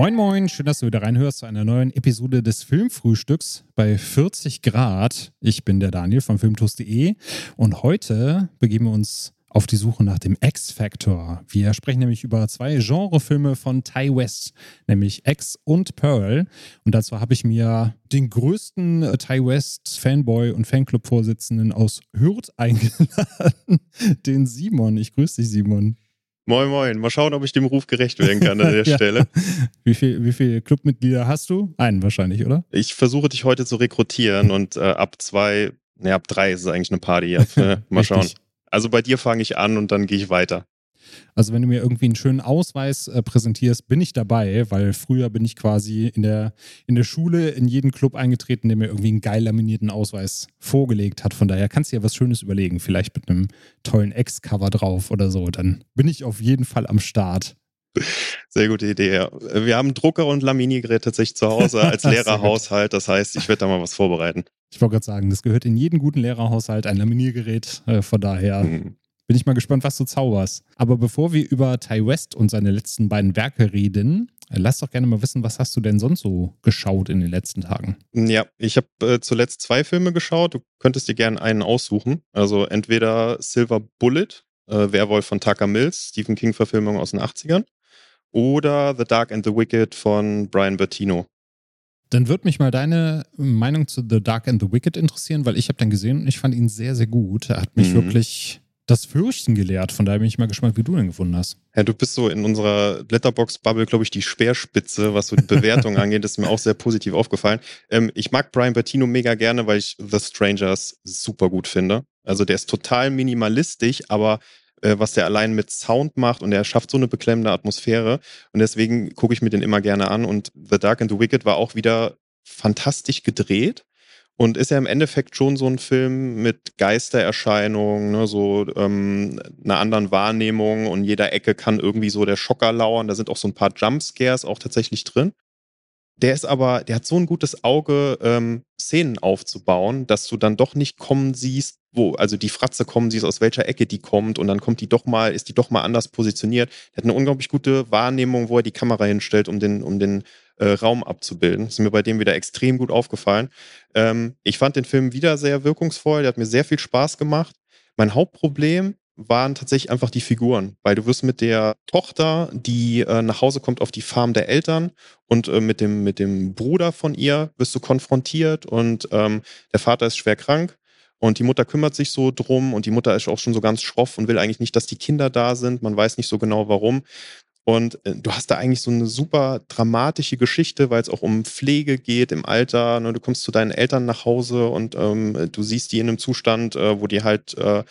Moin Moin, schön, dass du wieder reinhörst zu einer neuen Episode des Filmfrühstücks bei 40 Grad. Ich bin der Daniel von filmtoast.de und heute begeben wir uns auf die Suche nach dem X-Factor. Wir sprechen nämlich über zwei Genrefilme von Ty West, nämlich X und Pearl. Und dazu habe ich mir den größten äh, Ty West Fanboy und Fanclub-Vorsitzenden aus Hürth eingeladen, den Simon. Ich grüße dich, Simon. Moin, moin. Mal schauen, ob ich dem Ruf gerecht werden kann an der ja. Stelle. Wie viele wie viel Clubmitglieder hast du? Einen wahrscheinlich, oder? Ich versuche dich heute zu rekrutieren und äh, ab zwei, ne, ab drei ist es eigentlich eine Party. Ab, äh, mal schauen. Also bei dir fange ich an und dann gehe ich weiter. Also wenn du mir irgendwie einen schönen Ausweis äh, präsentierst, bin ich dabei, weil früher bin ich quasi in der, in der Schule in jeden Club eingetreten, der mir irgendwie einen geil laminierten Ausweis vorgelegt hat. Von daher kannst du dir was Schönes überlegen, vielleicht mit einem tollen Ex-Cover drauf oder so. Dann bin ich auf jeden Fall am Start. Sehr gute Idee. Ja. Wir haben Drucker und Laminiergerät tatsächlich zu Hause als Lehrerhaushalt. Das heißt, ich werde da mal was vorbereiten. Ich wollte gerade sagen, das gehört in jeden guten Lehrerhaushalt, ein Laminiergerät. Äh, von daher hm. Bin ich mal gespannt, was du zauberst. Aber bevor wir über Ty West und seine letzten beiden Werke reden, lass doch gerne mal wissen, was hast du denn sonst so geschaut in den letzten Tagen? Ja, ich habe äh, zuletzt zwei Filme geschaut. Du könntest dir gerne einen aussuchen. Also entweder Silver Bullet, äh, Werwolf von Tucker Mills, Stephen King-Verfilmung aus den 80ern, oder The Dark and the Wicked von Brian Bertino. Dann würde mich mal deine Meinung zu The Dark and the Wicked interessieren, weil ich habe den gesehen und ich fand ihn sehr, sehr gut. Er hat mich mhm. wirklich das Fürchten gelehrt. Von daher bin ich mal gespannt, wie du den gefunden hast. Ja, du bist so in unserer Letterbox-Bubble, glaube ich, die Speerspitze, was so die Bewertung angeht. Das ist mir auch sehr positiv aufgefallen. Ähm, ich mag Brian Bertino mega gerne, weil ich The Strangers super gut finde. Also der ist total minimalistisch, aber äh, was der allein mit Sound macht und er schafft so eine beklemmende Atmosphäre. Und deswegen gucke ich mir den immer gerne an. Und The Dark and the Wicked war auch wieder fantastisch gedreht. Und ist ja im Endeffekt schon so ein Film mit Geistererscheinungen, ne, so ähm, einer anderen Wahrnehmung und jeder Ecke kann irgendwie so der Schocker lauern. Da sind auch so ein paar Jumpscares auch tatsächlich drin. Der ist aber, der hat so ein gutes Auge, ähm, Szenen aufzubauen, dass du dann doch nicht kommen siehst, wo, also die Fratze kommen siehst, aus welcher Ecke die kommt und dann kommt die doch mal, ist die doch mal anders positioniert. Der hat eine unglaublich gute Wahrnehmung, wo er die Kamera hinstellt, um den, um den äh, Raum abzubilden. Das ist mir bei dem wieder extrem gut aufgefallen. Ähm, ich fand den Film wieder sehr wirkungsvoll, der hat mir sehr viel Spaß gemacht. Mein Hauptproblem waren tatsächlich einfach die Figuren, weil du wirst mit der Tochter, die äh, nach Hause kommt auf die Farm der Eltern und äh, mit, dem, mit dem Bruder von ihr wirst du konfrontiert und ähm, der Vater ist schwer krank und die Mutter kümmert sich so drum und die Mutter ist auch schon so ganz schroff und will eigentlich nicht, dass die Kinder da sind. Man weiß nicht so genau warum. Und äh, du hast da eigentlich so eine super dramatische Geschichte, weil es auch um Pflege geht im Alter. Ne? Du kommst zu deinen Eltern nach Hause und ähm, du siehst die in einem Zustand, äh, wo die halt äh,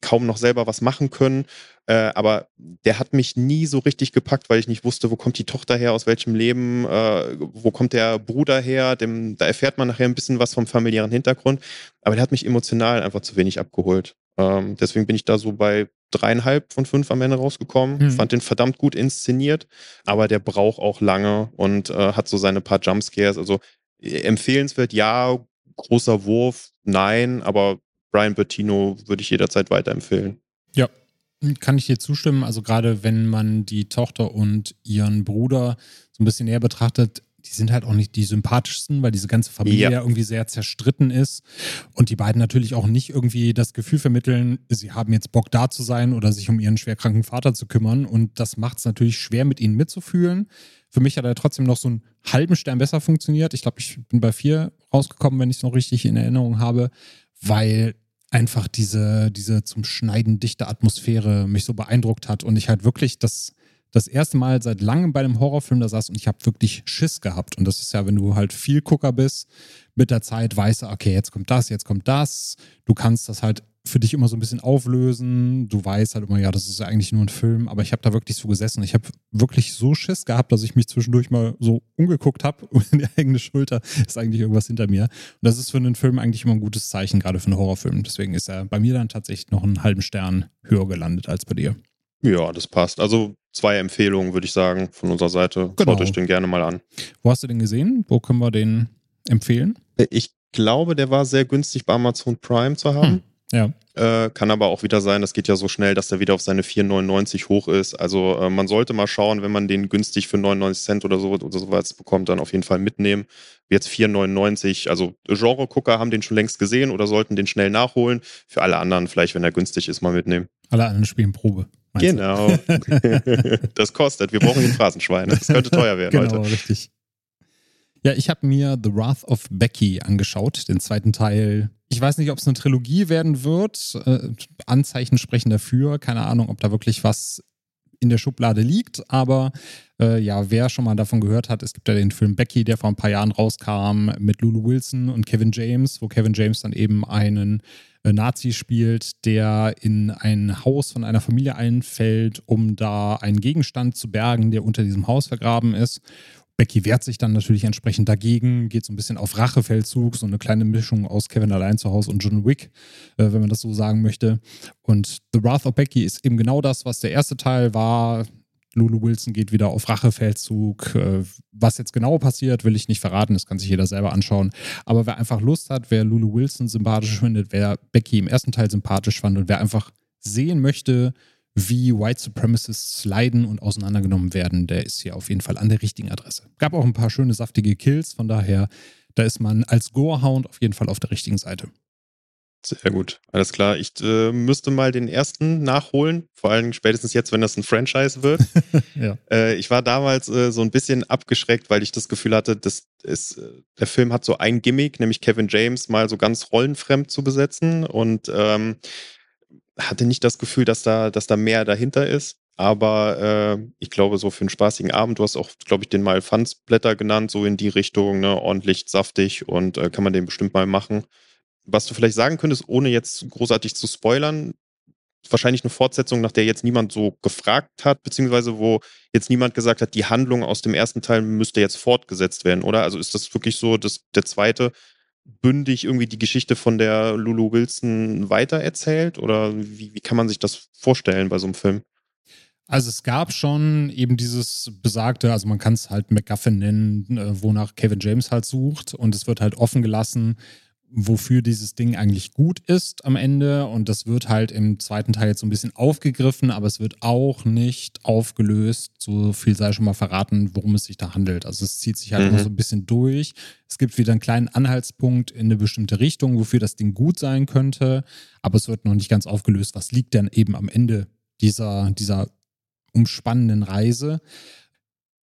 kaum noch selber was machen können. Äh, aber der hat mich nie so richtig gepackt, weil ich nicht wusste, wo kommt die Tochter her, aus welchem Leben, äh, wo kommt der Bruder her. Dem, da erfährt man nachher ein bisschen was vom familiären Hintergrund. Aber der hat mich emotional einfach zu wenig abgeholt. Ähm, deswegen bin ich da so bei dreieinhalb von fünf am Ende rausgekommen. Mhm. Fand den verdammt gut inszeniert, aber der braucht auch lange und äh, hat so seine paar Jumpscares. Also äh, empfehlenswert, ja, großer Wurf, nein, aber Brian Bertino würde ich jederzeit weiterempfehlen. Ja, kann ich dir zustimmen. Also gerade wenn man die Tochter und ihren Bruder so ein bisschen näher betrachtet, die sind halt auch nicht die sympathischsten, weil diese ganze Familie ja. irgendwie sehr zerstritten ist und die beiden natürlich auch nicht irgendwie das Gefühl vermitteln, sie haben jetzt Bock da zu sein oder sich um ihren schwerkranken Vater zu kümmern und das macht es natürlich schwer, mit ihnen mitzufühlen. Für mich hat er trotzdem noch so einen halben Stern besser funktioniert. Ich glaube, ich bin bei vier rausgekommen, wenn ich es noch richtig in Erinnerung habe, weil einfach diese, diese zum Schneiden dichte Atmosphäre mich so beeindruckt hat und ich halt wirklich das das erste Mal seit langem bei einem Horrorfilm da saß und ich habe wirklich Schiss gehabt. Und das ist ja, wenn du halt viel Gucker bist, mit der Zeit weißt du, okay, jetzt kommt das, jetzt kommt das. Du kannst das halt für dich immer so ein bisschen auflösen. Du weißt halt immer, ja, das ist ja eigentlich nur ein Film, aber ich habe da wirklich so gesessen. Ich habe wirklich so Schiss gehabt, dass ich mich zwischendurch mal so umgeguckt habe und die eigene Schulter ist eigentlich irgendwas hinter mir. Und das ist für einen Film eigentlich immer ein gutes Zeichen, gerade für einen Horrorfilm. Deswegen ist er bei mir dann tatsächlich noch einen halben Stern höher gelandet als bei dir. Ja, das passt. Also zwei Empfehlungen, würde ich sagen, von unserer Seite. Genau. Schaut euch den gerne mal an. Wo hast du den gesehen? Wo können wir den empfehlen? Ich glaube, der war sehr günstig bei Amazon Prime zu haben. Hm. Ja. Äh, kann aber auch wieder sein, das geht ja so schnell, dass der wieder auf seine 4,99 hoch ist. Also äh, man sollte mal schauen, wenn man den günstig für 99 Cent oder so oder sowas bekommt, dann auf jeden Fall mitnehmen. Jetzt 4,99, also Genre-Gucker haben den schon längst gesehen oder sollten den schnell nachholen. Für alle anderen vielleicht, wenn er günstig ist, mal mitnehmen. Alle anderen spielen Probe. Genau. das kostet. Wir brauchen den Phrasenschwein. Das könnte teuer werden, genau, Leute. richtig. Ja, ich habe mir The Wrath of Becky angeschaut, den zweiten Teil. Ich weiß nicht, ob es eine Trilogie werden wird. Äh, Anzeichen sprechen dafür. Keine Ahnung, ob da wirklich was in der Schublade liegt. Aber äh, ja, wer schon mal davon gehört hat, es gibt ja den Film Becky, der vor ein paar Jahren rauskam mit Lulu Wilson und Kevin James, wo Kevin James dann eben einen Nazi spielt, der in ein Haus von einer Familie einfällt, um da einen Gegenstand zu bergen, der unter diesem Haus vergraben ist. Becky wehrt sich dann natürlich entsprechend dagegen, geht so ein bisschen auf Rachefeldzug, so eine kleine Mischung aus Kevin allein zu Hause und John Wick, äh, wenn man das so sagen möchte. Und The Wrath of Becky ist eben genau das, was der erste Teil war. Lulu Wilson geht wieder auf Rachefeldzug. Äh, was jetzt genau passiert, will ich nicht verraten. Das kann sich jeder selber anschauen. Aber wer einfach Lust hat, wer Lulu Wilson sympathisch findet, wer Becky im ersten Teil sympathisch fand und wer einfach sehen möchte, wie White Supremacists leiden und auseinandergenommen werden, der ist hier auf jeden Fall an der richtigen Adresse. Gab auch ein paar schöne, saftige Kills, von daher, da ist man als Gorehound auf jeden Fall auf der richtigen Seite. Sehr gut, alles klar. Ich äh, müsste mal den ersten nachholen, vor allem spätestens jetzt, wenn das ein Franchise wird. ja. äh, ich war damals äh, so ein bisschen abgeschreckt, weil ich das Gefühl hatte, dass ist, äh, der Film hat so ein Gimmick, nämlich Kevin James mal so ganz rollenfremd zu besetzen und ähm, hatte nicht das Gefühl, dass da, dass da mehr dahinter ist. Aber äh, ich glaube, so für einen spaßigen Abend, du hast auch, glaube ich, den mal Fansblätter genannt, so in die Richtung, ne, ordentlich saftig und äh, kann man den bestimmt mal machen. Was du vielleicht sagen könntest, ohne jetzt großartig zu spoilern, wahrscheinlich eine Fortsetzung, nach der jetzt niemand so gefragt hat, beziehungsweise wo jetzt niemand gesagt hat, die Handlung aus dem ersten Teil müsste jetzt fortgesetzt werden, oder? Also ist das wirklich so, dass der zweite bündig irgendwie die Geschichte von der Lulu Wilson weitererzählt? Oder wie, wie kann man sich das vorstellen bei so einem Film? Also es gab schon eben dieses besagte, also man kann es halt MacGuffin nennen, äh, wonach Kevin James halt sucht und es wird halt offen gelassen, wofür dieses Ding eigentlich gut ist am Ende. Und das wird halt im zweiten Teil jetzt so ein bisschen aufgegriffen, aber es wird auch nicht aufgelöst. So viel sei schon mal verraten, worum es sich da handelt. Also es zieht sich halt mhm. immer so ein bisschen durch. Es gibt wieder einen kleinen Anhaltspunkt in eine bestimmte Richtung, wofür das Ding gut sein könnte, aber es wird noch nicht ganz aufgelöst. Was liegt denn eben am Ende dieser, dieser umspannenden Reise?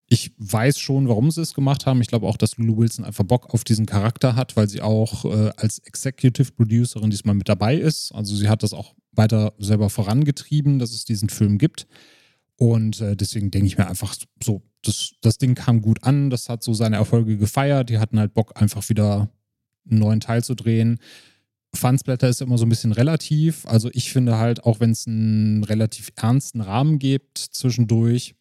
Ich weiß schon, warum sie es gemacht haben. Ich glaube auch, dass Lulu Wilson einfach Bock auf diesen Charakter hat, weil sie auch äh, als Executive Producerin diesmal mit dabei ist. Also sie hat das auch weiter selber vorangetrieben, dass es diesen Film gibt. Und äh, deswegen denke ich mir einfach so, das, das Ding kam gut an, das hat so seine Erfolge gefeiert. Die hatten halt Bock, einfach wieder einen neuen Teil zu drehen. Fansblätter ist immer so ein bisschen relativ. Also ich finde halt, auch wenn es einen relativ ernsten Rahmen gibt zwischendurch,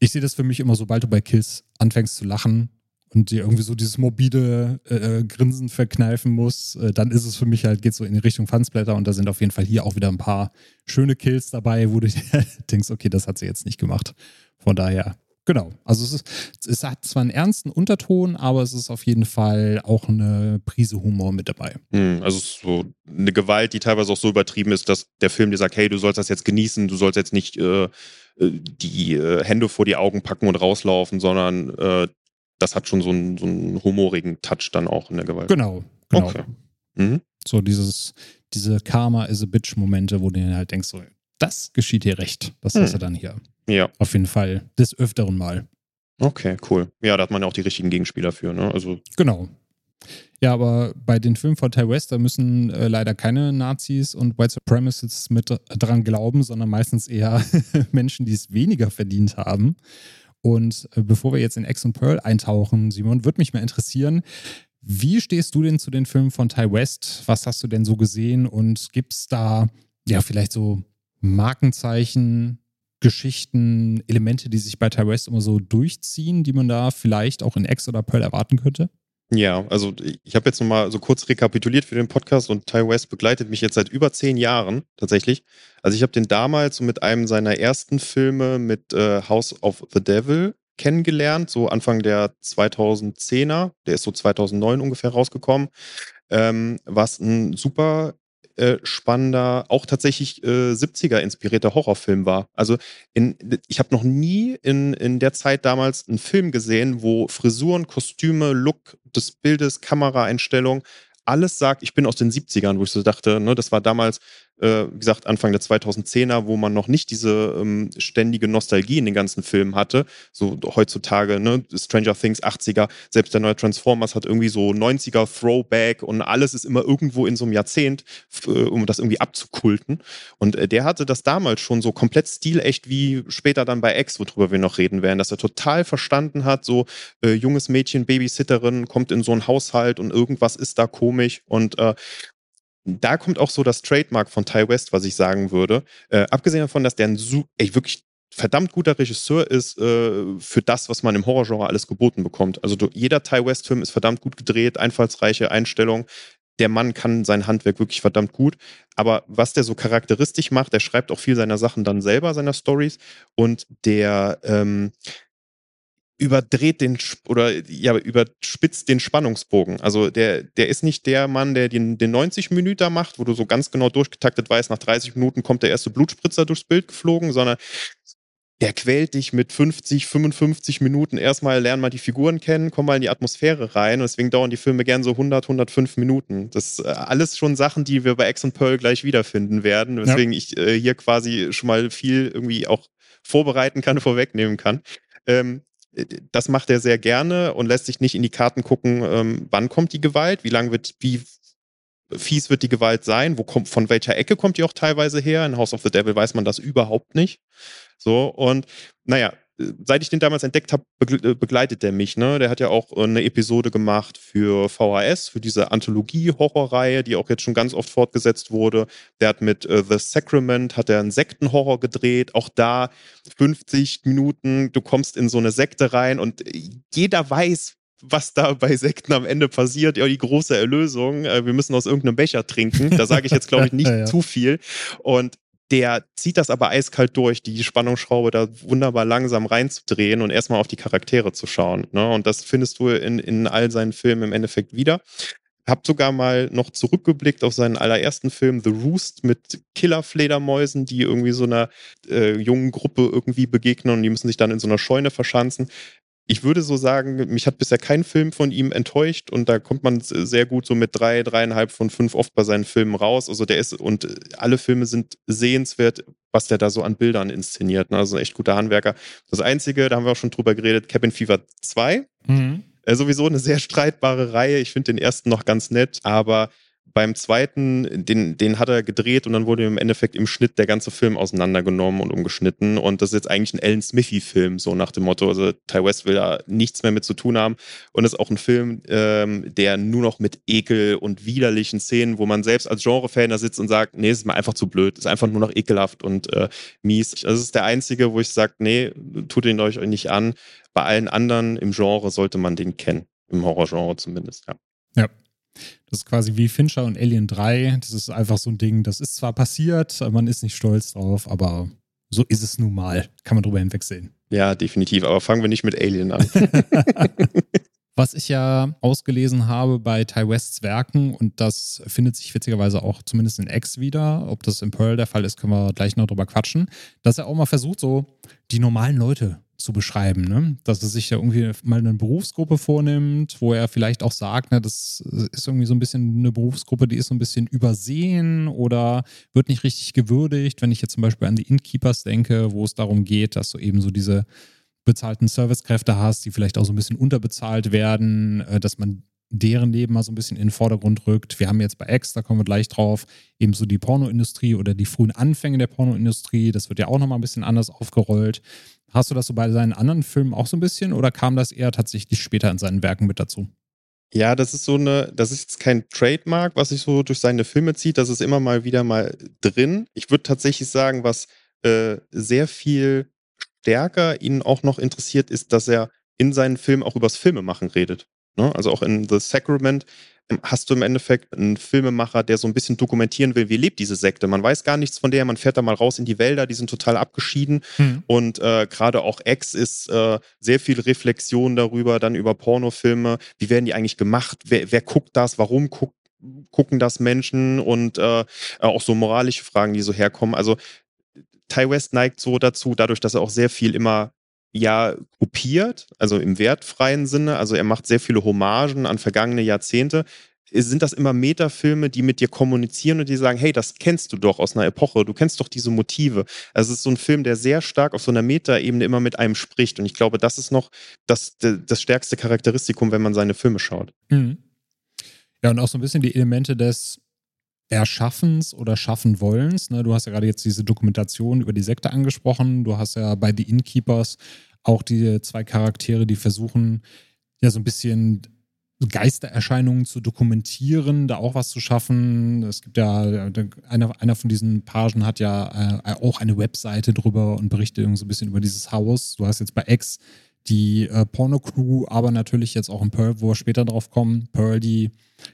ich sehe das für mich immer, sobald du bei Kills anfängst zu lachen und dir irgendwie so dieses mobile äh, äh, Grinsen verkneifen musst, äh, dann ist es für mich halt, geht so in die Richtung Fansblätter und da sind auf jeden Fall hier auch wieder ein paar schöne Kills dabei, wo du denkst, okay, das hat sie jetzt nicht gemacht. Von daher, genau. Also es, ist, es hat zwar einen ernsten Unterton, aber es ist auf jeden Fall auch eine Prise Humor mit dabei. Hm, also so eine Gewalt, die teilweise auch so übertrieben ist, dass der Film dir sagt, hey, du sollst das jetzt genießen, du sollst jetzt nicht äh, die äh, Hände vor die Augen packen und rauslaufen, sondern äh, das hat schon so einen, so einen humorigen Touch dann auch in der Gewalt. Genau, genau. Okay. Mhm. So dieses, diese Karma is a bitch Momente, wo du dir halt denkst, so, das geschieht dir recht. Das mhm. hast du dann hier. Ja. Auf jeden Fall des Öfteren mal. Okay, cool. Ja, da hat man ja auch die richtigen Gegenspieler für, ne? Also. Genau. Ja, aber bei den Filmen von Ty West, da müssen äh, leider keine Nazis und White Supremacists mit dran glauben, sondern meistens eher Menschen, die es weniger verdient haben. Und äh, bevor wir jetzt in X und Pearl eintauchen, Simon, würde mich mal interessieren, Wie stehst du denn zu den Filmen von Ty West? Was hast du denn so gesehen? Und gibt es da ja vielleicht so Markenzeichen, Geschichten, Elemente, die sich bei Ty West immer so durchziehen, die man da vielleicht auch in X oder Pearl erwarten könnte? Ja, also ich habe jetzt nochmal so kurz rekapituliert für den Podcast und Ty West begleitet mich jetzt seit über zehn Jahren tatsächlich. Also ich habe den damals so mit einem seiner ersten Filme mit äh, House of the Devil kennengelernt, so Anfang der 2010er. Der ist so 2009 ungefähr rausgekommen. Ähm, was ein super äh, spannender, auch tatsächlich äh, 70er inspirierter Horrorfilm war. Also in, ich habe noch nie in, in der Zeit damals einen Film gesehen, wo Frisuren, Kostüme, Look des Bildes, Kameraeinstellung alles sagt, ich bin aus den 70ern, wo ich so dachte, ne, das war damals äh, wie gesagt, Anfang der 2010er, wo man noch nicht diese ähm, ständige Nostalgie in den ganzen Filmen hatte. So heutzutage, ne, Stranger Things 80er, selbst der neue Transformers hat irgendwie so 90er Throwback und alles ist immer irgendwo in so einem Jahrzehnt, äh, um das irgendwie abzukulten. Und äh, der hatte das damals schon so komplett stilecht wie später dann bei X, worüber wir noch reden werden, dass er total verstanden hat, so äh, junges Mädchen, Babysitterin, kommt in so einen Haushalt und irgendwas ist da komisch und da kommt auch so das Trademark von Ty West, was ich sagen würde. Äh, abgesehen davon, dass der ein ey, wirklich verdammt guter Regisseur ist äh, für das, was man im Horrorgenre alles geboten bekommt. Also du, jeder Ty West-Film ist verdammt gut gedreht, einfallsreiche Einstellung. Der Mann kann sein Handwerk wirklich verdammt gut. Aber was der so charakteristisch macht, der schreibt auch viel seiner Sachen dann selber, seiner Stories. Und der, ähm, überdreht den oder ja, überspitzt den Spannungsbogen. Also der, der ist nicht der Mann, der den, den 90 Minuten macht, wo du so ganz genau durchgetaktet weißt, nach 30 Minuten kommt der erste Blutspritzer durchs Bild geflogen, sondern der quält dich mit 50, 55 Minuten. Erstmal lernen mal die Figuren kennen, komm mal in die Atmosphäre rein. Und deswegen dauern die Filme gern so 100, 105 Minuten. Das ist äh, alles schon Sachen, die wir bei X und Pearl gleich wiederfinden werden. Deswegen ja. ich äh, hier quasi schon mal viel irgendwie auch vorbereiten kann, vorwegnehmen kann. Ähm, das macht er sehr gerne und lässt sich nicht in die Karten gucken, ähm, wann kommt die Gewalt, wie lang wird, wie fies wird die Gewalt sein, wo kommt, von welcher Ecke kommt die auch teilweise her. In House of the Devil weiß man das überhaupt nicht. So, und naja, seit ich den damals entdeckt habe, äh, begleitet der mich. Ne? Der hat ja auch äh, eine Episode gemacht für VHS, für diese Anthologie-Horrorreihe, die auch jetzt schon ganz oft fortgesetzt wurde. Der hat mit uh, The Sacrament, hat er einen Sektenhorror gedreht. Auch da 50 Minuten, du kommst in so eine Sekte rein und jeder weiß, was da bei Sekten am Ende passiert, ja, die große Erlösung. Wir müssen aus irgendeinem Becher trinken. Da sage ich jetzt, glaube ich, nicht ja. zu viel. Und der zieht das aber eiskalt durch, die Spannungsschraube da wunderbar langsam reinzudrehen und erstmal auf die Charaktere zu schauen. Ne? Und das findest du in, in all seinen Filmen im Endeffekt wieder. Hab sogar mal noch zurückgeblickt auf seinen allerersten Film The Roost mit Killerfledermäusen, die irgendwie so einer äh, jungen Gruppe irgendwie begegnen und die müssen sich dann in so einer Scheune verschanzen ich würde so sagen, mich hat bisher kein Film von ihm enttäuscht und da kommt man sehr gut so mit drei, dreieinhalb von fünf oft bei seinen Filmen raus. Also der ist und alle Filme sind sehenswert, was der da so an Bildern inszeniert. Ne? Also echt guter Handwerker. Das Einzige, da haben wir auch schon drüber geredet, Cabin Fever 2. Mhm. Äh, sowieso eine sehr streitbare Reihe. Ich finde den ersten noch ganz nett, aber beim zweiten, den, den hat er gedreht und dann wurde im Endeffekt im Schnitt der ganze Film auseinandergenommen und umgeschnitten. Und das ist jetzt eigentlich ein Alan Smithy-Film, so nach dem Motto. Also Ty West will da nichts mehr mit zu tun haben. Und es ist auch ein Film, ähm, der nur noch mit Ekel und widerlichen Szenen, wo man selbst als Genre-Fan da sitzt und sagt, nee, es ist mir einfach zu blöd. Ist einfach nur noch ekelhaft und äh, mies. Das ist der einzige, wo ich sage, nee, tut ihn euch nicht an. Bei allen anderen im Genre sollte man den kennen. Im Horrorgenre zumindest, ja. Ja, das ist quasi wie Fincher und Alien 3. Das ist einfach so ein Ding, das ist zwar passiert, man ist nicht stolz drauf, aber so ist es nun mal. Kann man drüber hinwegsehen. Ja, definitiv. Aber fangen wir nicht mit Alien an. Was ich ja ausgelesen habe bei Ty Wests Werken, und das findet sich witzigerweise auch zumindest in X wieder, ob das in Pearl der Fall ist, können wir gleich noch drüber quatschen, dass er auch mal versucht, so die normalen Leute zu beschreiben, ne? dass er sich da irgendwie mal eine Berufsgruppe vornimmt, wo er vielleicht auch sagt, ne, das ist irgendwie so ein bisschen eine Berufsgruppe, die ist so ein bisschen übersehen oder wird nicht richtig gewürdigt. Wenn ich jetzt zum Beispiel an die Innkeepers denke, wo es darum geht, dass du eben so diese bezahlten Servicekräfte hast, die vielleicht auch so ein bisschen unterbezahlt werden, äh, dass man deren Leben mal so ein bisschen in den Vordergrund rückt. Wir haben jetzt bei X, da kommen wir gleich drauf, eben so die Pornoindustrie oder die frühen Anfänge der Pornoindustrie. Das wird ja auch nochmal ein bisschen anders aufgerollt. Hast du das so bei seinen anderen Filmen auch so ein bisschen oder kam das eher tatsächlich später in seinen Werken mit dazu? Ja, das ist so eine, das ist jetzt kein Trademark, was sich so durch seine Filme zieht. Das ist immer mal wieder mal drin. Ich würde tatsächlich sagen, was äh, sehr viel stärker ihn auch noch interessiert, ist, dass er in seinen Filmen auch übers Filmemachen redet. Ne? Also auch in The Sacrament ähm, hast du im Endeffekt einen Filmemacher, der so ein bisschen dokumentieren will, wie lebt diese Sekte. Man weiß gar nichts von der, man fährt da mal raus in die Wälder, die sind total abgeschieden. Mhm. Und äh, gerade auch X ist äh, sehr viel Reflexion darüber, dann über Pornofilme. Wie werden die eigentlich gemacht? Wer, wer guckt das? Warum guckt gucken das Menschen und äh, auch so moralische Fragen, die so herkommen. Also Ty West neigt so dazu, dadurch, dass er auch sehr viel immer ja kopiert, also im wertfreien Sinne. Also er macht sehr viele Hommagen an vergangene Jahrzehnte. Sind das immer Metafilme, die mit dir kommunizieren und die sagen, hey, das kennst du doch aus einer Epoche, du kennst doch diese Motive. Also es ist so ein Film, der sehr stark auf so einer Metaebene immer mit einem spricht. Und ich glaube, das ist noch das, das stärkste Charakteristikum, wenn man seine Filme schaut. Mhm. Ja, und auch so ein bisschen die Elemente des Erschaffens oder schaffen wollens. Ne? Du hast ja gerade jetzt diese Dokumentation über die Sekte angesprochen. Du hast ja bei The Innkeepers auch die zwei Charaktere, die versuchen, ja, so ein bisschen Geistererscheinungen zu dokumentieren, da auch was zu schaffen. Es gibt ja, einer, einer von diesen Pagen hat ja äh, auch eine Webseite drüber und berichtet so ein bisschen über dieses Haus. Du hast jetzt bei X die äh, Porno-Crew, aber natürlich jetzt auch in Pearl, wo wir später drauf kommen. Pearl, die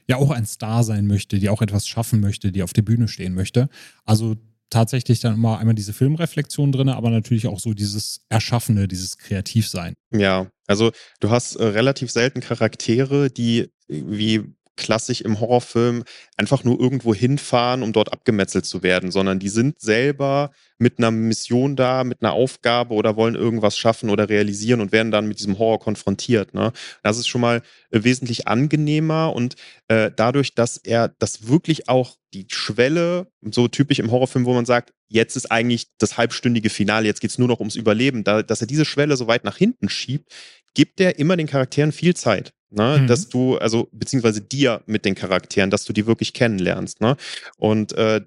ja auch ein Star sein möchte, die auch etwas schaffen möchte, die auf der Bühne stehen möchte. Also tatsächlich dann immer einmal diese Filmreflexion drin, aber natürlich auch so dieses Erschaffene, dieses Kreativsein. Ja, also du hast äh, relativ selten Charaktere, die wie klassisch im Horrorfilm einfach nur irgendwo hinfahren, um dort abgemetzelt zu werden, sondern die sind selber mit einer Mission da, mit einer Aufgabe oder wollen irgendwas schaffen oder realisieren und werden dann mit diesem Horror konfrontiert. Ne? Das ist schon mal äh, wesentlich angenehmer und äh, dadurch, dass er das wirklich auch die Schwelle, so typisch im Horrorfilm, wo man sagt, jetzt ist eigentlich das halbstündige Finale, jetzt geht es nur noch ums Überleben, da, dass er diese Schwelle so weit nach hinten schiebt, gibt er immer den Charakteren viel Zeit. Ne, mhm. dass du, also beziehungsweise dir mit den Charakteren, dass du die wirklich kennenlernst. Ne? Und äh,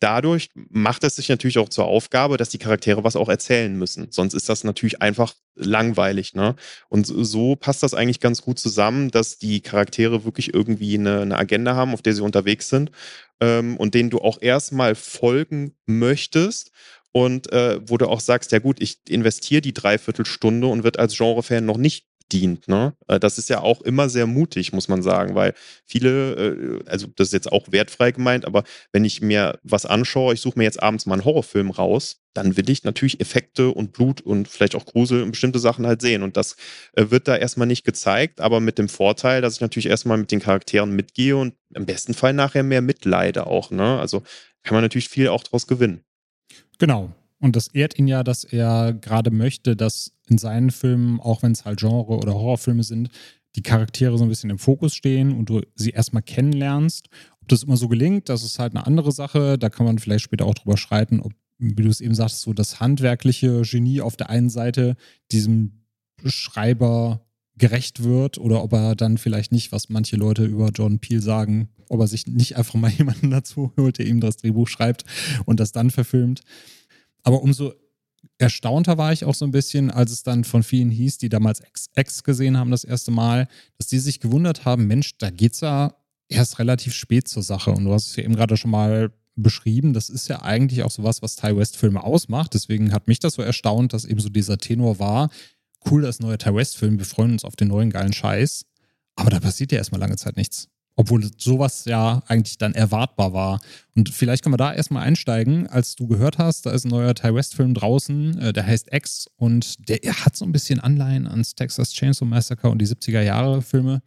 dadurch macht es sich natürlich auch zur Aufgabe, dass die Charaktere was auch erzählen müssen. Sonst ist das natürlich einfach langweilig. Ne? Und so passt das eigentlich ganz gut zusammen, dass die Charaktere wirklich irgendwie eine, eine Agenda haben, auf der sie unterwegs sind ähm, und denen du auch erstmal folgen möchtest und äh, wo du auch sagst, ja gut, ich investiere die Dreiviertelstunde und wird als Genrefan noch nicht dient. Ne? Äh, das ist ja auch immer sehr mutig, muss man sagen, weil viele, äh, also das ist jetzt auch wertfrei gemeint, aber wenn ich mir was anschaue, ich suche mir jetzt abends mal einen Horrorfilm raus, dann will ich natürlich Effekte und Blut und vielleicht auch Grusel und bestimmte Sachen halt sehen. Und das äh, wird da erstmal nicht gezeigt, aber mit dem Vorteil, dass ich natürlich erstmal mit den Charakteren mitgehe und im besten Fall nachher mehr mitleide auch. Ne? Also kann man natürlich viel auch daraus gewinnen. Genau. Und das ehrt ihn ja, dass er gerade möchte, dass in seinen Filmen, auch wenn es halt Genre- oder Horrorfilme sind, die Charaktere so ein bisschen im Fokus stehen und du sie erstmal kennenlernst. Ob das immer so gelingt, das ist halt eine andere Sache. Da kann man vielleicht später auch drüber streiten, ob, wie du es eben sagst, so das handwerkliche Genie auf der einen Seite diesem Schreiber gerecht wird oder ob er dann vielleicht nicht, was manche Leute über John Peel sagen, ob er sich nicht einfach mal jemanden dazu holt, der ihm das Drehbuch schreibt und das dann verfilmt. Aber umso erstaunter war ich auch so ein bisschen, als es dann von vielen hieß, die damals X, X gesehen haben das erste Mal, dass die sich gewundert haben, Mensch, da geht's ja erst relativ spät zur Sache. Und du hast es ja eben gerade schon mal beschrieben. Das ist ja eigentlich auch sowas, was Ty West-Filme ausmacht. Deswegen hat mich das so erstaunt, dass eben so dieser Tenor war. Cool, das neue Ty West-Film, wir freuen uns auf den neuen geilen Scheiß. Aber da passiert ja erstmal lange Zeit nichts. Obwohl sowas ja eigentlich dann erwartbar war. Und vielleicht können wir da erstmal einsteigen, als du gehört hast, da ist ein neuer Ty West-Film draußen, äh, der heißt X und der hat so ein bisschen Anleihen ans Texas Chainsaw Massacre und die 70er-Jahre-Filme.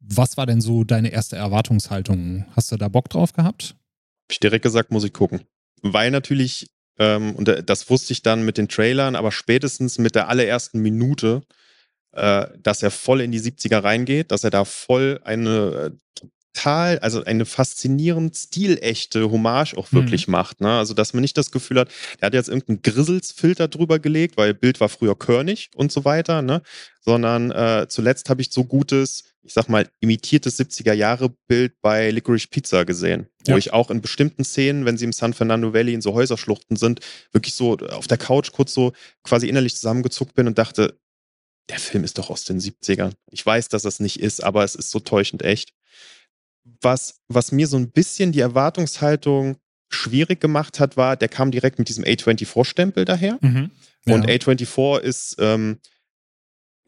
Was war denn so deine erste Erwartungshaltung? Hast du da Bock drauf gehabt? Hab ich direkt gesagt, muss ich gucken. Weil natürlich, ähm, und das wusste ich dann mit den Trailern, aber spätestens mit der allerersten Minute dass er voll in die 70er reingeht, dass er da voll eine äh, total, also eine faszinierend stilechte Hommage auch wirklich mhm. macht. Ne? Also, dass man nicht das Gefühl hat, er hat jetzt irgendeinen Grisselsfilter drüber gelegt, weil Bild war früher Körnig und so weiter, ne? sondern äh, zuletzt habe ich so gutes, ich sag mal, imitiertes 70er-Jahre-Bild bei Licorice Pizza gesehen, ja. wo ich auch in bestimmten Szenen, wenn sie im San Fernando Valley in so Häuserschluchten sind, wirklich so auf der Couch kurz so quasi innerlich zusammengezuckt bin und dachte, der Film ist doch aus den 70ern. Ich weiß, dass das nicht ist, aber es ist so täuschend echt. Was, was mir so ein bisschen die Erwartungshaltung schwierig gemacht hat, war, der kam direkt mit diesem A24-Stempel daher. Mhm. Ja. Und A24 ist ähm,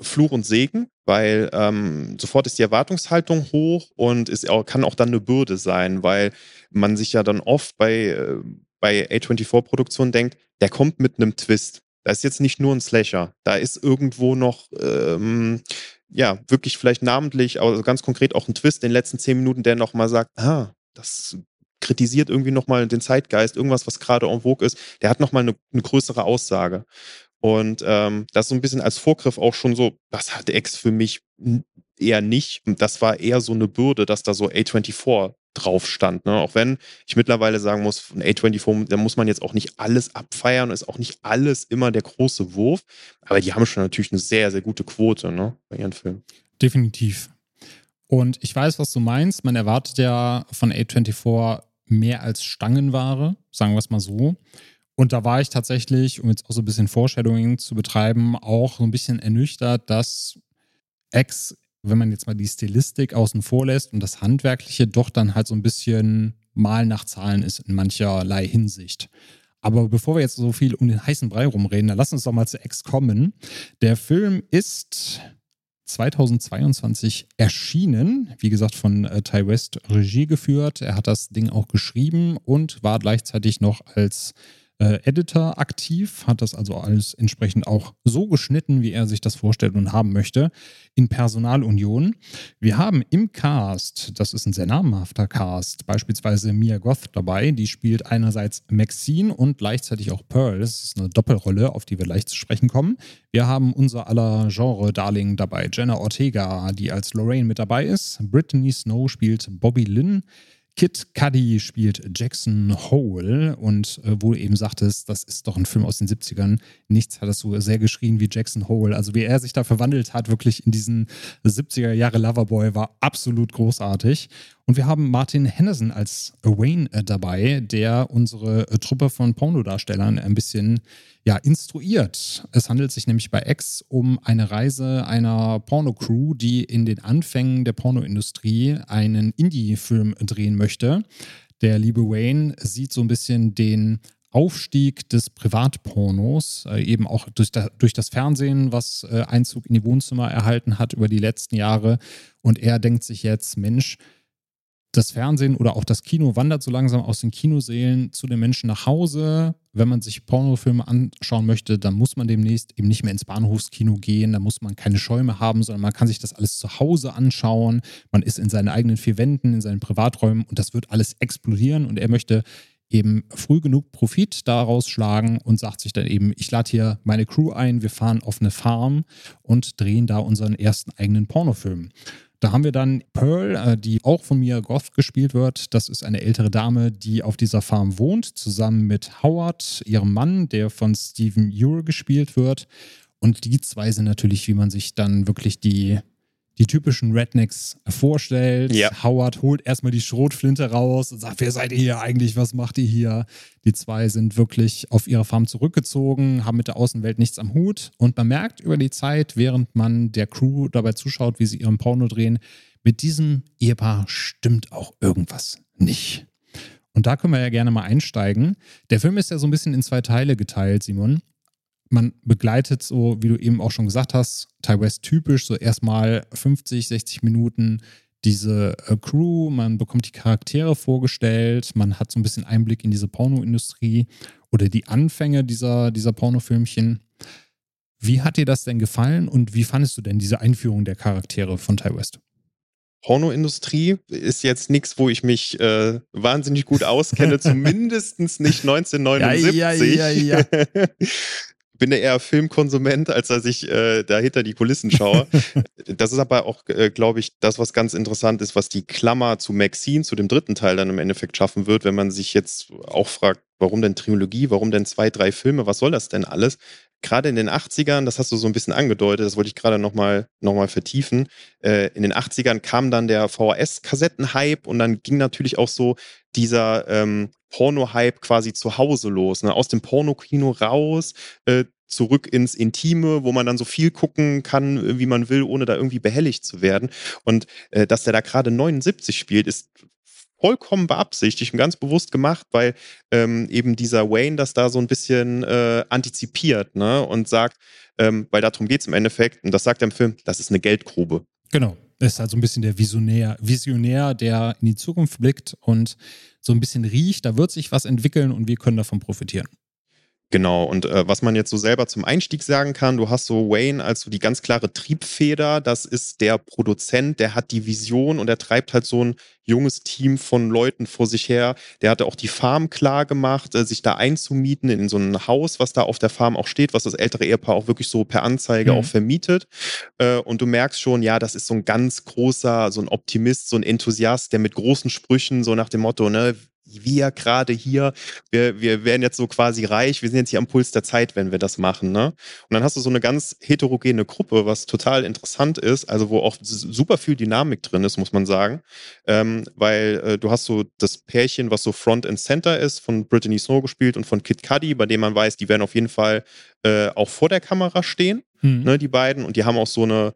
Fluch und Segen, weil ähm, sofort ist die Erwartungshaltung hoch und es kann auch dann eine Bürde sein, weil man sich ja dann oft bei, äh, bei A24-Produktionen denkt, der kommt mit einem Twist. Da ist jetzt nicht nur ein Slasher, da ist irgendwo noch, ähm, ja, wirklich vielleicht namentlich, also ganz konkret auch ein Twist in den letzten zehn Minuten, der nochmal sagt, ah, das kritisiert irgendwie nochmal den Zeitgeist, irgendwas, was gerade en vogue ist, der hat nochmal eine, eine größere Aussage. Und ähm, das so ein bisschen als Vorgriff auch schon so, das hatte X für mich eher nicht. Das war eher so eine Bürde, dass da so A24 drauf stand. Ne? Auch wenn ich mittlerweile sagen muss, von A24, da muss man jetzt auch nicht alles abfeiern, ist auch nicht alles immer der große Wurf. Aber die haben schon natürlich eine sehr, sehr gute Quote ne? bei ihren Filmen. Definitiv. Und ich weiß, was du meinst. Man erwartet ja von A24 mehr als Stangenware, sagen wir es mal so. Und da war ich tatsächlich, um jetzt auch so ein bisschen Foreshadowing zu betreiben, auch so ein bisschen ernüchtert, dass X, wenn man jetzt mal die Stilistik außen vor lässt und das Handwerkliche doch dann halt so ein bisschen mal nach Zahlen ist in mancherlei Hinsicht. Aber bevor wir jetzt so viel um den heißen Brei rumreden, dann lass uns doch mal zu X kommen. Der Film ist 2022 erschienen, wie gesagt von äh, Ty West Regie geführt. Er hat das Ding auch geschrieben und war gleichzeitig noch als äh, Editor aktiv, hat das also alles entsprechend auch so geschnitten, wie er sich das vorstellt und haben möchte, in Personalunion. Wir haben im Cast, das ist ein sehr namhafter Cast, beispielsweise Mia Goth dabei, die spielt einerseits Maxine und gleichzeitig auch Pearl. Das ist eine Doppelrolle, auf die wir leicht zu sprechen kommen. Wir haben unser aller Genre-Darling dabei, Jenna Ortega, die als Lorraine mit dabei ist. Brittany Snow spielt Bobby Lynn. Kid Cudi spielt Jackson Hole und äh, wo du eben sagtest, das ist doch ein Film aus den 70ern. Nichts hat das so sehr geschrien wie Jackson Hole. Also wie er sich da verwandelt hat, wirklich in diesen 70er Jahre Loverboy, war absolut großartig. Und wir haben Martin Henderson als Wayne äh, dabei, der unsere äh, Truppe von Pornodarstellern ein bisschen ja, instruiert. Es handelt sich nämlich bei X um eine Reise einer Porno-Crew, die in den Anfängen der Pornoindustrie einen Indie-Film drehen möchte. Der liebe Wayne sieht so ein bisschen den Aufstieg des Privatpornos, äh, eben auch durch, da, durch, das Fernsehen, was Einzug in die Wohnzimmer erhalten hat über die letzten Jahre. Und er denkt sich jetzt, Mensch, das Fernsehen oder auch das Kino wandert so langsam aus den Kinosälen zu den Menschen nach Hause. Wenn man sich Pornofilme anschauen möchte, dann muss man demnächst eben nicht mehr ins Bahnhofskino gehen, da muss man keine Schäume haben, sondern man kann sich das alles zu Hause anschauen. Man ist in seinen eigenen vier Wänden, in seinen Privaträumen und das wird alles explodieren und er möchte eben früh genug Profit daraus schlagen und sagt sich dann eben, ich lade hier meine Crew ein, wir fahren auf eine Farm und drehen da unseren ersten eigenen Pornofilm. Da haben wir dann Pearl, äh, die auch von Mia Goth gespielt wird. Das ist eine ältere Dame, die auf dieser Farm wohnt, zusammen mit Howard, ihrem Mann, der von Stephen Ure gespielt wird. Und die zwei sind natürlich, wie man sich dann wirklich die die typischen Rednecks vorstellt. Ja. Howard holt erstmal die Schrotflinte raus und sagt, wer seid ihr hier eigentlich? Was macht ihr hier? Die zwei sind wirklich auf ihre Farm zurückgezogen, haben mit der Außenwelt nichts am Hut. Und man merkt über die Zeit, während man der Crew dabei zuschaut, wie sie ihren Porno drehen, mit diesem Ehepaar stimmt auch irgendwas nicht. Und da können wir ja gerne mal einsteigen. Der Film ist ja so ein bisschen in zwei Teile geteilt, Simon man begleitet so, wie du eben auch schon gesagt hast, Ty West typisch, so erstmal 50, 60 Minuten diese äh, Crew, man bekommt die Charaktere vorgestellt, man hat so ein bisschen Einblick in diese Pornoindustrie oder die Anfänge dieser, dieser Pornofilmchen. Wie hat dir das denn gefallen und wie fandest du denn diese Einführung der Charaktere von Ty West? Pornoindustrie ist jetzt nichts, wo ich mich äh, wahnsinnig gut auskenne, zumindest nicht 1979. Ja, ja, ja, ja. bin eher Filmkonsument, als dass ich äh, da hinter die Kulissen schaue. das ist aber auch, äh, glaube ich, das, was ganz interessant ist, was die Klammer zu Maxine, zu dem dritten Teil dann im Endeffekt schaffen wird, wenn man sich jetzt auch fragt, warum denn Trilogie, warum denn zwei, drei Filme, was soll das denn alles? Gerade in den 80ern, das hast du so ein bisschen angedeutet, das wollte ich gerade nochmal noch mal vertiefen. Äh, in den 80ern kam dann der VHS-Kassetten-Hype und dann ging natürlich auch so dieser ähm, Porno-Hype quasi zu Hause los. Ne? Aus dem Pornokino raus, äh, zurück ins Intime, wo man dann so viel gucken kann, wie man will, ohne da irgendwie behelligt zu werden. Und äh, dass der da gerade 79 spielt, ist vollkommen beabsichtigt und ganz bewusst gemacht, weil ähm, eben dieser Wayne das da so ein bisschen äh, antizipiert ne? und sagt, ähm, weil darum geht es im Endeffekt, und das sagt er im Film, das ist eine Geldgrube. Genau. Das ist halt so ein bisschen der Visionär, Visionär, der in die Zukunft blickt und so ein bisschen riecht, da wird sich was entwickeln und wir können davon profitieren. Genau, und äh, was man jetzt so selber zum Einstieg sagen kann, du hast so Wayne als so die ganz klare Triebfeder, das ist der Produzent, der hat die Vision und er treibt halt so ein junges Team von Leuten vor sich her. Der hatte auch die Farm klar gemacht, äh, sich da einzumieten in so ein Haus, was da auf der Farm auch steht, was das ältere Ehepaar auch wirklich so per Anzeige mhm. auch vermietet. Äh, und du merkst schon, ja, das ist so ein ganz großer, so ein Optimist, so ein Enthusiast, der mit großen Sprüchen so nach dem Motto, ne, wir gerade hier, wir, wir werden jetzt so quasi reich, wir sind jetzt hier am Puls der Zeit, wenn wir das machen. Ne? Und dann hast du so eine ganz heterogene Gruppe, was total interessant ist, also wo auch super viel Dynamik drin ist, muss man sagen. Ähm, weil äh, du hast so das Pärchen, was so Front and Center ist, von Brittany Snow gespielt und von Kid Cudi, bei dem man weiß, die werden auf jeden Fall äh, auch vor der Kamera stehen, mhm. ne, die beiden. Und die haben auch so eine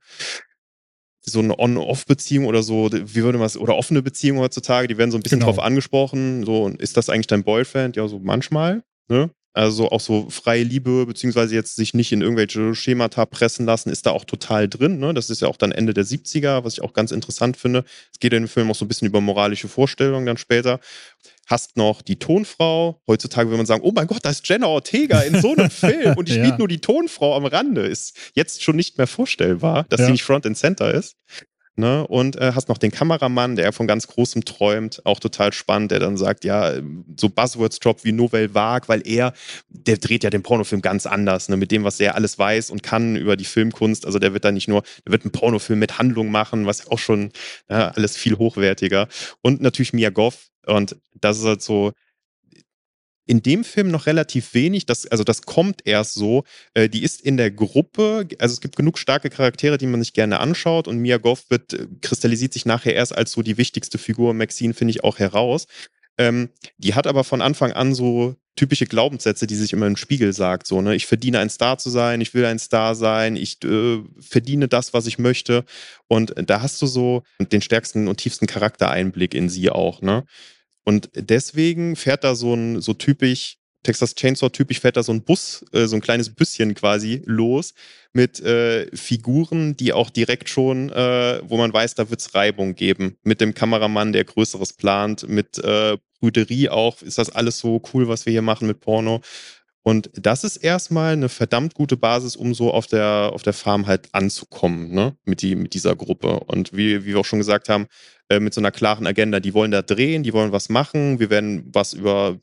so eine On-Off-Beziehung oder so, wie würde man es, oder offene Beziehung heutzutage, die werden so ein bisschen genau. drauf angesprochen. So, ist das eigentlich dein Boyfriend? Ja, so manchmal. Ne? Also auch so freie Liebe, beziehungsweise jetzt sich nicht in irgendwelche Schemata pressen lassen, ist da auch total drin. Ne? Das ist ja auch dann Ende der 70er, was ich auch ganz interessant finde. Es geht in dem Film auch so ein bisschen über moralische Vorstellungen dann später. Hast noch die Tonfrau. Heutzutage würde man sagen, oh mein Gott, da ist Jenna Ortega in so einem Film und spielt ja. nur die Tonfrau am Rande. Ist jetzt schon nicht mehr vorstellbar, dass ja. sie nicht Front and Center ist. Ne? Und äh, hast noch den Kameramann, der von ganz Großem träumt, auch total spannend, der dann sagt, ja, so Buzzwords Drop wie Nouvelle Vague, weil er, der dreht ja den Pornofilm ganz anders, ne? mit dem, was er alles weiß und kann über die Filmkunst. Also der wird da nicht nur, der wird einen Pornofilm mit Handlung machen, was auch schon ja, alles viel hochwertiger. Und natürlich Mia Goff. Und das ist halt so, in dem Film noch relativ wenig. Das, also das kommt erst so. Äh, die ist in der Gruppe, also es gibt genug starke Charaktere, die man sich gerne anschaut und Mia Goff wird, äh, kristallisiert sich nachher erst als so die wichtigste Figur. Maxine finde ich auch heraus. Ähm, die hat aber von Anfang an so typische Glaubenssätze, die sich immer im Spiegel sagt. So, ne, ich verdiene ein Star zu sein, ich will ein Star sein, ich äh, verdiene das, was ich möchte. Und da hast du so den stärksten und tiefsten Charaktereinblick in sie auch, ne? Und deswegen fährt da so ein, so typisch, Texas Chainsaw typisch fährt da so ein Bus, äh, so ein kleines Büsschen quasi los mit äh, Figuren, die auch direkt schon, äh, wo man weiß, da wird es Reibung geben. Mit dem Kameramann, der Größeres plant, mit äh, Brüderie auch, ist das alles so cool, was wir hier machen mit Porno. Und das ist erstmal eine verdammt gute Basis, um so auf der, auf der Farm halt anzukommen, ne? Mit, die, mit dieser Gruppe. Und wie, wie wir auch schon gesagt haben, äh, mit so einer klaren Agenda. Die wollen da drehen, die wollen was machen. Wir werden was über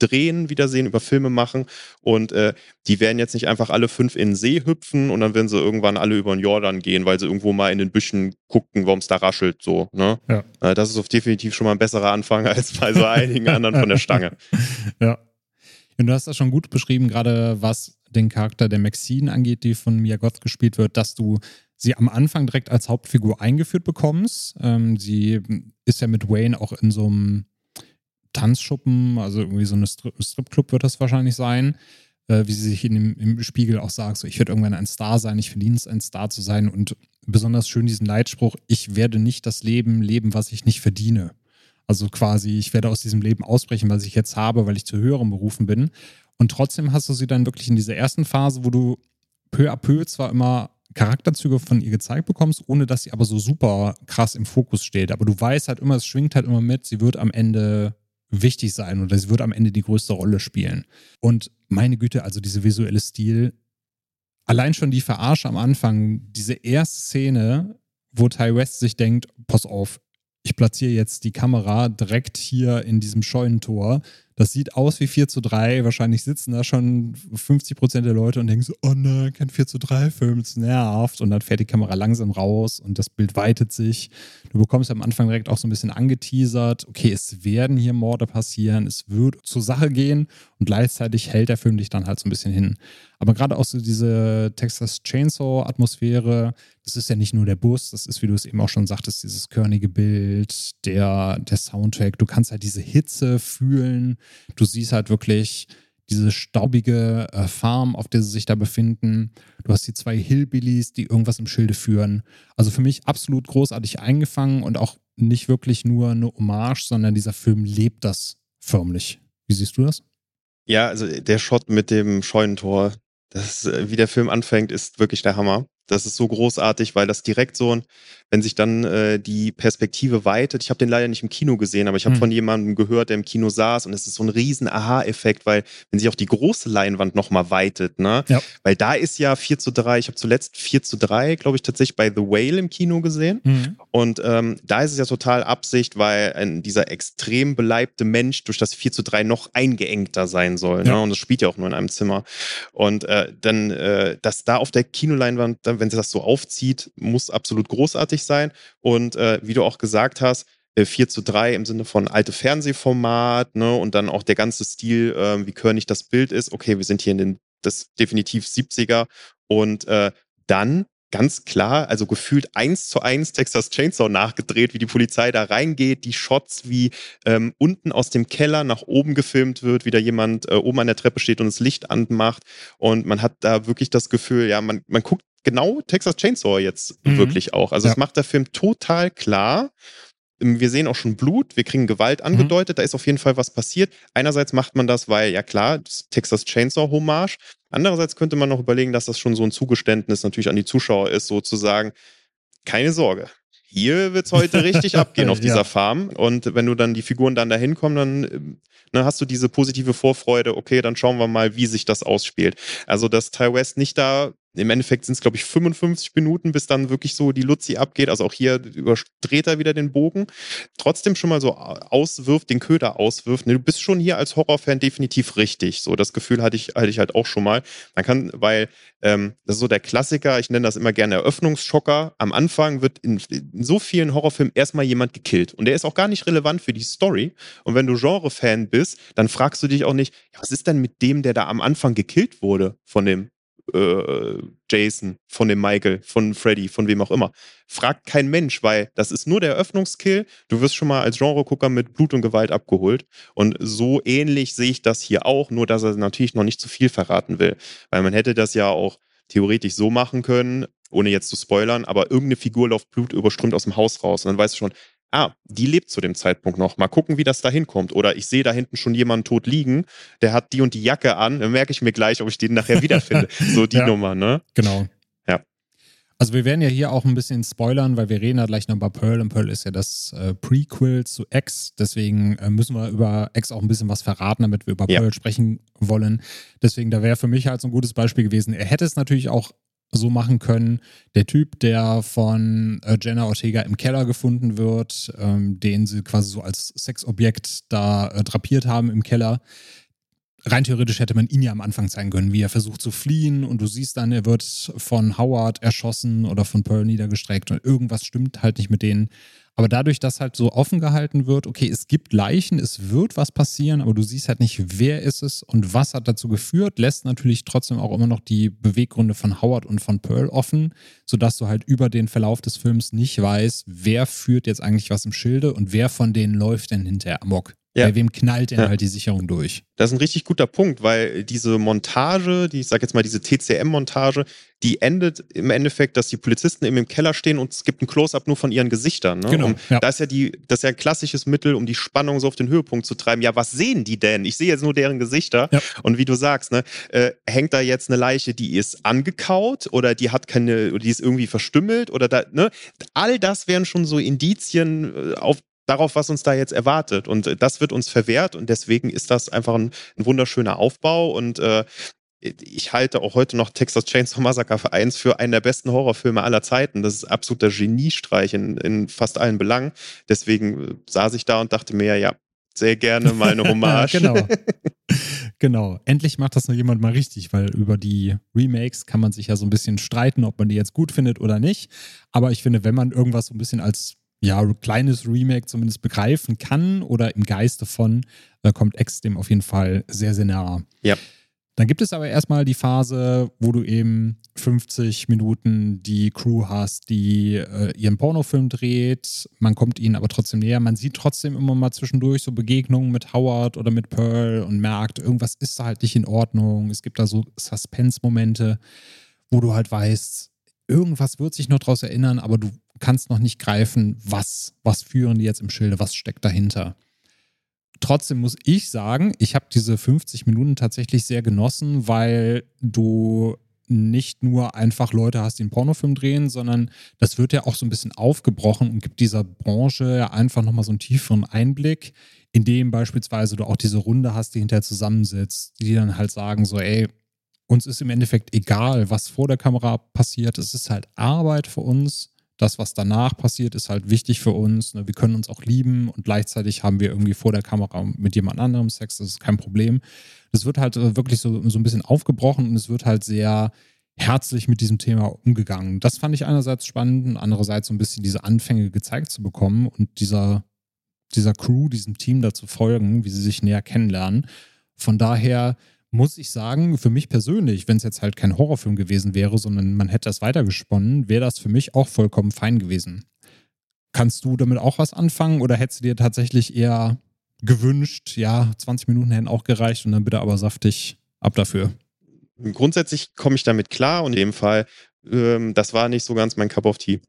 Drehen wiedersehen, über Filme machen. Und äh, die werden jetzt nicht einfach alle fünf in den See hüpfen und dann werden sie irgendwann alle über den Jordan gehen, weil sie irgendwo mal in den Büschen gucken, warum es da raschelt. So, ne? Ja. Äh, das ist auf definitiv schon mal ein besserer Anfang als bei so einigen anderen von der Stange. Ja. Du hast das schon gut beschrieben, gerade was den Charakter der Maxine angeht, die von Mia Goth gespielt wird, dass du sie am Anfang direkt als Hauptfigur eingeführt bekommst. Ähm, sie ist ja mit Wayne auch in so einem Tanzschuppen, also irgendwie so ein Strip Stripclub wird das wahrscheinlich sein, äh, wie sie sich in dem, im Spiegel auch sagt, so ich werde irgendwann ein Star sein, ich verdiene es, ein Star zu sein und besonders schön diesen Leitspruch, ich werde nicht das Leben leben, was ich nicht verdiene. Also quasi, ich werde aus diesem Leben ausbrechen, was ich jetzt habe, weil ich zu höheren Berufen bin. Und trotzdem hast du sie dann wirklich in dieser ersten Phase, wo du peu à peu zwar immer Charakterzüge von ihr gezeigt bekommst, ohne dass sie aber so super krass im Fokus steht. Aber du weißt halt immer, es schwingt halt immer mit, sie wird am Ende wichtig sein oder sie wird am Ende die größte Rolle spielen. Und meine Güte, also diese visuelle Stil, allein schon die Verarsche am Anfang, diese erste Szene, wo Ty West sich denkt, pass auf, ich platziere jetzt die Kamera direkt hier in diesem Scheunentor. Das sieht aus wie 4 zu 3. Wahrscheinlich sitzen da schon 50 Prozent der Leute und denken so, oh nein, kein 4 zu 3 Film, das nervt. Und dann fährt die Kamera langsam raus und das Bild weitet sich. Du bekommst am Anfang direkt auch so ein bisschen angeteasert, okay, es werden hier Morde passieren, es wird zur Sache gehen und gleichzeitig hält der Film dich dann halt so ein bisschen hin. Aber gerade auch so diese Texas Chainsaw-Atmosphäre, das ist ja nicht nur der Bus, das ist, wie du es eben auch schon sagtest, dieses körnige Bild, der, der Soundtrack. Du kannst halt diese Hitze fühlen. Du siehst halt wirklich diese staubige äh, Farm, auf der sie sich da befinden. Du hast die zwei Hillbillies, die irgendwas im Schilde führen. Also für mich absolut großartig eingefangen und auch nicht wirklich nur eine Hommage, sondern dieser Film lebt das förmlich. Wie siehst du das? Ja, also der Shot mit dem Scheunentor, das, wie der Film anfängt, ist wirklich der Hammer. Das ist so großartig, weil das direkt so ein, wenn sich dann äh, die Perspektive weitet. Ich habe den leider nicht im Kino gesehen, aber ich habe hm. von jemandem gehört, der im Kino saß und es ist so ein riesen Aha-Effekt, weil wenn sich auch die große Leinwand nochmal weitet, ne? Ja. Weil da ist ja 4 zu 3, ich habe zuletzt 4 zu 3, glaube ich, tatsächlich bei The Whale im Kino gesehen. Mhm. Und ähm, da ist es ja total Absicht, weil ein, dieser extrem beleibte Mensch durch das 4 zu 3 noch eingeengter sein soll. Ne? Ja. Ne? Und das spielt ja auch nur in einem Zimmer. Und äh, dann, äh, dass da auf der Kinoleinwand, wenn sie das so aufzieht, muss absolut großartig sein. Und äh, wie du auch gesagt hast, 4 äh, zu 3 im Sinne von alte Fernsehformat, ne, und dann auch der ganze Stil, äh, wie körnig das Bild ist. Okay, wir sind hier in den, das definitiv 70er. Und äh, dann ganz klar, also gefühlt eins zu eins Texas Chainsaw nachgedreht, wie die Polizei da reingeht, die Shots, wie ähm, unten aus dem Keller nach oben gefilmt wird, wie da jemand äh, oben an der Treppe steht und das Licht anmacht. Und man hat da wirklich das Gefühl, ja, man, man guckt genau Texas Chainsaw jetzt mhm. wirklich auch. Also es macht der Film total klar. Wir sehen auch schon Blut, wir kriegen Gewalt mhm. angedeutet, mhm. da ist auf jeden Fall was passiert. Einerseits macht man das, weil, ja klar, Texas Chainsaw Hommage. Andererseits könnte man noch überlegen, dass das schon so ein Zugeständnis natürlich an die Zuschauer ist, sozusagen. Keine Sorge. Hier wird es heute richtig abgehen auf dieser ja. Farm. Und wenn du dann die Figuren dann dahin kommen, dann ne, hast du diese positive Vorfreude, okay, dann schauen wir mal, wie sich das ausspielt. Also, dass Ty West nicht da im Endeffekt sind es, glaube ich, 55 Minuten, bis dann wirklich so die Luzi abgeht. Also auch hier überdreht er wieder den Bogen. Trotzdem schon mal so auswirft, den Köder auswirft. Ne, du bist schon hier als Horrorfan definitiv richtig. So, das Gefühl hatte ich, hatte ich halt auch schon mal. Man kann, weil ähm, das ist so der Klassiker, ich nenne das immer gerne Eröffnungsschocker. Am Anfang wird in, in so vielen Horrorfilmen erstmal jemand gekillt. Und der ist auch gar nicht relevant für die Story. Und wenn du Genre-Fan bist, dann fragst du dich auch nicht, ja, was ist denn mit dem, der da am Anfang gekillt wurde von dem äh, Jason, von dem Michael, von Freddy, von wem auch immer. Fragt kein Mensch, weil das ist nur der Eröffnungskill. Du wirst schon mal als Genregucker mit Blut und Gewalt abgeholt. Und so ähnlich sehe ich das hier auch, nur dass er natürlich noch nicht zu viel verraten will. Weil man hätte das ja auch theoretisch so machen können, ohne jetzt zu spoilern, aber irgendeine Figur läuft Blut überströmt aus dem Haus raus. Und dann weißt du schon, ah, die lebt zu dem Zeitpunkt noch. Mal gucken, wie das da hinkommt. Oder ich sehe da hinten schon jemanden tot liegen, der hat die und die Jacke an, dann merke ich mir gleich, ob ich den nachher wiederfinde. so die ja, Nummer, ne? Genau. Ja. Also wir werden ja hier auch ein bisschen spoilern, weil wir reden ja gleich noch über Pearl und Pearl ist ja das äh, Prequel zu X. Deswegen äh, müssen wir über X auch ein bisschen was verraten, damit wir über ja. Pearl sprechen wollen. Deswegen, da wäre für mich halt so ein gutes Beispiel gewesen. Er hätte es natürlich auch so machen können. Der Typ, der von äh, Jenna Ortega im Keller gefunden wird, ähm, den sie quasi so als Sexobjekt da äh, drapiert haben im Keller. Rein theoretisch hätte man ihn ja am Anfang zeigen können, wie er versucht zu fliehen und du siehst dann, er wird von Howard erschossen oder von Pearl niedergestreckt und irgendwas stimmt halt nicht mit denen. Aber dadurch, dass halt so offen gehalten wird, okay, es gibt Leichen, es wird was passieren, aber du siehst halt nicht, wer ist es und was hat dazu geführt, lässt natürlich trotzdem auch immer noch die Beweggründe von Howard und von Pearl offen, sodass du halt über den Verlauf des Films nicht weißt, wer führt jetzt eigentlich was im Schilde und wer von denen läuft denn hinterher amok. Ja. Bei wem knallt denn ja. halt die Sicherung durch? Das ist ein richtig guter Punkt, weil diese Montage, die, ich sag jetzt mal, diese TCM-Montage, die endet im Endeffekt, dass die Polizisten eben im Keller stehen und es gibt ein Close-up nur von ihren Gesichtern. Ne? Genau. Ja. Das ist ja die, das ist ja ein klassisches Mittel, um die Spannung so auf den Höhepunkt zu treiben. Ja, was sehen die denn? Ich sehe jetzt nur deren Gesichter. Ja. Und wie du sagst, ne, äh, hängt da jetzt eine Leiche, die ist angekaut oder die hat keine, die ist irgendwie verstümmelt oder da, ne? All das wären schon so Indizien äh, auf darauf, was uns da jetzt erwartet. Und das wird uns verwehrt und deswegen ist das einfach ein, ein wunderschöner Aufbau und äh, ich halte auch heute noch Texas Chainsaw Massacre 1 für einen der besten Horrorfilme aller Zeiten. Das ist absoluter Geniestreich in, in fast allen Belangen. Deswegen äh, saß ich da und dachte mir, ja, sehr gerne mal eine Hommage. genau. genau. Endlich macht das noch jemand mal richtig, weil über die Remakes kann man sich ja so ein bisschen streiten, ob man die jetzt gut findet oder nicht. Aber ich finde, wenn man irgendwas so ein bisschen als ja, kleines Remake zumindest begreifen kann oder im Geiste von, äh, kommt X dem auf jeden Fall sehr, sehr nah. Ja. Dann gibt es aber erstmal die Phase, wo du eben 50 Minuten die Crew hast, die äh, ihren Pornofilm dreht. Man kommt ihnen aber trotzdem näher. Man sieht trotzdem immer mal zwischendurch so Begegnungen mit Howard oder mit Pearl und merkt, irgendwas ist da halt nicht in Ordnung. Es gibt da so Suspense-Momente, wo du halt weißt, irgendwas wird sich noch daraus erinnern, aber du kannst noch nicht greifen, was, was führen die jetzt im Schilde, was steckt dahinter. Trotzdem muss ich sagen, ich habe diese 50 Minuten tatsächlich sehr genossen, weil du nicht nur einfach Leute hast, die einen Pornofilm drehen, sondern das wird ja auch so ein bisschen aufgebrochen und gibt dieser Branche einfach nochmal so einen tieferen Einblick, indem beispielsweise du auch diese Runde hast, die hinterher zusammensitzt, die dann halt sagen so, ey, uns ist im Endeffekt egal, was vor der Kamera passiert, es ist halt Arbeit für uns das, was danach passiert, ist halt wichtig für uns. Ne? Wir können uns auch lieben und gleichzeitig haben wir irgendwie vor der Kamera mit jemand anderem Sex, das ist kein Problem. Das wird halt äh, wirklich so, so ein bisschen aufgebrochen und es wird halt sehr herzlich mit diesem Thema umgegangen. Das fand ich einerseits spannend und andererseits so ein bisschen diese Anfänge gezeigt zu bekommen und dieser, dieser Crew, diesem Team dazu folgen, wie sie sich näher kennenlernen. Von daher muss ich sagen, für mich persönlich, wenn es jetzt halt kein Horrorfilm gewesen wäre, sondern man hätte das weitergesponnen, wäre das für mich auch vollkommen fein gewesen. Kannst du damit auch was anfangen oder hättest du dir tatsächlich eher gewünscht, ja, 20 Minuten hätten auch gereicht und dann bitte aber saftig ab dafür? Grundsätzlich komme ich damit klar und in dem Fall, ähm, das war nicht so ganz mein Cup of Tea.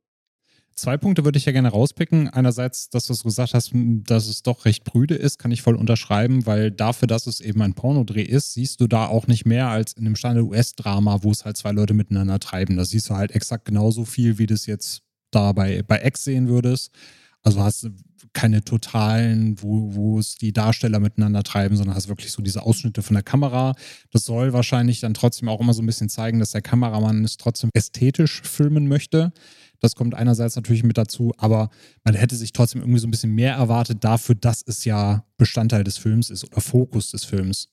Zwei Punkte würde ich ja gerne rauspicken. Einerseits, dass du gesagt hast, dass es doch recht prüde ist, kann ich voll unterschreiben, weil dafür, dass es eben ein Pornodreh ist, siehst du da auch nicht mehr als in einem Standard-US-Drama, wo es halt zwei Leute miteinander treiben. Da siehst du halt exakt genauso viel, wie du es jetzt da bei, bei X sehen würdest. Also hast du keine totalen, wo, wo es die Darsteller miteinander treiben, sondern hast wirklich so diese Ausschnitte von der Kamera. Das soll wahrscheinlich dann trotzdem auch immer so ein bisschen zeigen, dass der Kameramann es trotzdem ästhetisch filmen möchte. Das kommt einerseits natürlich mit dazu, aber man hätte sich trotzdem irgendwie so ein bisschen mehr erwartet dafür, dass es ja Bestandteil des Films ist oder Fokus des Films.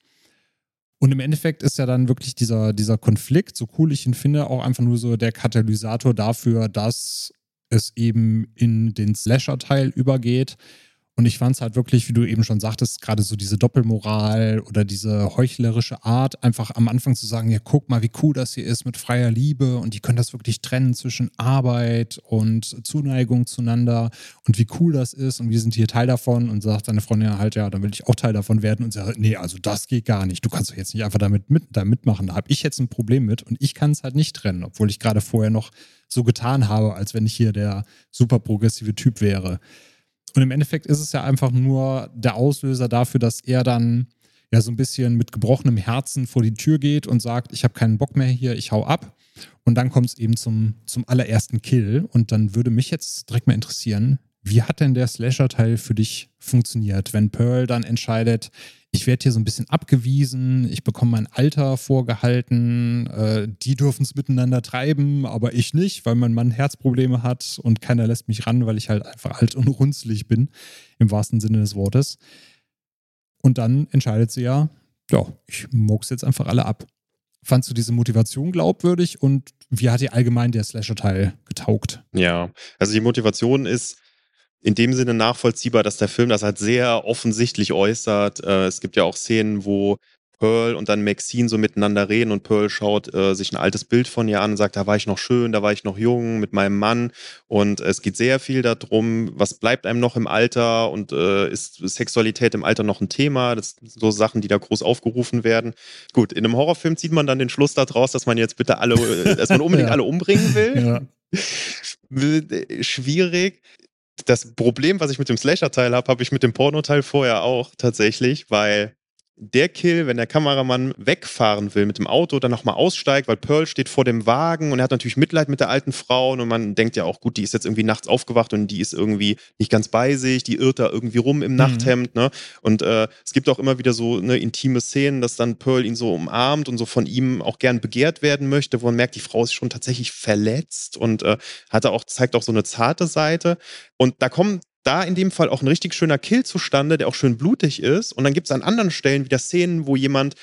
Und im Endeffekt ist ja dann wirklich dieser, dieser Konflikt, so cool ich ihn finde, auch einfach nur so der Katalysator dafür, dass es eben in den Slasher-Teil übergeht und ich fand es halt wirklich, wie du eben schon sagtest, gerade so diese Doppelmoral oder diese heuchlerische Art, einfach am Anfang zu sagen, ja, guck mal, wie cool das hier ist mit freier Liebe und die können das wirklich trennen zwischen Arbeit und Zuneigung zueinander und wie cool das ist und wir sind hier Teil davon und sagt deine Freundin halt, ja, dann will ich auch Teil davon werden und sagt, nee, also das geht gar nicht. Du kannst doch jetzt nicht einfach damit mit, da mitmachen. Da habe ich jetzt ein Problem mit und ich kann es halt nicht trennen, obwohl ich gerade vorher noch so getan habe, als wenn ich hier der super progressive Typ wäre. Und im Endeffekt ist es ja einfach nur der Auslöser dafür, dass er dann ja so ein bisschen mit gebrochenem Herzen vor die Tür geht und sagt, ich habe keinen Bock mehr hier, ich hau ab. Und dann kommt es eben zum, zum allerersten Kill. Und dann würde mich jetzt direkt mal interessieren, wie hat denn der Slasher-Teil für dich funktioniert, wenn Pearl dann entscheidet, ich werde hier so ein bisschen abgewiesen, ich bekomme mein Alter vorgehalten, äh, die dürfen es miteinander treiben, aber ich nicht, weil mein Mann Herzprobleme hat und keiner lässt mich ran, weil ich halt einfach alt und runzlig bin, im wahrsten Sinne des Wortes. Und dann entscheidet sie ja, ja, ich mog's jetzt einfach alle ab. Fandst du diese Motivation glaubwürdig und wie hat dir allgemein der Slasher-Teil getaugt? Ja, also die Motivation ist in dem Sinne nachvollziehbar, dass der Film das halt sehr offensichtlich äußert. Äh, es gibt ja auch Szenen, wo Pearl und dann Maxine so miteinander reden und Pearl schaut äh, sich ein altes Bild von ihr an und sagt, da war ich noch schön, da war ich noch jung mit meinem Mann und es geht sehr viel darum, was bleibt einem noch im Alter und äh, ist Sexualität im Alter noch ein Thema? Das sind so Sachen, die da groß aufgerufen werden. Gut, in einem Horrorfilm zieht man dann den Schluss daraus, dass man jetzt bitte alle, äh, dass man unbedingt ja. alle umbringen will. Ja. Schwierig das Problem, was ich mit dem Slasher-Teil habe, habe ich mit dem Porno-Teil vorher auch tatsächlich, weil der Kill, wenn der Kameramann wegfahren will mit dem Auto, dann nochmal aussteigt, weil Pearl steht vor dem Wagen und er hat natürlich Mitleid mit der alten Frau und man denkt ja auch, gut, die ist jetzt irgendwie nachts aufgewacht und die ist irgendwie nicht ganz bei sich, die irrt da irgendwie rum im mhm. Nachthemd, ne? Und äh, es gibt auch immer wieder so ne, intime Szenen, dass dann Pearl ihn so umarmt und so von ihm auch gern begehrt werden möchte, wo man merkt, die Frau ist schon tatsächlich verletzt und äh, hat auch, zeigt auch so eine zarte Seite. Und da kommen da in dem Fall auch ein richtig schöner Kill zustande, der auch schön blutig ist. Und dann gibt es an anderen Stellen wieder Szenen, wo jemand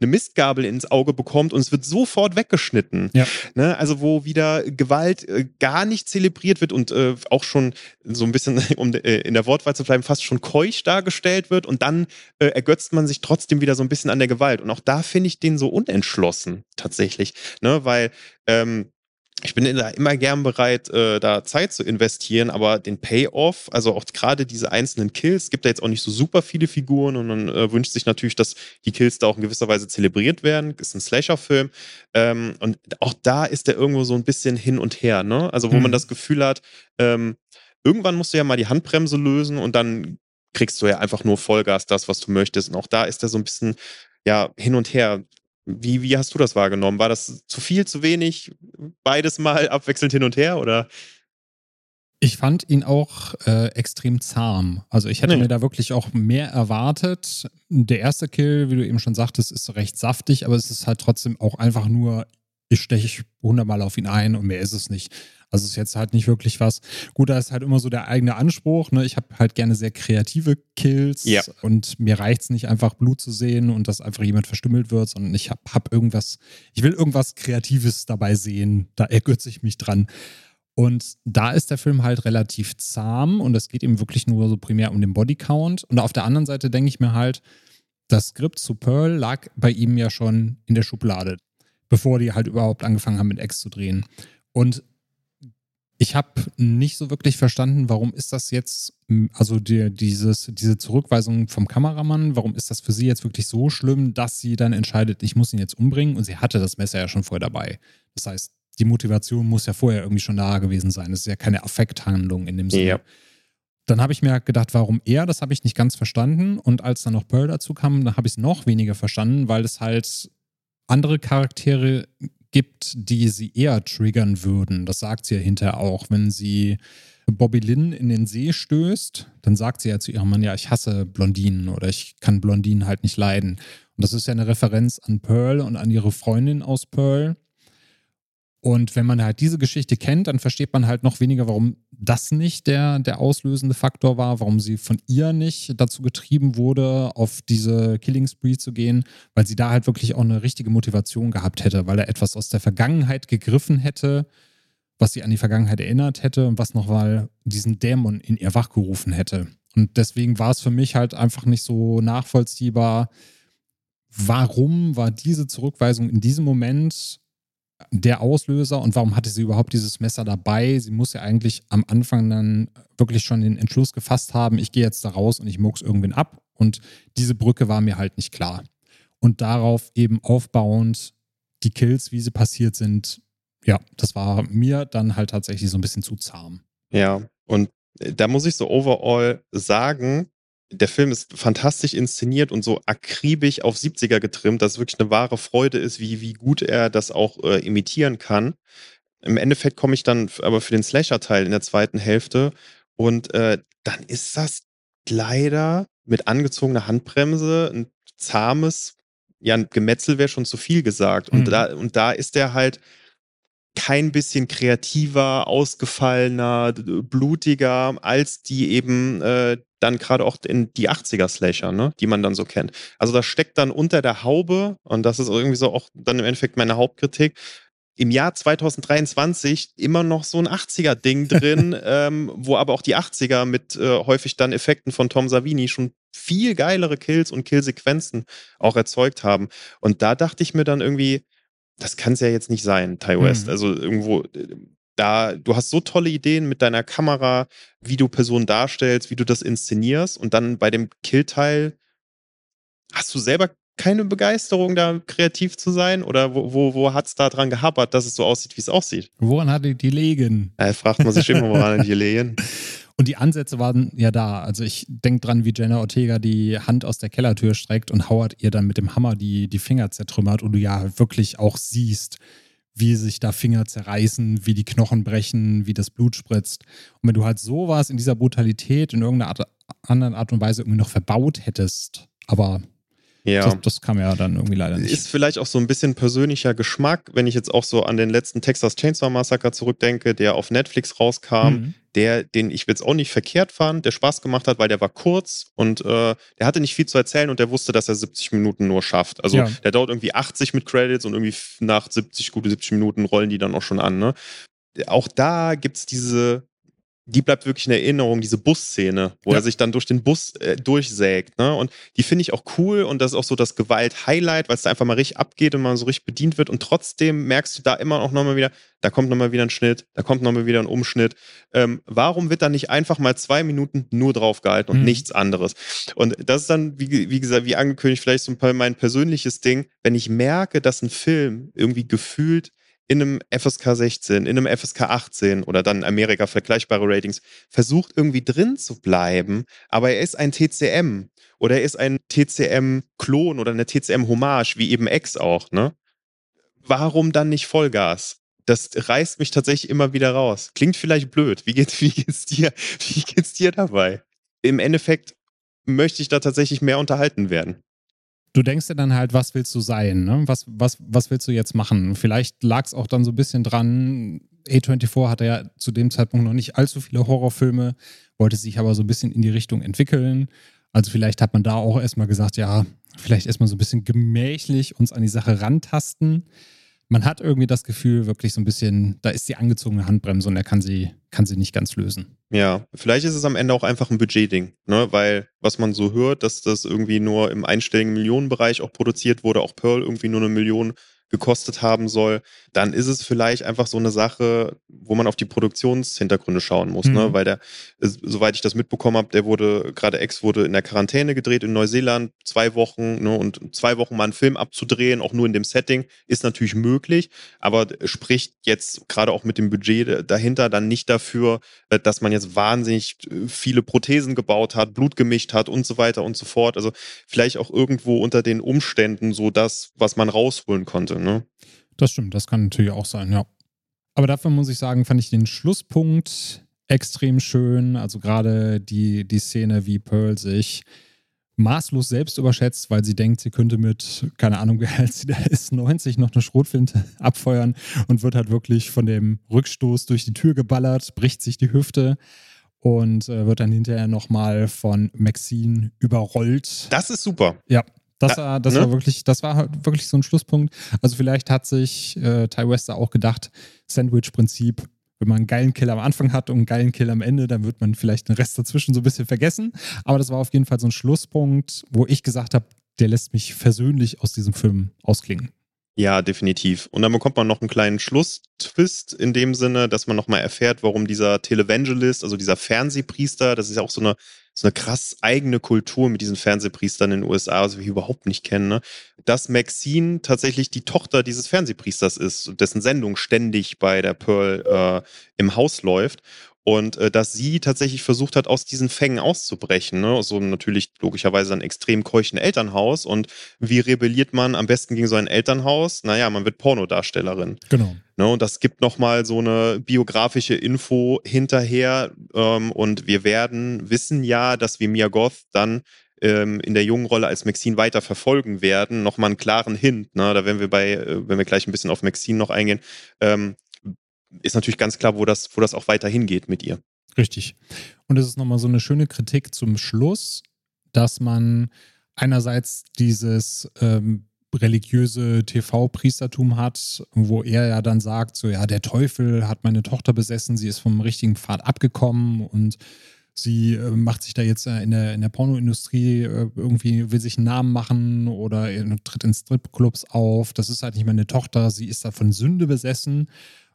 eine Mistgabel ins Auge bekommt und es wird sofort weggeschnitten. Ja. Ne? Also wo wieder Gewalt äh, gar nicht zelebriert wird und äh, auch schon so ein bisschen, um äh, in der Wortwahl zu bleiben, fast schon keusch dargestellt wird und dann äh, ergötzt man sich trotzdem wieder so ein bisschen an der Gewalt. Und auch da finde ich den so unentschlossen tatsächlich, ne? weil ähm, ich bin da immer gern bereit, äh, da Zeit zu investieren, aber den Payoff, also auch gerade diese einzelnen Kills, gibt da jetzt auch nicht so super viele Figuren und man äh, wünscht sich natürlich, dass die Kills da auch in gewisser Weise zelebriert werden. Ist ein Slasher-Film. Ähm, und auch da ist der irgendwo so ein bisschen hin und her, ne? Also, wo mhm. man das Gefühl hat, ähm, irgendwann musst du ja mal die Handbremse lösen und dann kriegst du ja einfach nur Vollgas das, was du möchtest. Und auch da ist er so ein bisschen, ja, hin und her. Wie, wie hast du das wahrgenommen? War das zu viel, zu wenig? Beides mal abwechselnd hin und her oder? Ich fand ihn auch äh, extrem zahm. Also ich hätte nee. mir da wirklich auch mehr erwartet. Der erste Kill, wie du eben schon sagtest, ist recht saftig, aber es ist halt trotzdem auch einfach nur, ich steche hundertmal auf ihn ein und mehr ist es nicht. Also ist jetzt halt nicht wirklich was. Gut, da ist halt immer so der eigene Anspruch. Ne? Ich habe halt gerne sehr kreative Kills ja. und mir reicht es nicht einfach Blut zu sehen und dass einfach jemand verstümmelt wird, sondern ich habe hab irgendwas, ich will irgendwas Kreatives dabei sehen. Da ergötze ich mich dran. Und da ist der Film halt relativ zahm und es geht eben wirklich nur so primär um den Bodycount. Und auf der anderen Seite denke ich mir halt, das Skript zu Pearl lag bei ihm ja schon in der Schublade, bevor die halt überhaupt angefangen haben mit X zu drehen. Und ich habe nicht so wirklich verstanden, warum ist das jetzt, also die, dieses, diese Zurückweisung vom Kameramann, warum ist das für sie jetzt wirklich so schlimm, dass sie dann entscheidet, ich muss ihn jetzt umbringen und sie hatte das Messer ja schon vorher dabei. Das heißt, die Motivation muss ja vorher irgendwie schon da gewesen sein. Es ist ja keine Affekthandlung in dem Sinne. Ja. Dann habe ich mir gedacht, warum er, das habe ich nicht ganz verstanden. Und als dann noch Pearl dazu kam, dann habe ich es noch weniger verstanden, weil es halt andere Charaktere gibt, die sie eher triggern würden. Das sagt sie ja hinterher auch. Wenn sie Bobby Lynn in den See stößt, dann sagt sie ja zu ihrem Mann, ja, ich hasse Blondinen oder ich kann Blondinen halt nicht leiden. Und das ist ja eine Referenz an Pearl und an ihre Freundin aus Pearl. Und wenn man halt diese Geschichte kennt, dann versteht man halt noch weniger, warum das nicht der, der auslösende Faktor war, warum sie von ihr nicht dazu getrieben wurde, auf diese Killing Spree zu gehen, weil sie da halt wirklich auch eine richtige Motivation gehabt hätte, weil er etwas aus der Vergangenheit gegriffen hätte, was sie an die Vergangenheit erinnert hätte und was noch mal diesen Dämon in ihr wachgerufen hätte. Und deswegen war es für mich halt einfach nicht so nachvollziehbar, warum war diese Zurückweisung in diesem Moment der Auslöser und warum hatte sie überhaupt dieses Messer dabei? Sie muss ja eigentlich am Anfang dann wirklich schon den Entschluss gefasst haben, ich gehe jetzt da raus und ich mucks irgendwen ab. Und diese Brücke war mir halt nicht klar. Und darauf eben aufbauend die Kills, wie sie passiert sind, ja, das war mir dann halt tatsächlich so ein bisschen zu zahm. Ja, und da muss ich so overall sagen, der Film ist fantastisch inszeniert und so akribisch auf 70er getrimmt, dass es wirklich eine wahre Freude ist, wie, wie gut er das auch äh, imitieren kann. Im Endeffekt komme ich dann aber für den Slasher-Teil in der zweiten Hälfte und äh, dann ist das leider mit angezogener Handbremse ein zahmes, ja, ein Gemetzel wäre schon zu viel gesagt. Und, mhm. da, und da ist er halt kein bisschen kreativer, ausgefallener, blutiger als die eben äh, dann gerade auch in die 80er-Slasher, ne, die man dann so kennt. Also da steckt dann unter der Haube, und das ist irgendwie so auch dann im Endeffekt meine Hauptkritik, im Jahr 2023 immer noch so ein 80er-Ding drin, ähm, wo aber auch die 80er mit äh, häufig dann Effekten von Tom Savini schon viel geilere Kills und Killsequenzen auch erzeugt haben. Und da dachte ich mir dann irgendwie, das kann es ja jetzt nicht sein, Ty West. Mhm. Also irgendwo, da, du hast so tolle Ideen mit deiner Kamera, wie du Personen darstellst, wie du das inszenierst und dann bei dem Killteil hast du selber keine Begeisterung, da kreativ zu sein? Oder wo, wo, wo hat es da dran gehappert, dass es so aussieht, wie es aussieht? Woran hatte die legen? Da fragt man sich immer, woran die legen. Und die Ansätze waren ja da. Also ich denke dran, wie Jenna Ortega die Hand aus der Kellertür streckt und Howard ihr dann mit dem Hammer die, die Finger zertrümmert und du ja wirklich auch siehst, wie sich da Finger zerreißen, wie die Knochen brechen, wie das Blut spritzt. Und wenn du halt sowas in dieser Brutalität in irgendeiner Art, anderen Art und Weise irgendwie noch verbaut hättest, aber Ja. Das, das, kam ja dann irgendwie leider nicht. Ist vielleicht auch so ein bisschen persönlicher Geschmack, wenn ich jetzt auch so an den letzten Texas Chainsaw Massacre zurückdenke, der auf Netflix rauskam, mhm. der, den ich jetzt auch nicht verkehrt fand, der Spaß gemacht hat, weil der war kurz und äh, der hatte nicht viel zu erzählen und der wusste, dass er 70 Minuten nur schafft. Also ja. der dauert irgendwie 80 mit Credits und irgendwie nach 70, gute 70 Minuten rollen die dann auch schon an. Ne? Auch da gibt es diese die bleibt wirklich in Erinnerung, diese Busszene, wo ja. er sich dann durch den Bus äh, durchsägt. Ne? Und die finde ich auch cool und das ist auch so das Gewalt-Highlight, weil es da einfach mal richtig abgeht und man so richtig bedient wird. Und trotzdem merkst du da immer auch nochmal wieder, da kommt nochmal wieder ein Schnitt, da kommt nochmal wieder ein Umschnitt. Ähm, warum wird da nicht einfach mal zwei Minuten nur drauf gehalten und mhm. nichts anderes? Und das ist dann, wie, wie gesagt, wie angekündigt, vielleicht so ein paar mein persönliches Ding, wenn ich merke, dass ein Film irgendwie gefühlt in einem FSK 16, in einem FSK 18 oder dann Amerika vergleichbare Ratings versucht irgendwie drin zu bleiben, aber er ist ein TCM oder er ist ein TCM-Klon oder eine TCM-Hommage, wie eben X auch, ne? Warum dann nicht Vollgas? Das reißt mich tatsächlich immer wieder raus. Klingt vielleicht blöd. Wie geht's, wie geht's dir? Wie geht's dir dabei? Im Endeffekt möchte ich da tatsächlich mehr unterhalten werden du denkst dir dann halt, was willst du sein? Ne? Was, was, was willst du jetzt machen? Vielleicht lag es auch dann so ein bisschen dran. A24 hatte ja zu dem Zeitpunkt noch nicht allzu viele Horrorfilme, wollte sich aber so ein bisschen in die Richtung entwickeln. Also vielleicht hat man da auch erstmal gesagt, ja, vielleicht erstmal so ein bisschen gemächlich uns an die Sache rantasten man hat irgendwie das Gefühl, wirklich so ein bisschen, da ist die angezogene Handbremse und er kann sie, kann sie nicht ganz lösen. Ja, vielleicht ist es am Ende auch einfach ein Budgetding, ne? Weil was man so hört, dass das irgendwie nur im einstelligen Millionenbereich auch produziert wurde, auch Pearl irgendwie nur eine Million gekostet haben soll, dann ist es vielleicht einfach so eine Sache, wo man auf die Produktionshintergründe schauen muss, ne? mhm. ne? Weil der, soweit ich das mitbekommen habe, der wurde, gerade Ex wurde in der Quarantäne gedreht in Neuseeland, zwei Wochen, ne? Und zwei Wochen mal einen Film abzudrehen, auch nur in dem Setting, ist natürlich möglich, aber spricht jetzt gerade auch mit dem Budget dahinter dann nicht dafür, äh, dass man jetzt wahnsinnig äh, viele Prothesen gebaut hat, Blut gemischt hat und so weiter und so fort. Also vielleicht auch irgendwo unter den Umständen so das, was man rausholen konnte ne? Das stimmt, das kann natürlich auch sein, ja. Aber dafür muss ich sagen, fand ich den Schlusspunkt extrem schön. Also gerade die, die Szene, wie Pearl sich maßlos selbst überschätzt, weil sie denkt, sie könnte mit, keine Ahnung, wie alt sie da ist, 90 noch eine Schrotflinte abfeuern und wird halt wirklich von dem Rückstoß durch die Tür geballert, bricht sich die Hüfte und äh, wird dann hinterher nochmal von Maxine überrollt. Das ist super. Ja, das, war, das ne? war wirklich, das war halt wirklich so ein Schlusspunkt. Also vielleicht hat sich äh, Ty Wester auch gedacht, Sandwich-Prinzip, wenn man einen geilen Kill am Anfang hat und einen geilen Kill am Ende, dann wird man vielleicht den Rest dazwischen so ein bisschen vergessen. Aber das war auf jeden Fall so ein Schlusspunkt, wo ich gesagt habe, der lässt mich versöhnlich aus diesem Film ausklingen. Ja, definitiv. Und dann bekommt man noch einen kleinen Schlusstwist in dem Sinne, dass man nochmal erfährt, warum dieser Televangelist, also dieser Fernsehpriester, das ist ja auch so eine, so eine krass eigene Kultur mit diesen Fernsehpriestern in den USA, also wir überhaupt nicht kennen, ne? dass Maxine tatsächlich die Tochter dieses Fernsehpriesters ist, dessen Sendung ständig bei der Pearl äh, im Haus läuft. Und äh, dass sie tatsächlich versucht hat, aus diesen Fängen auszubrechen. Ne? So natürlich logischerweise ein extrem keuchen Elternhaus. Und wie rebelliert man am besten gegen so ein Elternhaus? Naja, man wird Pornodarstellerin. Genau. Ne? Und das gibt nochmal so eine biografische Info hinterher. Ähm, und wir werden wissen ja, dass wir Mia Goth dann ähm, in der jungen Rolle als Maxine weiter verfolgen werden, nochmal einen klaren Hint. Ne? Da werden wir bei, äh, wenn wir gleich ein bisschen auf Maxine noch eingehen, ähm, ist natürlich ganz klar, wo das, wo das auch weiter hingeht mit ihr. Richtig. Und es ist nochmal so eine schöne Kritik zum Schluss, dass man einerseits dieses ähm, religiöse TV-Priestertum hat, wo er ja dann sagt, so ja, der Teufel hat meine Tochter besessen, sie ist vom richtigen Pfad abgekommen und sie äh, macht sich da jetzt äh, in der, in der Pornoindustrie äh, irgendwie, will sich einen Namen machen oder tritt in Stripclubs auf. Das ist halt nicht meine Tochter, sie ist da von Sünde besessen.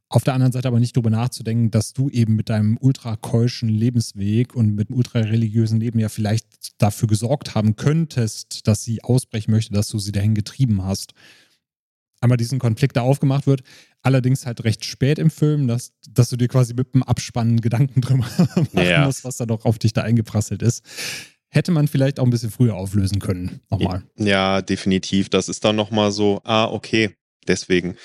Auf der anderen Seite aber nicht darüber nachzudenken, dass du eben mit deinem ultrakeuschen Lebensweg und mit dem ultrareligiösen Leben ja vielleicht dafür gesorgt haben könntest, dass sie ausbrechen möchte, dass du sie dahin getrieben hast. Einmal diesen Konflikt da aufgemacht wird, allerdings halt recht spät im Film, dass, dass du dir quasi mit dem Abspannen Gedanken drüber machen ja. musst, was da doch auf dich da eingeprasselt ist hätte man vielleicht auch ein bisschen früher auflösen können. Nochmal. Ja, definitiv. Das ist dann nochmal so, ah, okay, deswegen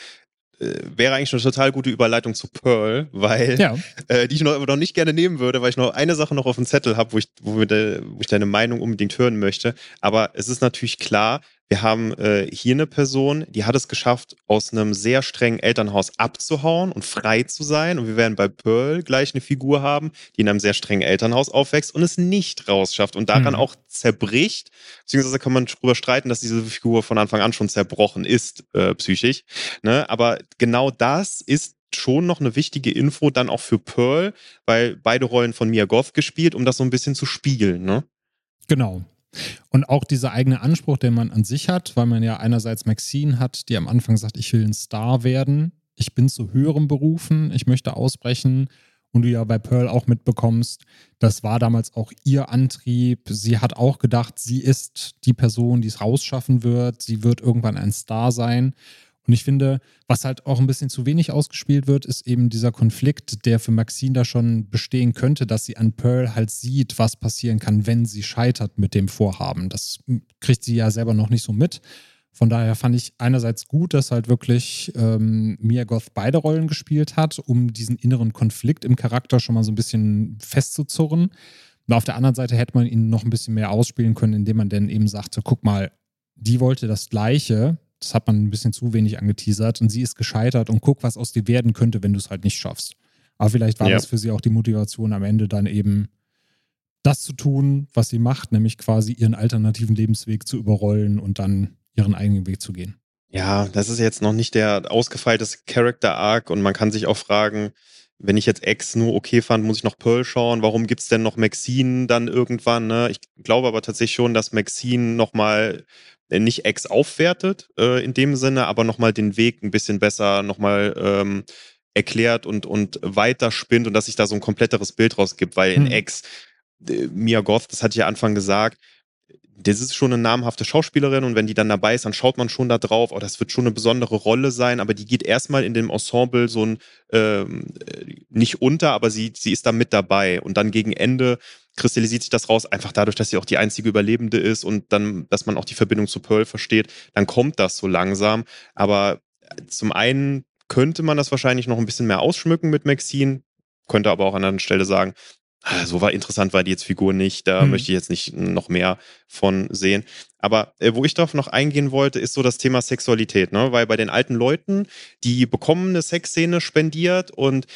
wäre eigentlich eine total gute Überleitung zu Pearl, weil ja. äh, die ich noch, noch nicht gerne nehmen würde, weil ich noch eine Sache noch auf dem Zettel habe, wo ich, wo, de, wo ich deine Meinung unbedingt hören möchte. Aber es ist natürlich klar, wir haben äh, hier eine Person, die hat es geschafft, aus einem sehr strengen Elternhaus abzuhauen und frei zu sein. Und wir werden bei Pearl gleich eine Figur haben, die in einem sehr strengen Elternhaus aufwächst und es nicht rausschafft und daran mhm. auch zerbricht. Beziehungsweise kann man darüber streiten, dass diese Figur von Anfang an schon zerbrochen ist, äh, psychisch. Ne? Aber genau das ist schon noch eine wichtige Info dann auch für Pearl, weil beide Rollen von Mia Goth gespielt, um das so ein bisschen zu spiegeln, ne? Genau. Und auch dieser eigene Anspruch, den man an sich hat, weil man ja einerseits Maxine hat, die am Anfang sagt, ich will ein Star werden, ich bin zu höherem berufen, ich möchte ausbrechen. Und du ja bei Pearl auch mitbekommst, das war damals auch ihr Antrieb. Sie hat auch gedacht, sie ist die Person, die es rausschaffen wird. Sie wird irgendwann ein Star sein. Und ich finde, was halt auch ein bisschen zu wenig ausgespielt wird, ist eben dieser Konflikt, der für Maxine da schon bestehen könnte, dass sie an Pearl halt sieht, was passieren kann, wenn sie scheitert mit dem Vorhaben. Das kriegt sie ja selber noch nicht so mit. Von daher fand ich einerseits gut, dass halt wirklich ähm, Mia Goth beide Rollen gespielt hat, um diesen inneren Konflikt im Charakter schon mal so ein bisschen festzuzurren. Und auf der anderen Seite hätte man ihn noch ein bisschen mehr ausspielen können, indem man dann eben sagte, guck mal, die wollte das Gleiche, das hat man ein bisschen zu wenig angeteasert und sie ist gescheitert und guck, was aus dir werden könnte, wenn du es halt nicht schaffst. Aber vielleicht war ja. das für sie auch die Motivation am Ende dann eben das zu tun, was sie macht, nämlich quasi ihren alternativen Lebensweg zu überrollen und dann ihren eigenen Weg zu gehen. Ja, das ist jetzt noch nicht der ausgefeilte Character Arc und man kann sich auch fragen, wenn ich jetzt X nur okay fand, muss ich noch Pearl schauen. Warum gibt es denn noch Maxine dann irgendwann? Ne? Ich glaube aber tatsächlich schon, dass Maxine nochmal äh, nicht X aufwertet äh, in dem Sinne, aber nochmal den Weg ein bisschen besser nochmal ähm, erklärt und, und weiter spinnt und dass sich da so ein kompletteres Bild rausgibt, weil in hm. X, äh, Mia Goth, das hatte ich ja Anfang gesagt, das ist schon eine namhafte Schauspielerin und wenn die dann dabei ist, dann schaut man schon da drauf, oh, das wird schon eine besondere Rolle sein, aber die geht erstmal in dem Ensemble so ein ähm, äh, nicht unter, aber sie, sie ist da mit dabei und dann gegen Ende kristallisiert sich das raus, einfach dadurch, dass sie auch die einzige Überlebende ist und dann, dass man auch die Verbindung zu Pearl versteht, dann kommt das so langsam. Aber zum einen könnte man das wahrscheinlich noch ein bisschen mehr ausschmücken mit Maxine, könnte aber auch an einer Stelle sagen, so war interessant war die jetzt Figur nicht, da hm. möchte ich jetzt nicht noch mehr von sehen. Aber äh, wo ich darauf noch eingehen wollte, ist so das Thema Sexualität, ne? Weil bei den alten Leuten, die bekommen eine Sexszene spendiert und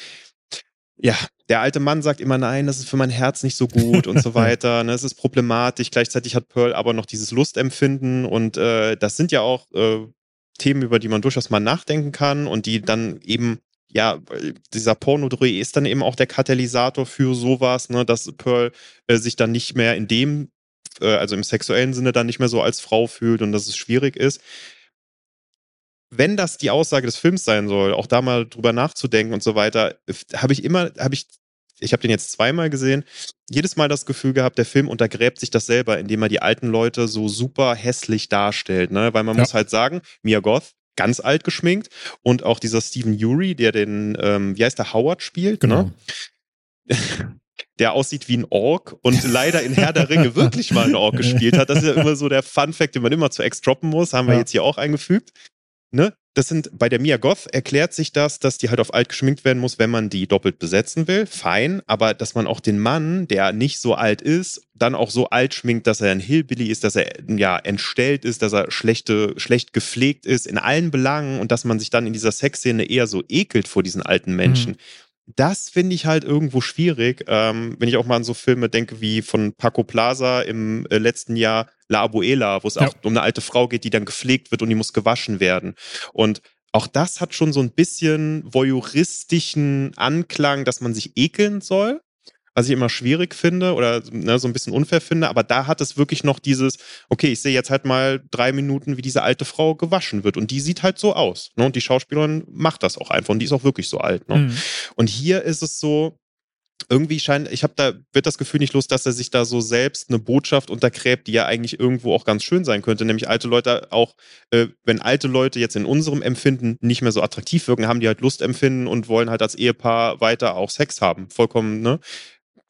ja, der alte Mann sagt immer, nein, das ist für mein Herz nicht so gut und so weiter. Ne, es ist problematisch. Gleichzeitig hat Pearl aber noch dieses Lustempfinden und äh, das sind ja auch äh, Themen, über die man durchaus mal nachdenken kann und die dann eben, ja, dieser Pornodreh ist dann eben auch der Katalysator für sowas, ne, dass Pearl äh, sich dann nicht mehr in dem, äh, also im sexuellen Sinne dann nicht mehr so als Frau fühlt und dass es schwierig ist wenn das die Aussage des Films sein soll, auch da mal drüber nachzudenken und so weiter, habe ich immer, habe ich, ich habe den jetzt zweimal gesehen, jedes Mal das Gefühl gehabt, der Film untergräbt sich das selber, indem er die alten Leute so super hässlich darstellt, ne? Weil man ja. muss halt sagen, Mia Goth, ganz alt geschminkt und auch dieser Stephen Uri, der den, ähm, wie heißt der, Howard spielt, ne? genau. ne? der aussieht wie ein Ork und leider in Herr der Ringe wirklich mal ein Ork gespielt hat. Das ist ja immer so der Fun Fact, den man immer zu Ex droppen muss. Haben wir ja. jetzt hier auch eingefügt ne, das sind, bei der Mia Goth erklärt sich das, dass die halt auf alt geschminkt werden muss, wenn man die doppelt besetzen will. Fein, aber dass man auch den Mann, der nicht so alt ist, dann auch so alt schminkt, dass er ein Hillbilly ist, dass er ja entstellt ist, dass er schlechte, schlecht gepflegt ist in allen Belangen und dass man sich dann in dieser Sexszene eher so ekelt vor diesen alten Menschen. Mhm das finde ich halt irgendwo schwierig, ähm, wenn ich auch mal an so Filme denke wie von Paco Plaza im äh, letzten Jahr La Abuela, wo es ja. auch um eine alte Frau geht, die dann gepflegt wird und die muss gewaschen werden. Und auch das hat schon so ein bisschen voyeuristischen Anklang, dass man sich ekeln soll was ich immer schwierig finde oder ne, so ein bisschen unfair finde. Aber da hat es wirklich noch dieses, okay, ich sehe jetzt halt mal drei Minuten, wie diese alte Frau gewaschen wird. Und die sieht halt so aus. Ne? Und die Schauspielerin macht das auch einfach. Und die ist auch wirklich so alt. Ne? Mhm. Und hier ist es so, irgendwie scheint, ich habe da, wird das Gefühl nicht los, dass er sich da so selbst eine Botschaft untergräbt, die ja eigentlich irgendwo auch ganz schön sein könnte. Nämlich alte Leute auch, äh, wenn alte Leute jetzt in unserem Empfinden nicht mehr so attraktiv wirken, haben die halt Lust empfinden und wollen halt als Ehepaar weiter auch Sex haben. Vollkommen, ne?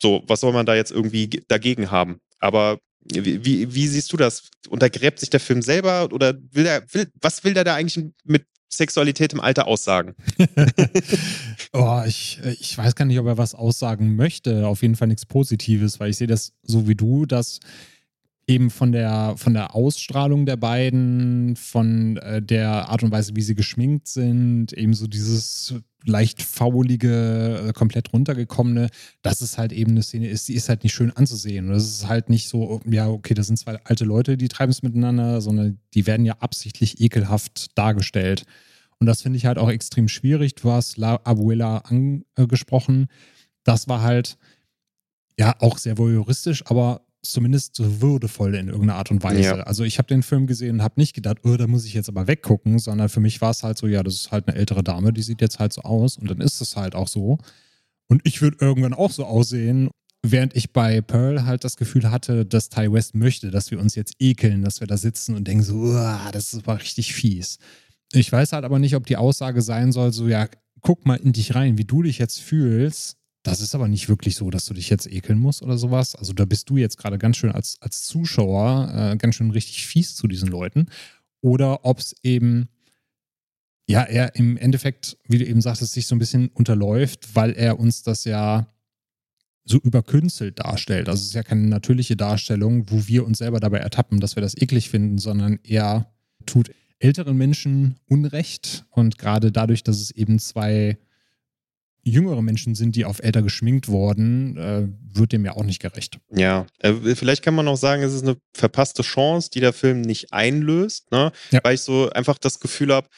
So, was soll man da jetzt irgendwie dagegen haben? Aber wie, wie, wie siehst du das? Untergräbt sich der Film selber oder will er, will, was will der da eigentlich mit Sexualität im Alter aussagen? oh, ich, ich weiß gar nicht, ob er was aussagen möchte. Auf jeden Fall nichts Positives, weil ich sehe das so wie du, dass eben von der, von der Ausstrahlung der beiden, von äh, der Art und Weise, wie sie geschminkt sind, eben so dieses leicht faulige, äh, komplett runtergekommene, dass es halt eben eine Szene ist, die ist halt nicht schön anzusehen. Und das ist halt nicht so, ja, okay, das sind zwei alte Leute, die treiben es miteinander, sondern die werden ja absichtlich ekelhaft dargestellt. Und das finde ich halt auch extrem schwierig. Du hast La Abuela angesprochen. Das war halt ja auch sehr voyeuristisch, aber zumindest so würdevoll in irgendeiner Art und Weise. Ja. Also ich habe den Film gesehen und habe nicht gedacht, oh, da muss ich jetzt aber weggucken, sondern für mich war es halt so, ja, das ist halt eine ältere Dame, die sieht jetzt halt so aus und dann ist es halt auch so. Und ich würde irgendwann auch so aussehen, während ich bei Pearl halt das Gefühl hatte, dass Ty West möchte, dass wir uns jetzt ekeln, dass wir da sitzen und denken so, das ist aber richtig fies. Ich weiß halt aber nicht, ob die Aussage sein soll, so, ja, guck mal in dich rein, wie du dich jetzt fühlst das ist aber nicht wirklich so, dass du dich jetzt ekeln musst oder sowas. Also da bist du jetzt gerade ganz schön als, als Zuschauer äh, ganz schön richtig fies zu diesen Leuten. Oder ob es eben, ja, er im Endeffekt, wie du eben sagtest, sich so ein bisschen unterläuft, weil er uns das ja so überkünstelt darstellt. Also es ist ja keine natürliche Darstellung, wo wir uns selber dabei ertappen, dass wir das eklig finden, sondern er tut älteren Menschen Unrecht und gerade dadurch, dass es eben zwei jüngere Menschen sind, die auf älter geschminkt wurden, äh, wird dem ja auch nicht gerecht. Ja, äh, vielleicht kann man auch sagen, es ist eine verpasste Chance, die der Film nicht einlöst, ne? Ja. weil ich so einfach das Gefühl habe,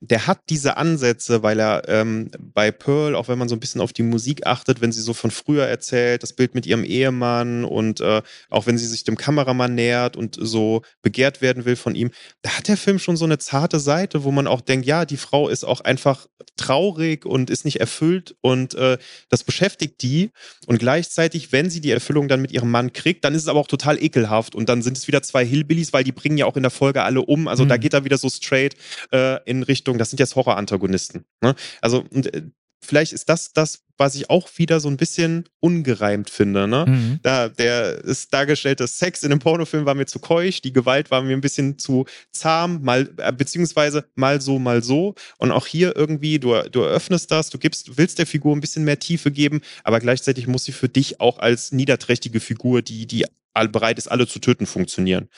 der hat diese Ansätze, weil er ähm, bei Pearl, auch wenn man so ein bisschen auf die Musik achtet, wenn sie so von früher erzählt, das Bild mit ihrem Ehemann und äh, auch wenn sie sich dem Kameramann nähert und so begehrt werden will von ihm, da hat der Film schon so eine zarte Seite, wo man auch denkt, ja, die Frau ist auch einfach traurig und ist nicht erfüllt und äh, das beschäftigt die. Und gleichzeitig, wenn sie die Erfüllung dann mit ihrem Mann kriegt, dann ist es aber auch total ekelhaft und dann sind es wieder zwei Hillbillies, weil die bringen ja auch in der Folge alle um. Also mhm. da geht er wieder so straight äh, in Richtung Richtung, das sind jetzt Horror-Antagonisten. Ne? Also, und, äh, vielleicht ist das das, was ich auch wieder so ein bisschen ungereimt finde. Ne? Mhm. Da, der ist dargestellte Sex in dem Pornofilm war mir zu keusch, die Gewalt war mir ein bisschen zu zahm, mal, äh, beziehungsweise mal so, mal so. Und auch hier irgendwie, du, du eröffnest das, du gibst, willst der Figur ein bisschen mehr Tiefe geben, aber gleichzeitig muss sie für dich auch als niederträchtige Figur, die, die bereit ist, alle zu töten, funktionieren.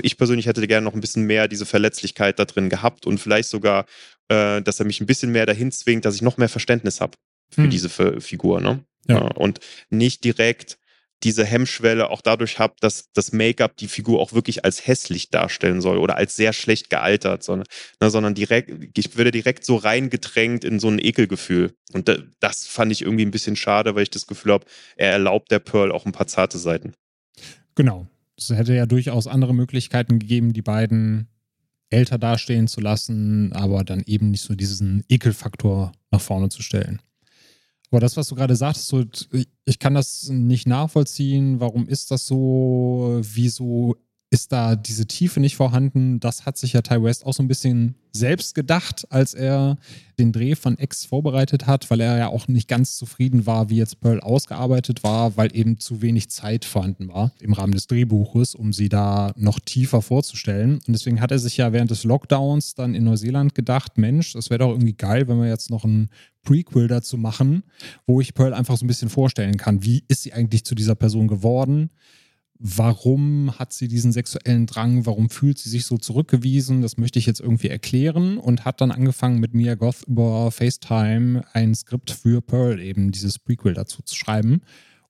Ich persönlich hätte gerne noch ein bisschen mehr diese Verletzlichkeit da drin gehabt und vielleicht sogar, äh, dass er mich ein bisschen mehr dahin zwingt, dass ich noch mehr Verständnis habe für hm. diese F Figur. Ne? Ja. Äh, und nicht direkt diese Hemmschwelle auch dadurch habe, dass das Make-up die Figur auch wirklich als hässlich darstellen soll oder als sehr schlecht gealtert, sondern, ne, sondern direkt, ich würde direkt so reingedrängt in so ein Ekelgefühl. Und das fand ich irgendwie ein bisschen schade, weil ich das Gefühl habe, er erlaubt der Pearl auch ein paar zarte Seiten. Genau. Es hätte ja durchaus andere Möglichkeiten gegeben, die beiden älter dastehen zu lassen, aber dann eben nicht so diesen Ekelfaktor nach vorne zu stellen. Aber das, was du gerade sagtest, so, ich kann das nicht nachvollziehen. Warum ist das so? Wieso ist da diese Tiefe nicht vorhanden. Das hat sich ja Ty West auch so ein bisschen selbst gedacht, als er den Dreh von X vorbereitet hat, weil er ja auch nicht ganz zufrieden war, wie jetzt Pearl ausgearbeitet war, weil eben zu wenig Zeit vorhanden war im Rahmen des Drehbuches, um sie da noch tiefer vorzustellen. Und deswegen hat er sich ja während des Lockdowns dann in Neuseeland gedacht, Mensch, das wäre doch irgendwie geil, wenn wir jetzt noch ein Prequel dazu machen, wo ich Pearl einfach so ein bisschen vorstellen kann, wie ist sie eigentlich zu dieser Person geworden? Warum hat sie diesen sexuellen Drang, warum fühlt sie sich so zurückgewiesen, das möchte ich jetzt irgendwie erklären und hat dann angefangen mit Mia Goth über FaceTime ein Skript für Pearl eben dieses Prequel dazu zu schreiben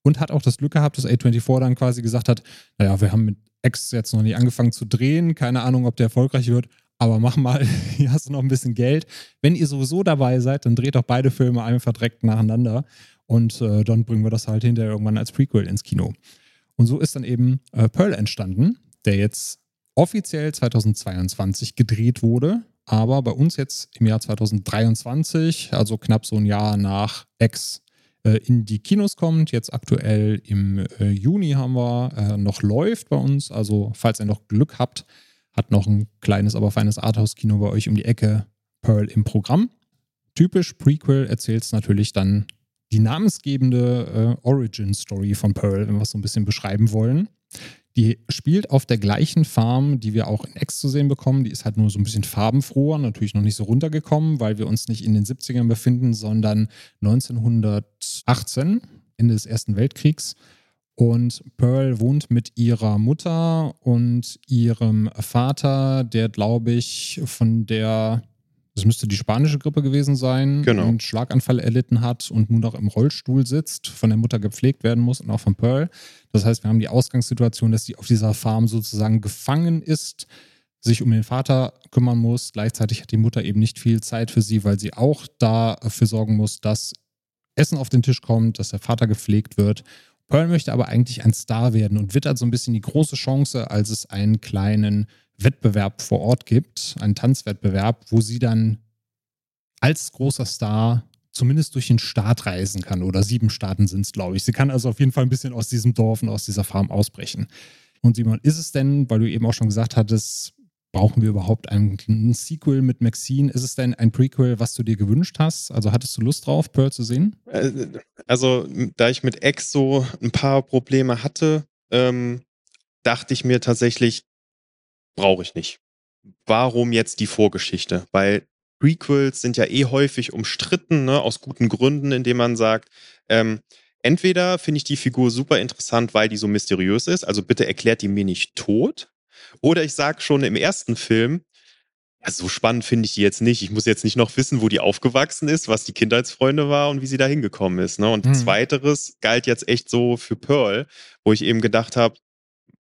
und hat auch das Glück gehabt, dass A24 dann quasi gesagt hat, naja, wir haben mit X jetzt noch nicht angefangen zu drehen, keine Ahnung, ob der erfolgreich wird, aber mach mal, hier hast du noch ein bisschen Geld. Wenn ihr sowieso dabei seid, dann dreht doch beide Filme einfach direkt nacheinander und äh, dann bringen wir das halt hinterher irgendwann als Prequel ins Kino. Und so ist dann eben äh, Pearl entstanden, der jetzt offiziell 2022 gedreht wurde, aber bei uns jetzt im Jahr 2023, also knapp so ein Jahr nach X, äh, in die Kinos kommt. Jetzt aktuell im äh, Juni haben wir äh, noch läuft bei uns. Also falls ihr noch Glück habt, hat noch ein kleines, aber feines Arthouse-Kino bei euch um die Ecke Pearl im Programm. Typisch Prequel erzählt es natürlich dann die namensgebende äh, Origin-Story von Pearl, wenn wir es so ein bisschen beschreiben wollen. Die spielt auf der gleichen Farm, die wir auch in X zu sehen bekommen. Die ist halt nur so ein bisschen farbenfroher, natürlich noch nicht so runtergekommen, weil wir uns nicht in den 70ern befinden, sondern 1918, Ende des Ersten Weltkriegs. Und Pearl wohnt mit ihrer Mutter und ihrem Vater, der, glaube ich, von der, das müsste die spanische Grippe gewesen sein, Genau. einen Schlaganfall erlitten hat und nun noch im Rollstuhl sitzt, von der Mutter gepflegt werden muss und auch von Pearl. Das heißt, wir haben die Ausgangssituation, dass sie auf dieser Farm sozusagen gefangen ist, sich um den Vater kümmern muss. Gleichzeitig hat die Mutter eben nicht viel Zeit für sie, weil sie auch dafür sorgen muss, dass Essen auf den Tisch kommt, dass der Vater gepflegt wird. Pearl möchte aber eigentlich ein Star werden und wittert so ein bisschen die große Chance, als es einen kleinen Wettbewerb vor Ort gibt, einen Tanzwettbewerb, wo sie dann als großer Star zumindest durch den Staat reisen kann. Oder sieben Staaten sind es, glaube ich. Sie kann also auf jeden Fall ein bisschen aus diesem Dorf und aus dieser Farm ausbrechen. Und Simon, ist es denn, weil du eben auch schon gesagt hattest, brauchen wir überhaupt ein, ein Sequel mit Maxine? Ist es denn ein Prequel, was du dir gewünscht hast? Also hattest du Lust drauf, Pearl zu sehen? Äh, Also, da ich mit so ein paar Probleme hatte, ähm, dachte ich mir tatsächlich, brauche ich nicht. Warum jetzt die Vorgeschichte? Weil Prequels sind ja eh häufig umstritten, ne, aus guten Gründen, indem man sagt, ähm, entweder finde ich die Figur super interessant, weil die so mysteriös ist, also bitte erklärt die mir nicht tot, oder ich sage schon im ersten Film, ja, so spannend finde ich die jetzt nicht. Ich muss jetzt nicht noch wissen, wo die aufgewachsen ist, was die Kindheitsfreunde war und wie sie da hingekommen ist. Ne? Und Hm. zweiteres galt jetzt echt so für Pearl, wo ich eben gedacht habe,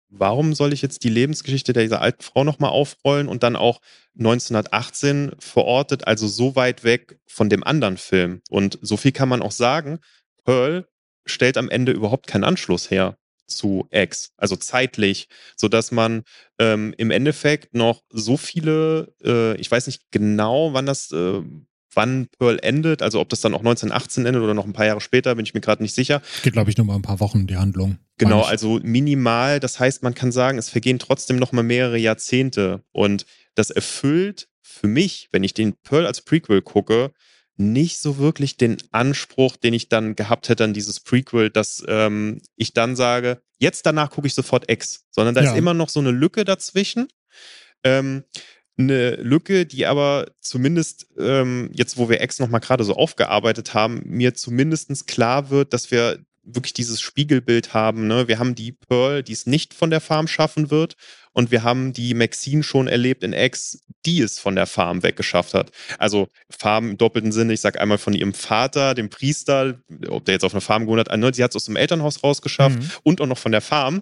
warum soll ich jetzt die Lebensgeschichte dieser alten Frau nochmal aufrollen und dann auch 1918 verortet, also so weit weg von dem anderen Film. Und so viel kann man auch sagen, Pearl stellt am Ende überhaupt keinen Anschluss her zu X, also zeitlich, sodass man ähm, im Endeffekt noch so viele, äh, ich weiß nicht genau, wann das, äh, wann Pearl endet, also ob das dann auch 1918 endet oder noch ein paar Jahre später, bin ich mir gerade nicht sicher. Geht, glaube ich, nur mal ein paar Wochen, die Handlung. Genau, also minimal. Das heißt, man kann sagen, es vergehen trotzdem noch mal mehrere Jahrzehnte. Und das erfüllt für mich, wenn ich den Pearl als Prequel gucke, nicht so wirklich den Anspruch, den ich dann gehabt hätte an dieses Prequel, dass ähm, ich dann sage, jetzt danach gucke ich sofort X, sondern da Ja. ist immer noch so eine Lücke dazwischen. Ähm, eine Lücke, die aber zumindest ähm, jetzt, wo wir X nochmal gerade so aufgearbeitet haben, mir zumindestens klar wird, dass wir wirklich dieses Spiegelbild haben. Ne? Wir haben die Pearl, die es nicht von der Farm schaffen wird. Und wir haben die Maxine schon erlebt in X, die es von der Farm weggeschafft hat. Also Farm im doppelten Sinne, ich sage einmal von ihrem Vater, dem Priester, ob der jetzt auf einer Farm gewohnt hat, ne, sie hat es aus dem Elternhaus rausgeschafft Mhm. und auch noch von der Farm.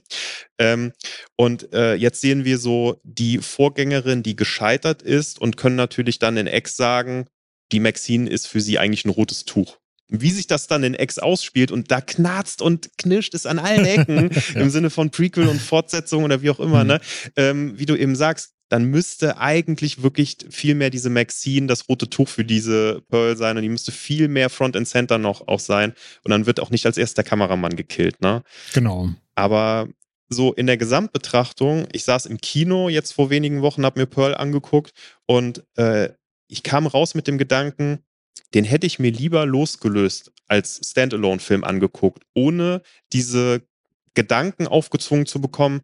Ähm, und äh, jetzt sehen wir so die Vorgängerin, die gescheitert ist und können natürlich dann in X sagen, die Maxine ist für sie eigentlich ein rotes Tuch. Wie sich das dann in X ausspielt und da knarzt und knirscht es an allen Ecken im Sinne von Prequel und Fortsetzung oder wie auch immer, Mhm. ne? Ähm, wie du eben sagst, dann müsste eigentlich wirklich viel mehr diese Maxine das rote Tuch für diese Pearl sein und die müsste viel mehr Front and Center noch auch sein und dann wird auch nicht als erster Kameramann gekillt, ne? Genau. Aber so in der Gesamtbetrachtung, ich saß im Kino jetzt vor wenigen Wochen, habe mir Pearl angeguckt und äh, ich kam raus mit dem Gedanken, den hätte ich mir lieber losgelöst als Standalone-Film angeguckt, ohne diese Gedanken aufgezwungen zu bekommen,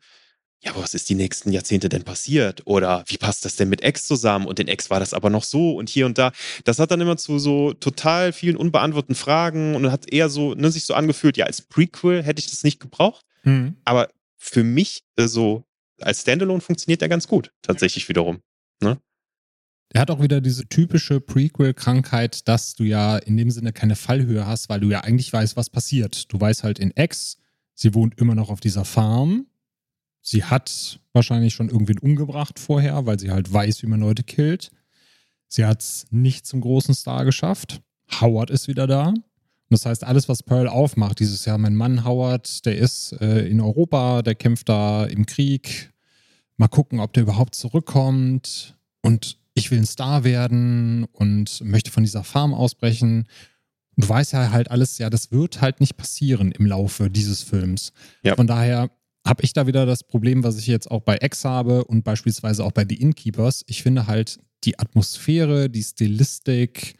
ja, aber was ist die nächsten Jahrzehnte denn passiert? Oder wie passt das denn mit Ex zusammen? Und in Ex war das aber noch so und hier und da. Das hat dann immer zu so total vielen unbeantworteten Fragen und hat eher so, ne, sich so angefühlt, ja, als Prequel hätte ich das nicht gebraucht. Mhm. Aber für mich äh, so als Standalone funktioniert er ganz gut, tatsächlich wiederum. Er hat auch wieder diese typische Prequel-Krankheit, dass du ja in dem Sinne keine Fallhöhe hast, weil du ja eigentlich weißt, was passiert. Du weißt halt in X, sie wohnt immer noch auf dieser Farm. Sie hat wahrscheinlich schon irgendwen umgebracht vorher, weil sie halt weiß, wie man Leute killt. Sie hat es nicht zum großen Star geschafft. Howard ist wieder da. Und das heißt, alles, was Pearl aufmacht, dieses Jahr, mein Mann Howard, der ist äh, in Europa, der kämpft da im Krieg. Mal gucken, ob der überhaupt zurückkommt. Und ich will ein Star werden und möchte von dieser Farm ausbrechen. Du weißt ja halt alles, ja, das wird halt nicht passieren im Laufe dieses Films. Ja. Von daher habe ich da wieder das Problem, was ich jetzt auch bei X habe und beispielsweise auch bei The Innkeepers. Ich finde halt die Atmosphäre, die Stilistik,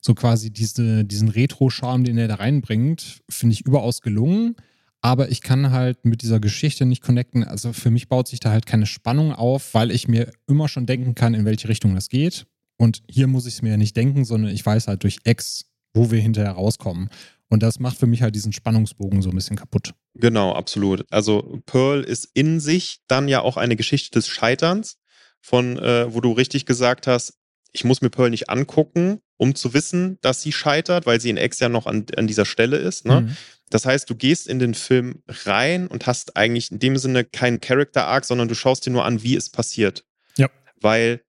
so quasi diese, diesen Retro-Charme, den er da reinbringt, finde ich überaus gelungen. Aber ich kann halt mit dieser Geschichte nicht connecten. Also für mich baut sich da halt keine Spannung auf, weil ich mir immer schon denken kann, in welche Richtung das geht. Und hier muss ich es mir ja nicht denken, sondern ich weiß halt durch X, wo wir hinterher rauskommen. Und das macht für mich halt diesen Spannungsbogen so ein bisschen kaputt. Genau, absolut. Also Pearl ist in sich dann ja auch eine Geschichte des Scheiterns, von äh, wo du richtig gesagt hast, ich muss mir Pearl nicht angucken, um zu wissen, dass sie scheitert, weil sie in X ja noch an, an dieser Stelle ist. Ne? Mhm. Das heißt, du gehst in den Film rein und hast eigentlich in dem Sinne keinen Character Arc, sondern du schaust dir nur an, wie es passiert. Ja. Weil,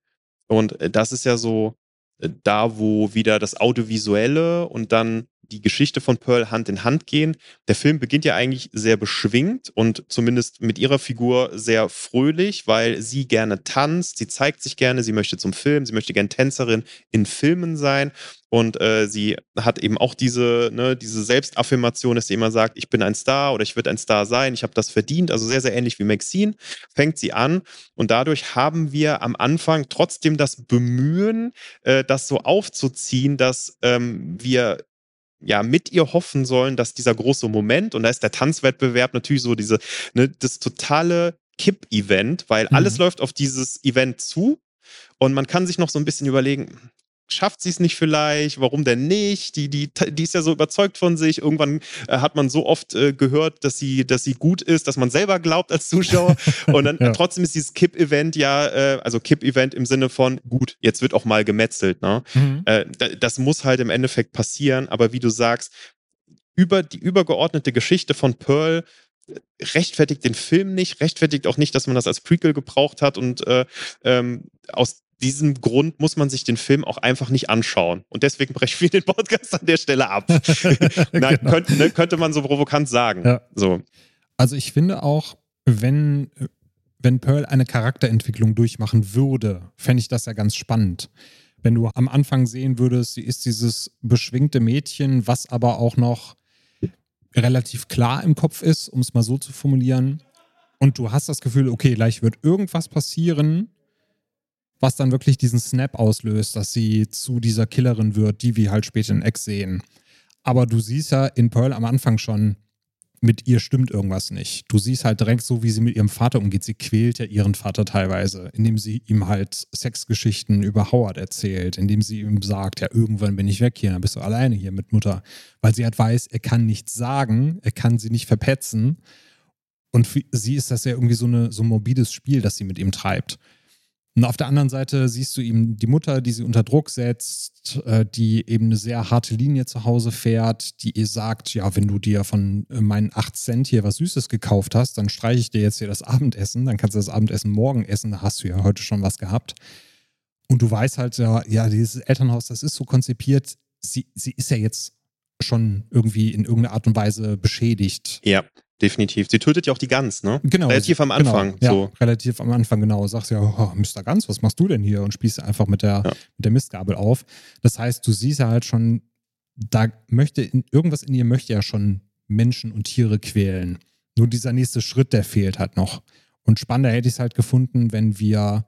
und äh, das ist ja so äh, da, wo wieder das Audiovisuelle und dann die Geschichte von Pearl Hand in Hand gehen. Der Film beginnt ja eigentlich sehr beschwingt und zumindest mit ihrer Figur sehr fröhlich, weil sie gerne tanzt, sie zeigt sich gerne, sie möchte zum Film, sie möchte gerne Tänzerin in Filmen sein und äh, sie hat eben auch diese, ne, diese Selbstaffirmation, dass sie immer sagt, ich bin ein Star oder ich würde ein Star sein, ich habe das verdient. Also sehr, sehr ähnlich wie Maxine fängt sie an. Und dadurch haben wir am Anfang trotzdem das Bemühen, äh, das so aufzuziehen, dass ähm, wir ja mit ihr hoffen sollen, dass dieser große Moment, und da ist der Tanzwettbewerb natürlich so diese, ne, das totale Kipp-Event, weil mhm. alles läuft auf dieses Event zu und man kann sich noch so ein bisschen überlegen, schafft sie es nicht vielleicht? Warum denn nicht? Die, die, die ist ja so überzeugt von sich. Irgendwann äh, hat man so oft äh, gehört, dass sie, dass sie gut ist, dass man selber glaubt als Zuschauer. Und dann ja. trotzdem ist dieses Kipp-Event ja, äh, also Kipp-Event im Sinne von, gut, jetzt wird auch mal gemetzelt. Ne? Mhm. Äh, das muss halt im Endeffekt passieren. Aber wie du sagst, über die übergeordnete Geschichte von Pearl äh, rechtfertigt den Film nicht, rechtfertigt auch nicht, dass man das als Prequel gebraucht hat und äh, ähm, aus diesem Grund muss man sich den Film auch einfach nicht anschauen. Und deswegen brechen wir den Podcast an der Stelle ab. Nein, genau. könnte, ne, könnte man so provokant sagen. Ja. So. Also ich finde auch, wenn, wenn Pearl eine Charakterentwicklung durchmachen würde, fände ich das ja ganz spannend. Wenn du am Anfang sehen würdest, sie ist dieses beschwingte Mädchen, was aber auch noch relativ klar im Kopf ist, um es mal so zu formulieren. Und du hast das Gefühl, okay, gleich wird irgendwas passieren, was dann wirklich diesen Snap auslöst, dass sie zu dieser Killerin wird, die wir halt später in X sehen. Aber du siehst ja in Pearl am Anfang schon, mit ihr stimmt irgendwas nicht. Du siehst halt direkt so, wie sie mit ihrem Vater umgeht. Sie quält ja ihren Vater teilweise, indem sie ihm halt Sexgeschichten über Howard erzählt, indem sie ihm sagt, ja, irgendwann bin ich weg hier, dann bist du alleine hier mit Mutter. Weil sie halt weiß, er kann nichts sagen, er kann sie nicht verpetzen. Und für sie ist das ja irgendwie so, eine, so ein morbides Spiel, das sie mit ihm treibt. Und auf der anderen Seite siehst du eben die Mutter, die sie unter Druck setzt, äh, die eben eine sehr harte Linie zu Hause fährt, die ihr sagt, ja, wenn du dir von äh, meinen 8 Cent hier was Süßes gekauft hast, dann streiche ich dir jetzt hier das Abendessen, dann kannst du das Abendessen morgen essen, da hast du ja heute schon was gehabt. Und du weißt halt, ja, ja dieses Elternhaus, das ist so konzipiert, sie, sie ist ja jetzt schon irgendwie in irgendeiner Art und Weise beschädigt. Ja. Definitiv. Sie tötet ja auch die Gans, ne? Genau. Relativ am genau, Anfang. Genau, ja, relativ am Anfang, genau. Sagst ja, oh, Mr. Gans, was machst du denn hier? Und spießt einfach mit der, ja. mit der Mistgabel auf. Das heißt, du siehst ja halt schon, da möchte, in, irgendwas in ihr möchte ja schon Menschen und Tiere quälen. Nur dieser nächste Schritt, der fehlt halt noch. Und spannender hätte ich es halt gefunden, wenn wir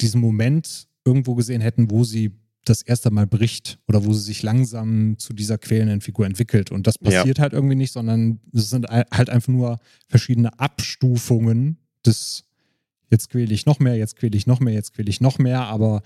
diesen Moment irgendwo gesehen hätten, wo sie das erste Mal bricht oder wo sie sich langsam zu dieser quälenden Figur entwickelt. Und das passiert ja. halt irgendwie nicht, sondern es sind halt einfach nur verschiedene Abstufungen des jetzt quäle ich noch mehr, jetzt quäle ich noch mehr, jetzt quäle ich noch mehr, aber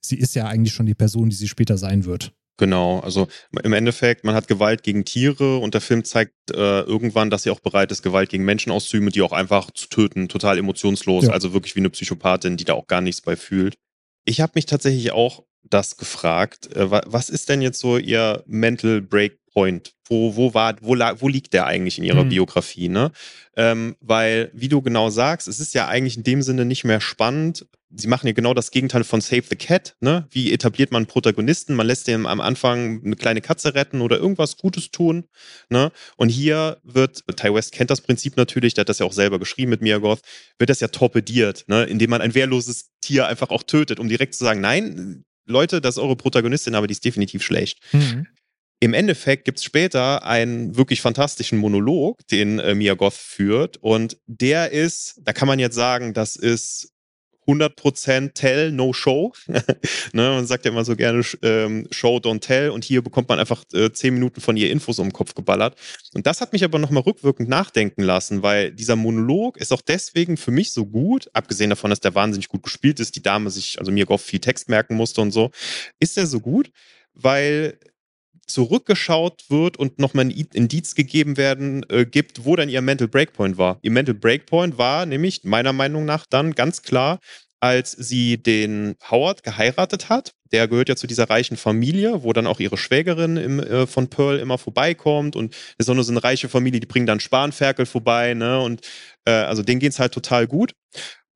sie ist ja eigentlich schon die Person, die sie später sein wird. Genau, also im Endeffekt, man hat Gewalt gegen Tiere und der Film zeigt äh, irgendwann, dass sie auch bereit ist, Gewalt gegen Menschen auszuüben, die auch einfach zu töten, total emotionslos, ja. also wirklich wie eine Psychopathin, die da auch gar nichts bei fühlt. Ich habe mich tatsächlich auch das gefragt. Äh, was ist denn jetzt so Ihr Mental Breakpoint? Wo, wo, war, wo, wo liegt der eigentlich in Ihrer mhm. Biografie? Ne? Ähm, weil, wie du genau sagst, es ist ja eigentlich in dem Sinne nicht mehr spannend. Sie machen ja genau das Gegenteil von Save the Cat. Ne? Wie etabliert man einen Protagonisten? Man lässt dem am Anfang eine kleine Katze retten oder irgendwas Gutes tun. Ne? Und hier wird, Ty West kennt das Prinzip natürlich, der hat das ja auch selber geschrieben mit Mia Goth, wird das ja torpediert, ne? indem man ein wehrloses Tier einfach auch tötet, um direkt zu sagen, nein, Leute, das ist eure Protagonistin, aber die ist definitiv schlecht. Mhm. Im Endeffekt gibt es später einen wirklich fantastischen Monolog, den äh, Mia Goth führt. Und der ist, da kann man jetzt sagen, das ist 100% Tell, no Show. ne, man sagt ja immer so gerne ähm, Show, don't tell. Und hier bekommt man einfach äh, 10 Minuten von ihr Infos um den Kopf geballert. Und das hat mich aber nochmal rückwirkend nachdenken lassen, weil dieser Monolog ist auch deswegen für mich so gut, abgesehen davon, dass der wahnsinnig gut gespielt ist, die Dame sich, also mir Goff viel Text merken musste und so, ist der so gut, weil zurückgeschaut wird und nochmal ein Indiz gegeben werden äh, gibt, wo dann ihr Mental Breakpoint war. Ihr Mental Breakpoint war nämlich meiner Meinung nach dann ganz klar, als sie den Howard geheiratet hat. Der gehört ja zu dieser reichen Familie, wo dann auch ihre Schwägerin im, äh, von Pearl immer vorbeikommt und ist auch nur so eine reiche Familie, die bringen dann Spanferkel vorbei, ne? Und äh, also denen geht's halt total gut.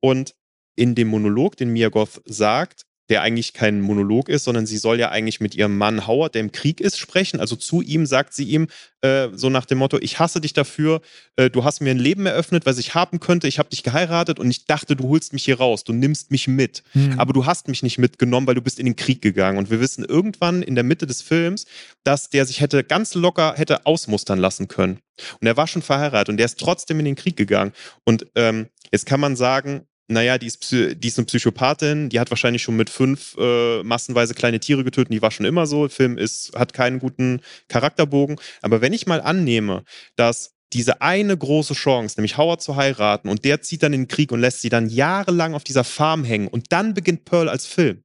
Und in dem Monolog, den Mia Goth sagt, der eigentlich kein Monolog ist, sondern sie soll ja eigentlich mit ihrem Mann Howard, der im Krieg ist, sprechen. Also zu ihm sagt sie ihm äh, so nach dem Motto, ich hasse dich dafür, äh, du hast mir ein Leben eröffnet, was ich haben könnte, ich habe dich geheiratet und ich dachte, du holst mich hier raus, du nimmst mich mit. Mhm. Aber du hast mich nicht mitgenommen, weil du bist in den Krieg gegangen. Und wir wissen irgendwann in der Mitte des Films, dass der sich hätte ganz locker hätte ausmustern lassen können. Und er war schon verheiratet und der ist trotzdem in den Krieg gegangen. Und ähm, jetzt kann man sagen, naja, die ist, die ist eine Psychopathin, die hat wahrscheinlich schon mit fünf äh, massenweise kleine Tiere getötet, die war schon immer so. Der Film ist, hat keinen guten Charakterbogen. Aber wenn ich mal annehme, dass diese eine große Chance, nämlich Howard zu heiraten, und der zieht dann in den Krieg und lässt sie dann jahrelang auf dieser Farm hängen und dann beginnt Pearl als Film,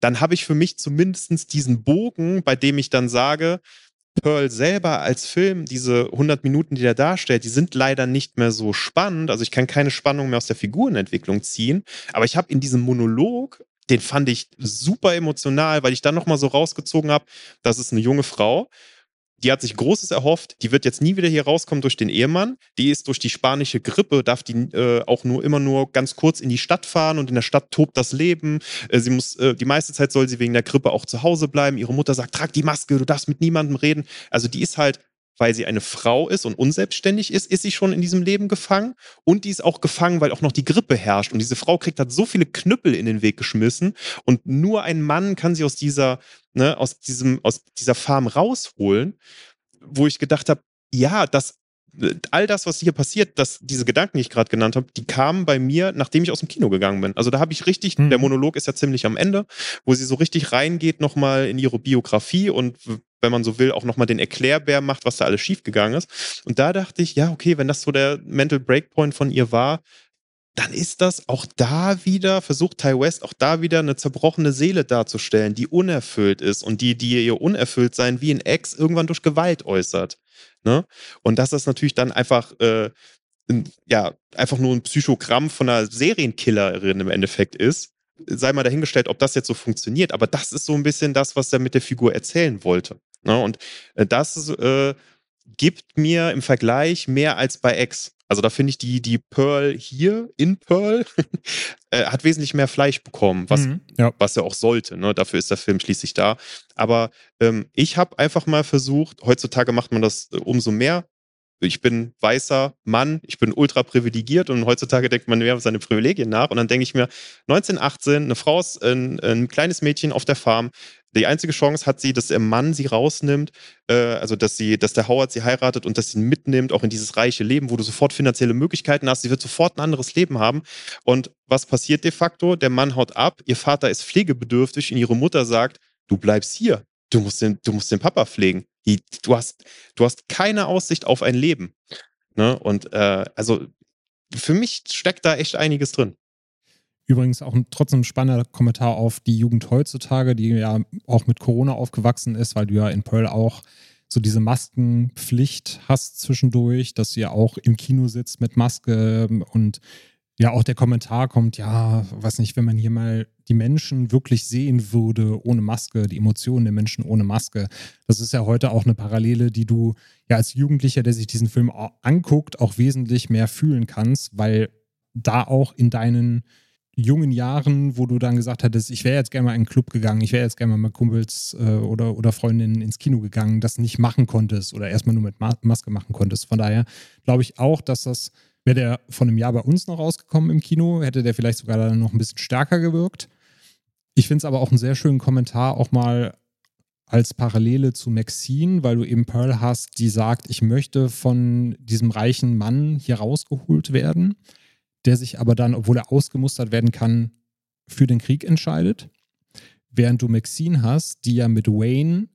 dann habe ich für mich zumindest diesen Bogen, bei dem ich dann sage, Pearl selber als Film, diese 100 Minuten, die er darstellt, die sind leider nicht mehr so spannend. Also ich kann keine Spannung mehr aus der Figurenentwicklung ziehen. Aber ich habe in diesem Monolog, den fand ich super emotional, weil ich dann nochmal so rausgezogen habe, das ist eine junge Frau die hat sich Großes erhofft. Die wird jetzt nie wieder hier rauskommen durch den Ehemann. Die ist durch die spanische Grippe, darf die äh, auch nur immer nur ganz kurz in die Stadt fahren und in der Stadt tobt das Leben. Äh, sie muss, äh, die meiste Zeit soll sie wegen der Grippe auch zu Hause bleiben. Ihre Mutter sagt, trag die Maske, du darfst mit niemandem reden. Also die ist halt weil sie eine Frau ist und unselbstständig ist, ist sie schon in diesem Leben gefangen. Und die ist auch gefangen, weil auch noch die Grippe herrscht. Und diese Frau kriegt hat so viele Knüppel in den Weg geschmissen. Und nur ein Mann kann sie aus dieser, ne, aus diesem, aus dieser Farm rausholen, wo ich gedacht habe, ja, das all das, was hier passiert, dass diese Gedanken, die ich gerade genannt habe, die kamen bei mir, nachdem ich aus dem Kino gegangen bin. Also da habe ich richtig, mhm. der Monolog ist ja ziemlich am Ende, wo sie so richtig reingeht nochmal in ihre Biografie und wenn man so will, auch nochmal den Erklärbär macht, was da alles schiefgegangen ist. Und da dachte ich, ja, okay, wenn das so der Mental Breakpoint von ihr war, dann ist das auch da wieder, versucht Ty West auch da wieder eine zerbrochene Seele darzustellen, die unerfüllt ist und die, die ihr unerfüllt sein wie ein Ex irgendwann durch Gewalt äußert. Ne? Und dass das natürlich dann einfach, äh, ja, einfach nur ein Psychogramm von einer Serienkillerin im Endeffekt ist, sei mal dahingestellt, ob das jetzt so funktioniert. Aber das ist so ein bisschen das, was er mit der Figur erzählen wollte. Ne? Und äh, das äh, gibt mir im Vergleich mehr als bei X. Also da finde ich die, die Pearl hier in Pearl äh, hat wesentlich mehr Fleisch bekommen, was, mhm, ja. was er auch sollte. Ne? Dafür ist der Film schließlich da. Aber ähm, ich habe einfach mal versucht, heutzutage macht man das äh, umso mehr, ich bin weißer Mann, ich bin ultra privilegiert und heutzutage denkt man mehr auf seine Privilegien nach. Und dann denke ich mir, 1918, eine Frau ist ein, ein, kleines Mädchen auf der Farm. Die einzige Chance hat sie, dass der Mann sie rausnimmt, äh, also dass sie, dass der Howard sie heiratet und dass sie ihn mitnimmt, auch in dieses reiche Leben, wo du sofort finanzielle Möglichkeiten hast. Sie wird sofort ein anderes Leben haben. Und was passiert de facto? Der Mann haut ab, ihr Vater ist pflegebedürftig und ihre Mutter sagt, du bleibst hier. Du musst den, du musst den Papa pflegen. Die, du, hast, du hast keine Aussicht auf ein Leben. Ne? Und äh, also für mich steckt da echt einiges drin. Übrigens auch ein trotzdem spannender Kommentar auf die Jugend heutzutage, die ja auch mit Corona aufgewachsen ist, weil du ja in Pearl auch so diese Maskenpflicht hast zwischendurch, dass ja auch im Kino sitzt mit Maske und ja auch der Kommentar kommt, ja, weiß nicht, wenn man hier mal die Menschen wirklich sehen würde ohne Maske, die Emotionen der Menschen ohne Maske. Das ist ja heute auch eine Parallele, die du ja als Jugendlicher, der sich diesen Film anguckt, auch wesentlich mehr fühlen kannst, weil da auch in deinen jungen Jahren, wo du dann gesagt hattest, ich wäre jetzt gerne mal in einen Club gegangen, ich wäre jetzt gerne mal mit Kumpels äh, oder, oder Freundinnen ins Kino gegangen, das nicht machen konntest oder erstmal nur mit Maske machen konntest. Von daher glaube ich auch, dass das Wäre der von einem Jahr bei uns noch rausgekommen im Kino, hätte der vielleicht sogar dann noch ein bisschen stärker gewirkt. Ich finde es aber auch einen sehr schönen Kommentar, auch mal als Parallele zu Maxine, weil du eben Pearl hast, die sagt, ich möchte von diesem reichen Mann hier rausgeholt werden. Der sich aber dann, obwohl er ausgemustert werden kann, für den Krieg entscheidet. Während du Maxine hast, die ja mit Wayne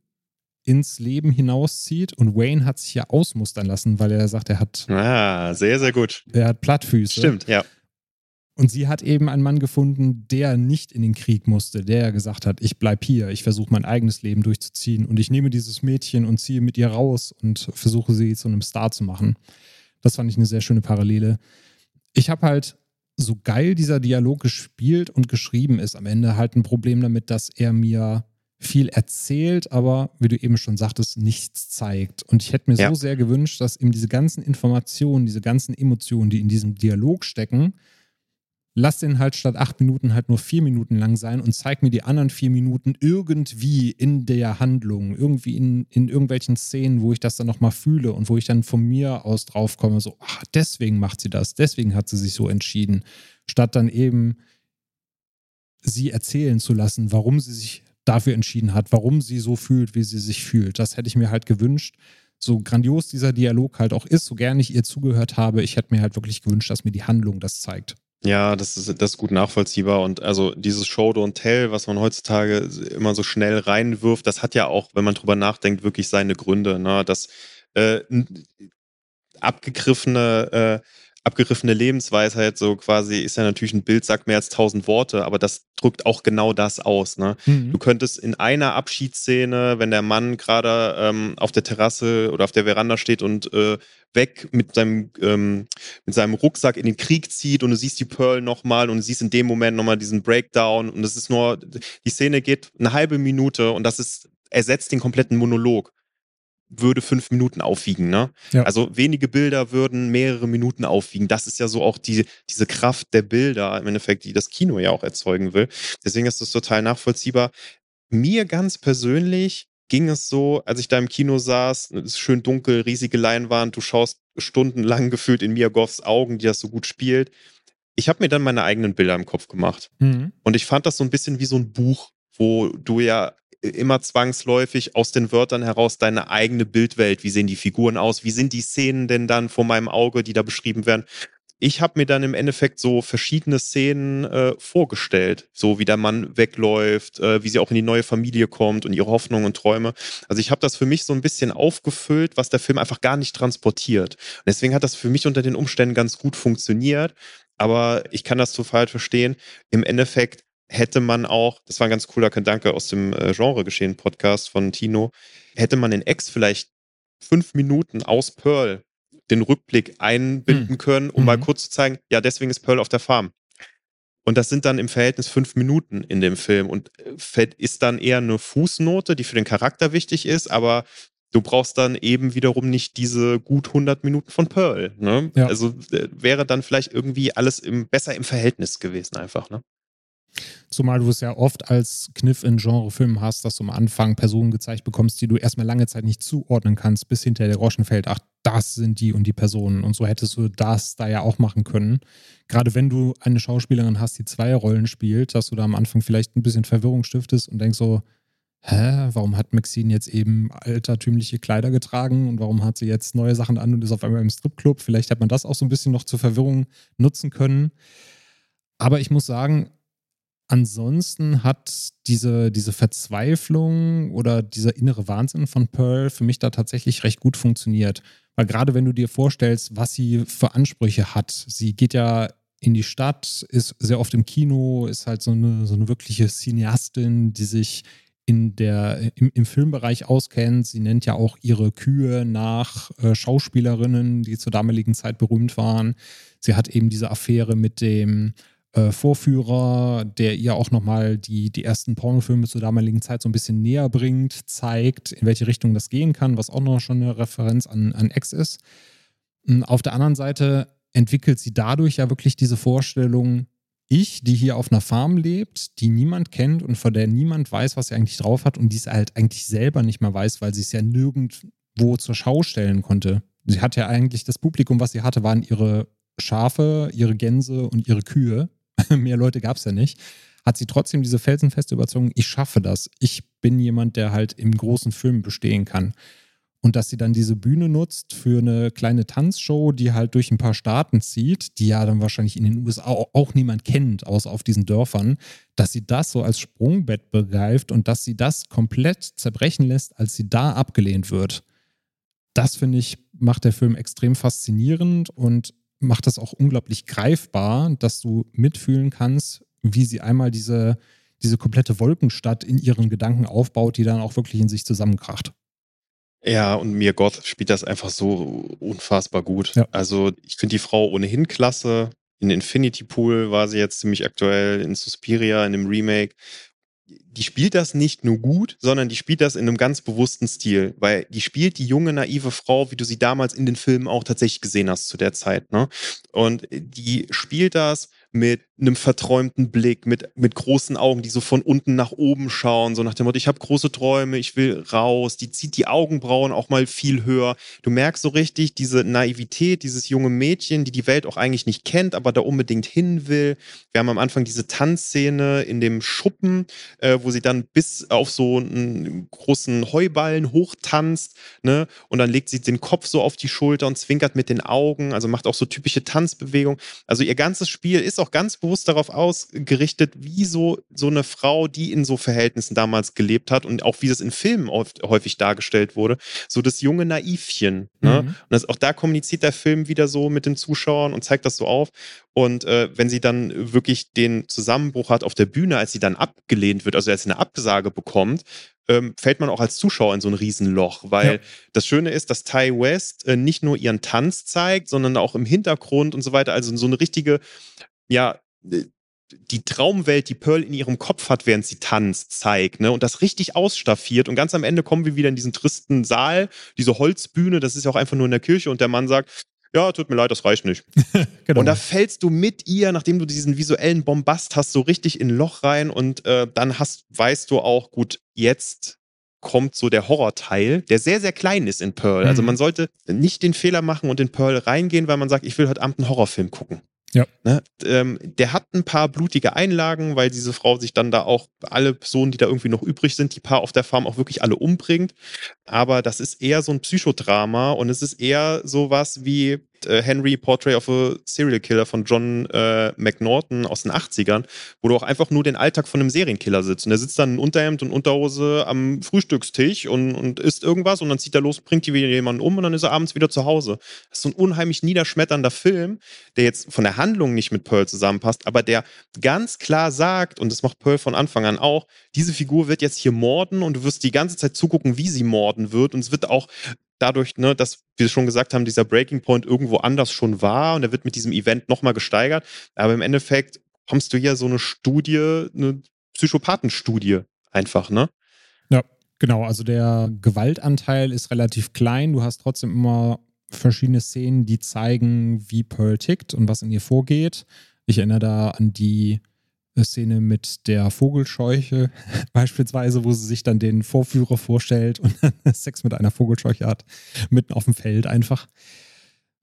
ins Leben hinauszieht und Wayne hat sich ja ausmustern lassen, weil er sagt, er hat. Ah, sehr, sehr gut. Er hat Plattfüße. Stimmt, ja. Und sie hat eben einen Mann gefunden, der nicht in den Krieg musste, der gesagt hat, ich bleib hier, ich versuche mein eigenes Leben durchzuziehen und ich nehme dieses Mädchen und ziehe mit ihr raus und versuche sie zu einem Star zu machen. Das fand ich eine sehr schöne Parallele. Ich habe halt, so geil dieser Dialog gespielt und geschrieben ist, am Ende halt ein Problem damit, dass er mir viel erzählt, aber wie du eben schon sagtest, nichts zeigt. Und ich hätte mir ja. so sehr gewünscht, dass ihm diese ganzen Informationen, diese ganzen Emotionen, die in diesem Dialog stecken, lass den halt statt acht Minuten halt nur vier Minuten lang sein und zeig mir die anderen vier Minuten irgendwie in der Handlung, irgendwie in, in irgendwelchen Szenen, wo ich das dann nochmal fühle und wo ich dann von mir aus draufkomme, so, ach, deswegen macht sie das, deswegen hat sie sich so entschieden, statt dann eben sie erzählen zu lassen, warum sie sich dafür entschieden hat, warum sie so fühlt, wie sie sich fühlt. Das hätte ich mir halt gewünscht. So grandios dieser Dialog halt auch ist, so gerne ich ihr zugehört habe, ich hätte mir halt wirklich gewünscht, dass mir die Handlung das zeigt. Ja, das ist, das ist gut nachvollziehbar. Und also dieses Show Don't Tell, was man heutzutage immer so schnell reinwirft, das hat ja auch, wenn man drüber nachdenkt, wirklich seine Gründe. Ne? Das äh, abgegriffene äh, abgegriffene Lebensweisheit, so quasi ist ja natürlich ein Bild, sagt mehr als tausend Worte, aber das drückt auch genau das aus. Ne? Mhm. Du könntest in einer Abschiedsszene, wenn der Mann gerade ähm, auf der Terrasse oder auf der Veranda steht und äh, weg mit seinem, ähm, mit seinem Rucksack in den Krieg zieht und du siehst die Pearl nochmal und du siehst in dem Moment nochmal diesen Breakdown und es ist nur, die Szene geht eine halbe Minute und das ist, ersetzt den kompletten Monolog würde fünf Minuten aufwiegen. Ne? Ja. Also wenige Bilder würden mehrere Minuten aufwiegen. Das ist ja so auch die, diese Kraft der Bilder im Endeffekt, die das Kino ja auch erzeugen will. Deswegen ist das total nachvollziehbar. Mir ganz persönlich ging es so, als ich da im Kino saß, es ist schön dunkel, riesige Leinwand, du schaust stundenlang gefühlt in Mia Goffs Augen, die das so gut spielt. Ich habe mir dann meine eigenen Bilder im Kopf gemacht. Mhm. Und ich fand das so ein bisschen wie so ein Buch, wo du ja immer zwangsläufig aus den Wörtern heraus deine eigene Bildwelt. Wie sehen die Figuren aus? Wie sind die Szenen denn dann vor meinem Auge, die da beschrieben werden? Ich habe mir dann im Endeffekt so verschiedene Szenen äh, vorgestellt, so wie der Mann wegläuft, äh, wie sie auch in die neue Familie kommt und ihre Hoffnungen und Träume. Also ich habe das für mich so ein bisschen aufgefüllt, was der Film einfach gar nicht transportiert. Und deswegen hat das für mich unter den Umständen ganz gut funktioniert. Aber ich kann das total verstehen. Im Endeffekt hätte man auch, das war ein ganz cooler Gedanke aus dem äh, Genre-Geschehen-Podcast von Tino, hätte man in X vielleicht fünf Minuten aus Pearl den Rückblick einbinden hm. können, um mhm. mal kurz zu zeigen, ja, deswegen ist Pearl auf der Farm. Und das sind dann im Verhältnis fünf Minuten in dem Film und äh, ist dann eher eine Fußnote, die für den Charakter wichtig ist, aber du brauchst dann eben wiederum nicht diese gut 100 Minuten von Pearl. Ne? Ja. Also äh, wäre dann vielleicht irgendwie alles im, besser im Verhältnis gewesen einfach. Ne? Zumal du es ja oft als Kniff in Genrefilmen hast, dass du am Anfang Personen gezeigt bekommst, die du erstmal lange Zeit nicht zuordnen kannst, bis hinter der Groschen fällt, ach, das sind die und die Personen. Und so hättest du das da ja auch machen können. Gerade wenn du eine Schauspielerin hast, die zwei Rollen spielt, dass du da am Anfang vielleicht ein bisschen Verwirrung stiftest und denkst so, hä, warum hat Maxine jetzt eben altertümliche Kleider getragen und warum hat sie jetzt neue Sachen an und ist auf einmal im Stripclub? Vielleicht hat man das auch so ein bisschen noch zur Verwirrung nutzen können. Aber ich muss sagen, ansonsten hat diese, diese Verzweiflung oder dieser innere Wahnsinn von Pearl für mich da tatsächlich recht gut funktioniert. Weil gerade wenn du dir vorstellst, was sie für Ansprüche hat, sie geht ja in die Stadt, ist sehr oft im Kino, ist halt so eine, so eine wirkliche Cineastin, die sich in der, im, im Filmbereich auskennt. Sie nennt ja auch ihre Kühe nach äh, Schauspielerinnen, die zur damaligen Zeit berühmt waren. Sie hat eben diese Affäre mit dem äh, Vorführer, der ihr auch nochmal die, die ersten Pornofilme zur damaligen Zeit so ein bisschen näher bringt, zeigt, in welche Richtung das gehen kann, was auch noch schon eine Referenz an, an X ist. Und auf der anderen Seite entwickelt sie dadurch ja wirklich diese Vorstellung, ich, die hier auf einer Farm lebt, die niemand kennt und von der niemand weiß, was sie eigentlich drauf hat und die es halt eigentlich selber nicht mehr weiß, weil sie es ja nirgendwo zur Schau stellen konnte. Sie hat ja eigentlich das Publikum, was sie hatte, waren ihre Schafe, ihre Gänse und ihre Kühe. mehr Leute gab es ja nicht, hat sie trotzdem diese felsenfeste Überzeugung, ich schaffe das. Ich bin jemand, der halt im großen Film bestehen kann. und dass sie dann diese Bühne nutzt für eine kleine Tanzshow, die halt durch ein paar Staaten zieht, die ja dann wahrscheinlich in den USA auch niemand kennt, außer auf diesen Dörfern, dass sie das so als Sprungbett begreift und dass sie das komplett zerbrechen lässt, als sie da abgelehnt wird. Das finde ich, macht der Film extrem faszinierend und macht das auch unglaublich greifbar, dass du mitfühlen kannst, wie sie einmal diese, diese komplette Wolkenstadt in ihren Gedanken aufbaut, die dann auch wirklich in sich zusammenkracht. Ja, und Mia Goth spielt das einfach so unfassbar gut. Ja. Also ich finde die Frau ohnehin klasse. In Infinity Pool war sie jetzt ziemlich aktuell, in Suspiria, in dem Remake. Die spielt das nicht nur gut, sondern die spielt das in einem ganz bewussten Stil, weil die spielt die junge, naive Frau, wie du sie damals in den Filmen auch tatsächlich gesehen hast zu der Zeit. Ne? Und die spielt das mit einem verträumten Blick, mit, mit großen Augen, die so von unten nach oben schauen, so nach dem Motto, ich habe große Träume, ich will raus. Die zieht die Augenbrauen auch mal viel höher. Du merkst so richtig diese Naivität, dieses junge Mädchen, die die Welt auch eigentlich nicht kennt, aber da unbedingt hin will. Wir haben am Anfang diese Tanzszene in dem Schuppen, äh, wo sie dann bis auf so einen großen Heuballen hochtanzt, ne? Und dann legt sie den Kopf so auf die Schulter und zwinkert mit den Augen, also macht auch so typische Tanzbewegungen. Also ihr ganzes Spiel ist auch ganz bewusst darauf ausgerichtet, wie so, so eine Frau, die in so Verhältnissen damals gelebt hat und auch wie das in Filmen oft, häufig dargestellt wurde, so das junge Naivchen. Ne? Mhm. Und das, auch da kommuniziert der Film wieder so mit den Zuschauern und zeigt das so auf. Und äh, wenn sie dann wirklich den Zusammenbruch hat auf der Bühne, als sie dann abgelehnt wird, also als sie eine Absage bekommt, ähm, fällt man auch als Zuschauer in so ein Riesenloch, weil ja. das Schöne ist, dass Ty West äh, nicht nur ihren Tanz zeigt, sondern auch im Hintergrund und so weiter, also so eine richtige ja, äh, die Traumwelt, die Pearl in ihrem Kopf hat, während sie tanzt, zeigt, ne? Und das richtig ausstaffiert. Und ganz am Ende kommen wir wieder in diesen tristen Saal, diese Holzbühne, das ist ja auch einfach nur in der Kirche und der Mann sagt, ja, tut mir leid, das reicht nicht. genau. Und da fällst du mit ihr, nachdem du diesen visuellen Bombast hast, so richtig in ein Loch rein und äh, dann hast, weißt du auch, gut, jetzt kommt so der Horrorteil, der sehr, sehr klein ist in Pearl. Also mhm. Also man sollte nicht den Fehler machen und in Pearl reingehen, weil man sagt, ich will heute Abend einen Horrorfilm gucken. Ja. Ne? Ähm, der hat ein paar blutige Einlagen, weil diese Frau sich dann da auch alle Personen, die da irgendwie noch übrig sind, die paar auf der Farm auch wirklich alle umbringt. Aber das ist eher so ein Psychodrama und es ist eher sowas wie äh, Henry Portrait of a Serial Killer von John äh, McNaughton aus den 80ern, wo du auch einfach nur den Alltag von einem Serienkiller sitzt. Und der sitzt dann in Unterhemd und Unterhose am Frühstückstisch und, und isst irgendwas und dann zieht er los, bringt die wieder jemanden um und dann ist er abends wieder zu Hause. Das ist so ein unheimlich niederschmetternder Film, der jetzt von der Handlung nicht mit Pearl zusammenpasst, aber der ganz klar sagt, und das macht Pearl von Anfang an auch, diese Figur wird jetzt hier morden und du wirst die ganze Zeit zugucken, wie sie morden wird. Und es wird auch dadurch, ne, dass wir schon gesagt haben, dieser Breaking Point irgendwo anders schon war und er wird mit diesem Event nochmal gesteigert. Aber im Endeffekt kommst du hier so eine Studie, eine Psychopathenstudie einfach, ne? Ja, genau. Also der Gewaltanteil ist relativ klein. Du hast trotzdem immer verschiedene Szenen, die zeigen, wie Pearl tickt und was in ihr vorgeht. Ich erinnere da an die Szene mit der Vogelscheuche beispielsweise, wo sie sich dann den Vorführer vorstellt und Sex mit einer Vogelscheuche hat, mitten auf dem Feld einfach.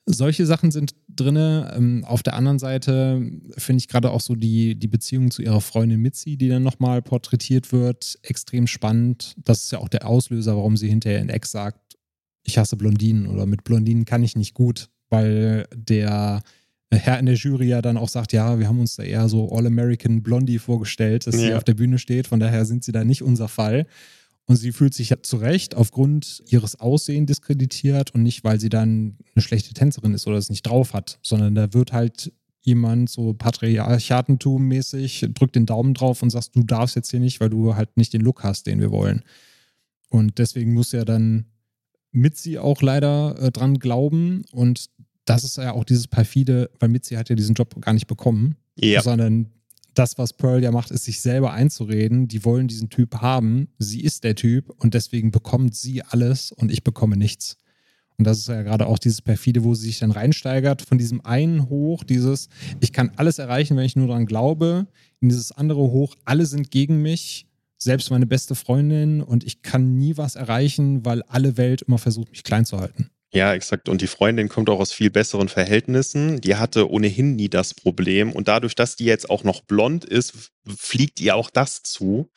Solche Sachen sind drin. Ähm, auf der anderen Seite finde ich gerade auch so die, die Beziehung zu ihrer Freundin Mitzi, die dann nochmal porträtiert wird, extrem spannend. Das ist ja auch der Auslöser, warum sie hinterher in Ex sagt, ich hasse Blondinen oder mit Blondinen kann ich nicht gut, weil der Herr in der Jury ja dann auch sagt, ja, wir haben uns da eher so All-American Blondie vorgestellt, dass ja. sie auf der Bühne steht, von daher sind sie da nicht unser Fall. Und sie fühlt sich zu Recht aufgrund ihres Aussehens diskreditiert und nicht, weil sie dann eine schlechte Tänzerin ist oder es nicht drauf hat, sondern da wird halt jemand so Patriarchatentum-mäßig, drückt den Daumen drauf und sagt, du darfst jetzt hier nicht, weil du halt nicht den Look hast, den wir wollen. Und deswegen muss er dann mit sie auch leider äh, dran glauben und das ist ja auch dieses perfide, weil Mitzi hat ja diesen Job gar nicht bekommen, ja. sondern das, was Pearl ja macht, ist sich selber einzureden. Die wollen diesen Typ haben. Sie ist der Typ und deswegen bekommt sie alles und ich bekomme nichts. Und das ist ja gerade auch dieses perfide, wo sie sich dann reinsteigert, von diesem einen hoch, dieses, ich kann alles erreichen, wenn ich nur daran glaube, in dieses andere hoch, alle sind gegen mich, selbst meine beste Freundin und ich kann nie was erreichen, weil alle Welt immer versucht, mich klein zu halten. Ja, exakt. Und die Freundin kommt auch aus viel besseren Verhältnissen. Die hatte ohnehin nie das Problem. Und dadurch, dass die jetzt auch noch blond ist, fliegt ihr auch das zu.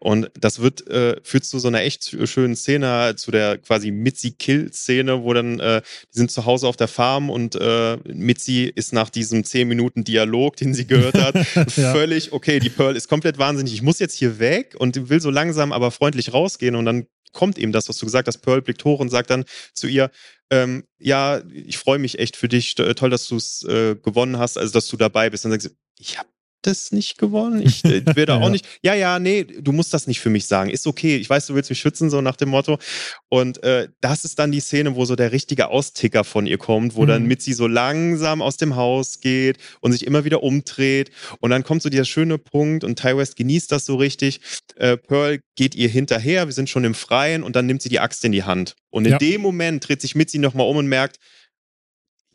Und das wird, äh, führt zu so einer echt schönen Szene, zu der quasi Mitzi-Kill-Szene, wo dann, äh, die sind zu Hause auf der Farm und äh, Mitzi ist nach diesem 10 Minuten Dialog, den sie gehört hat, ja. völlig, okay, die Pearl ist komplett wahnsinnig, ich muss jetzt hier weg und will so langsam, aber freundlich rausgehen und dann kommt eben das, was du gesagt hast. Pearl blickt hoch und sagt dann zu ihr, ähm, ja, ich freue mich echt für dich, toll, dass du es äh, gewonnen hast, also dass du dabei bist. Dann sagt sie, ich habe das nicht gewonnen. Ich äh, werde ja. auch nicht. Ja, ja, nee, du musst das nicht für mich sagen. Ist okay. Ich weiß, du willst mich schützen, so nach dem Motto. Und äh, das ist dann die Szene, wo so der richtige Austicker von ihr kommt, wo mhm. dann mit sie so langsam aus dem Haus geht und sich immer wieder umdreht. Und dann kommt so dieser schöne Punkt und Ty West genießt das so richtig. Äh, Pearl geht ihr hinterher, wir sind schon im Freien und dann nimmt sie die Axt in die Hand. Und in ja. dem Moment dreht sich Mitzi nochmal um und merkt,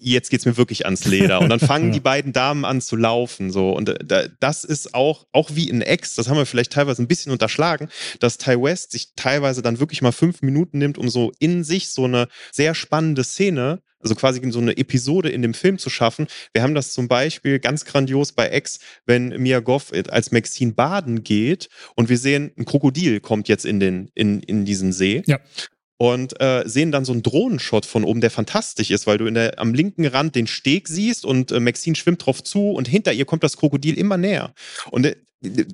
jetzt geht's mir wirklich ans Leder. Und dann fangen die beiden Damen an zu laufen. So. Und äh, das ist auch, auch wie in Ex, das haben wir vielleicht teilweise ein bisschen unterschlagen, dass Ty West sich teilweise dann wirklich mal fünf Minuten nimmt, um so in sich so eine sehr spannende Szene also quasi so eine Episode in dem Film zu schaffen. Wir haben das zum Beispiel ganz grandios bei X, wenn Mia Goff als Maxine baden geht und wir sehen, ein Krokodil kommt jetzt in, den, in, in diesen See. Ja und äh, sehen dann so einen Drohnenshot von oben, der fantastisch ist, weil du in der, am linken Rand den Steg siehst und äh, Maxine schwimmt drauf zu und hinter ihr kommt das Krokodil immer näher. Und äh,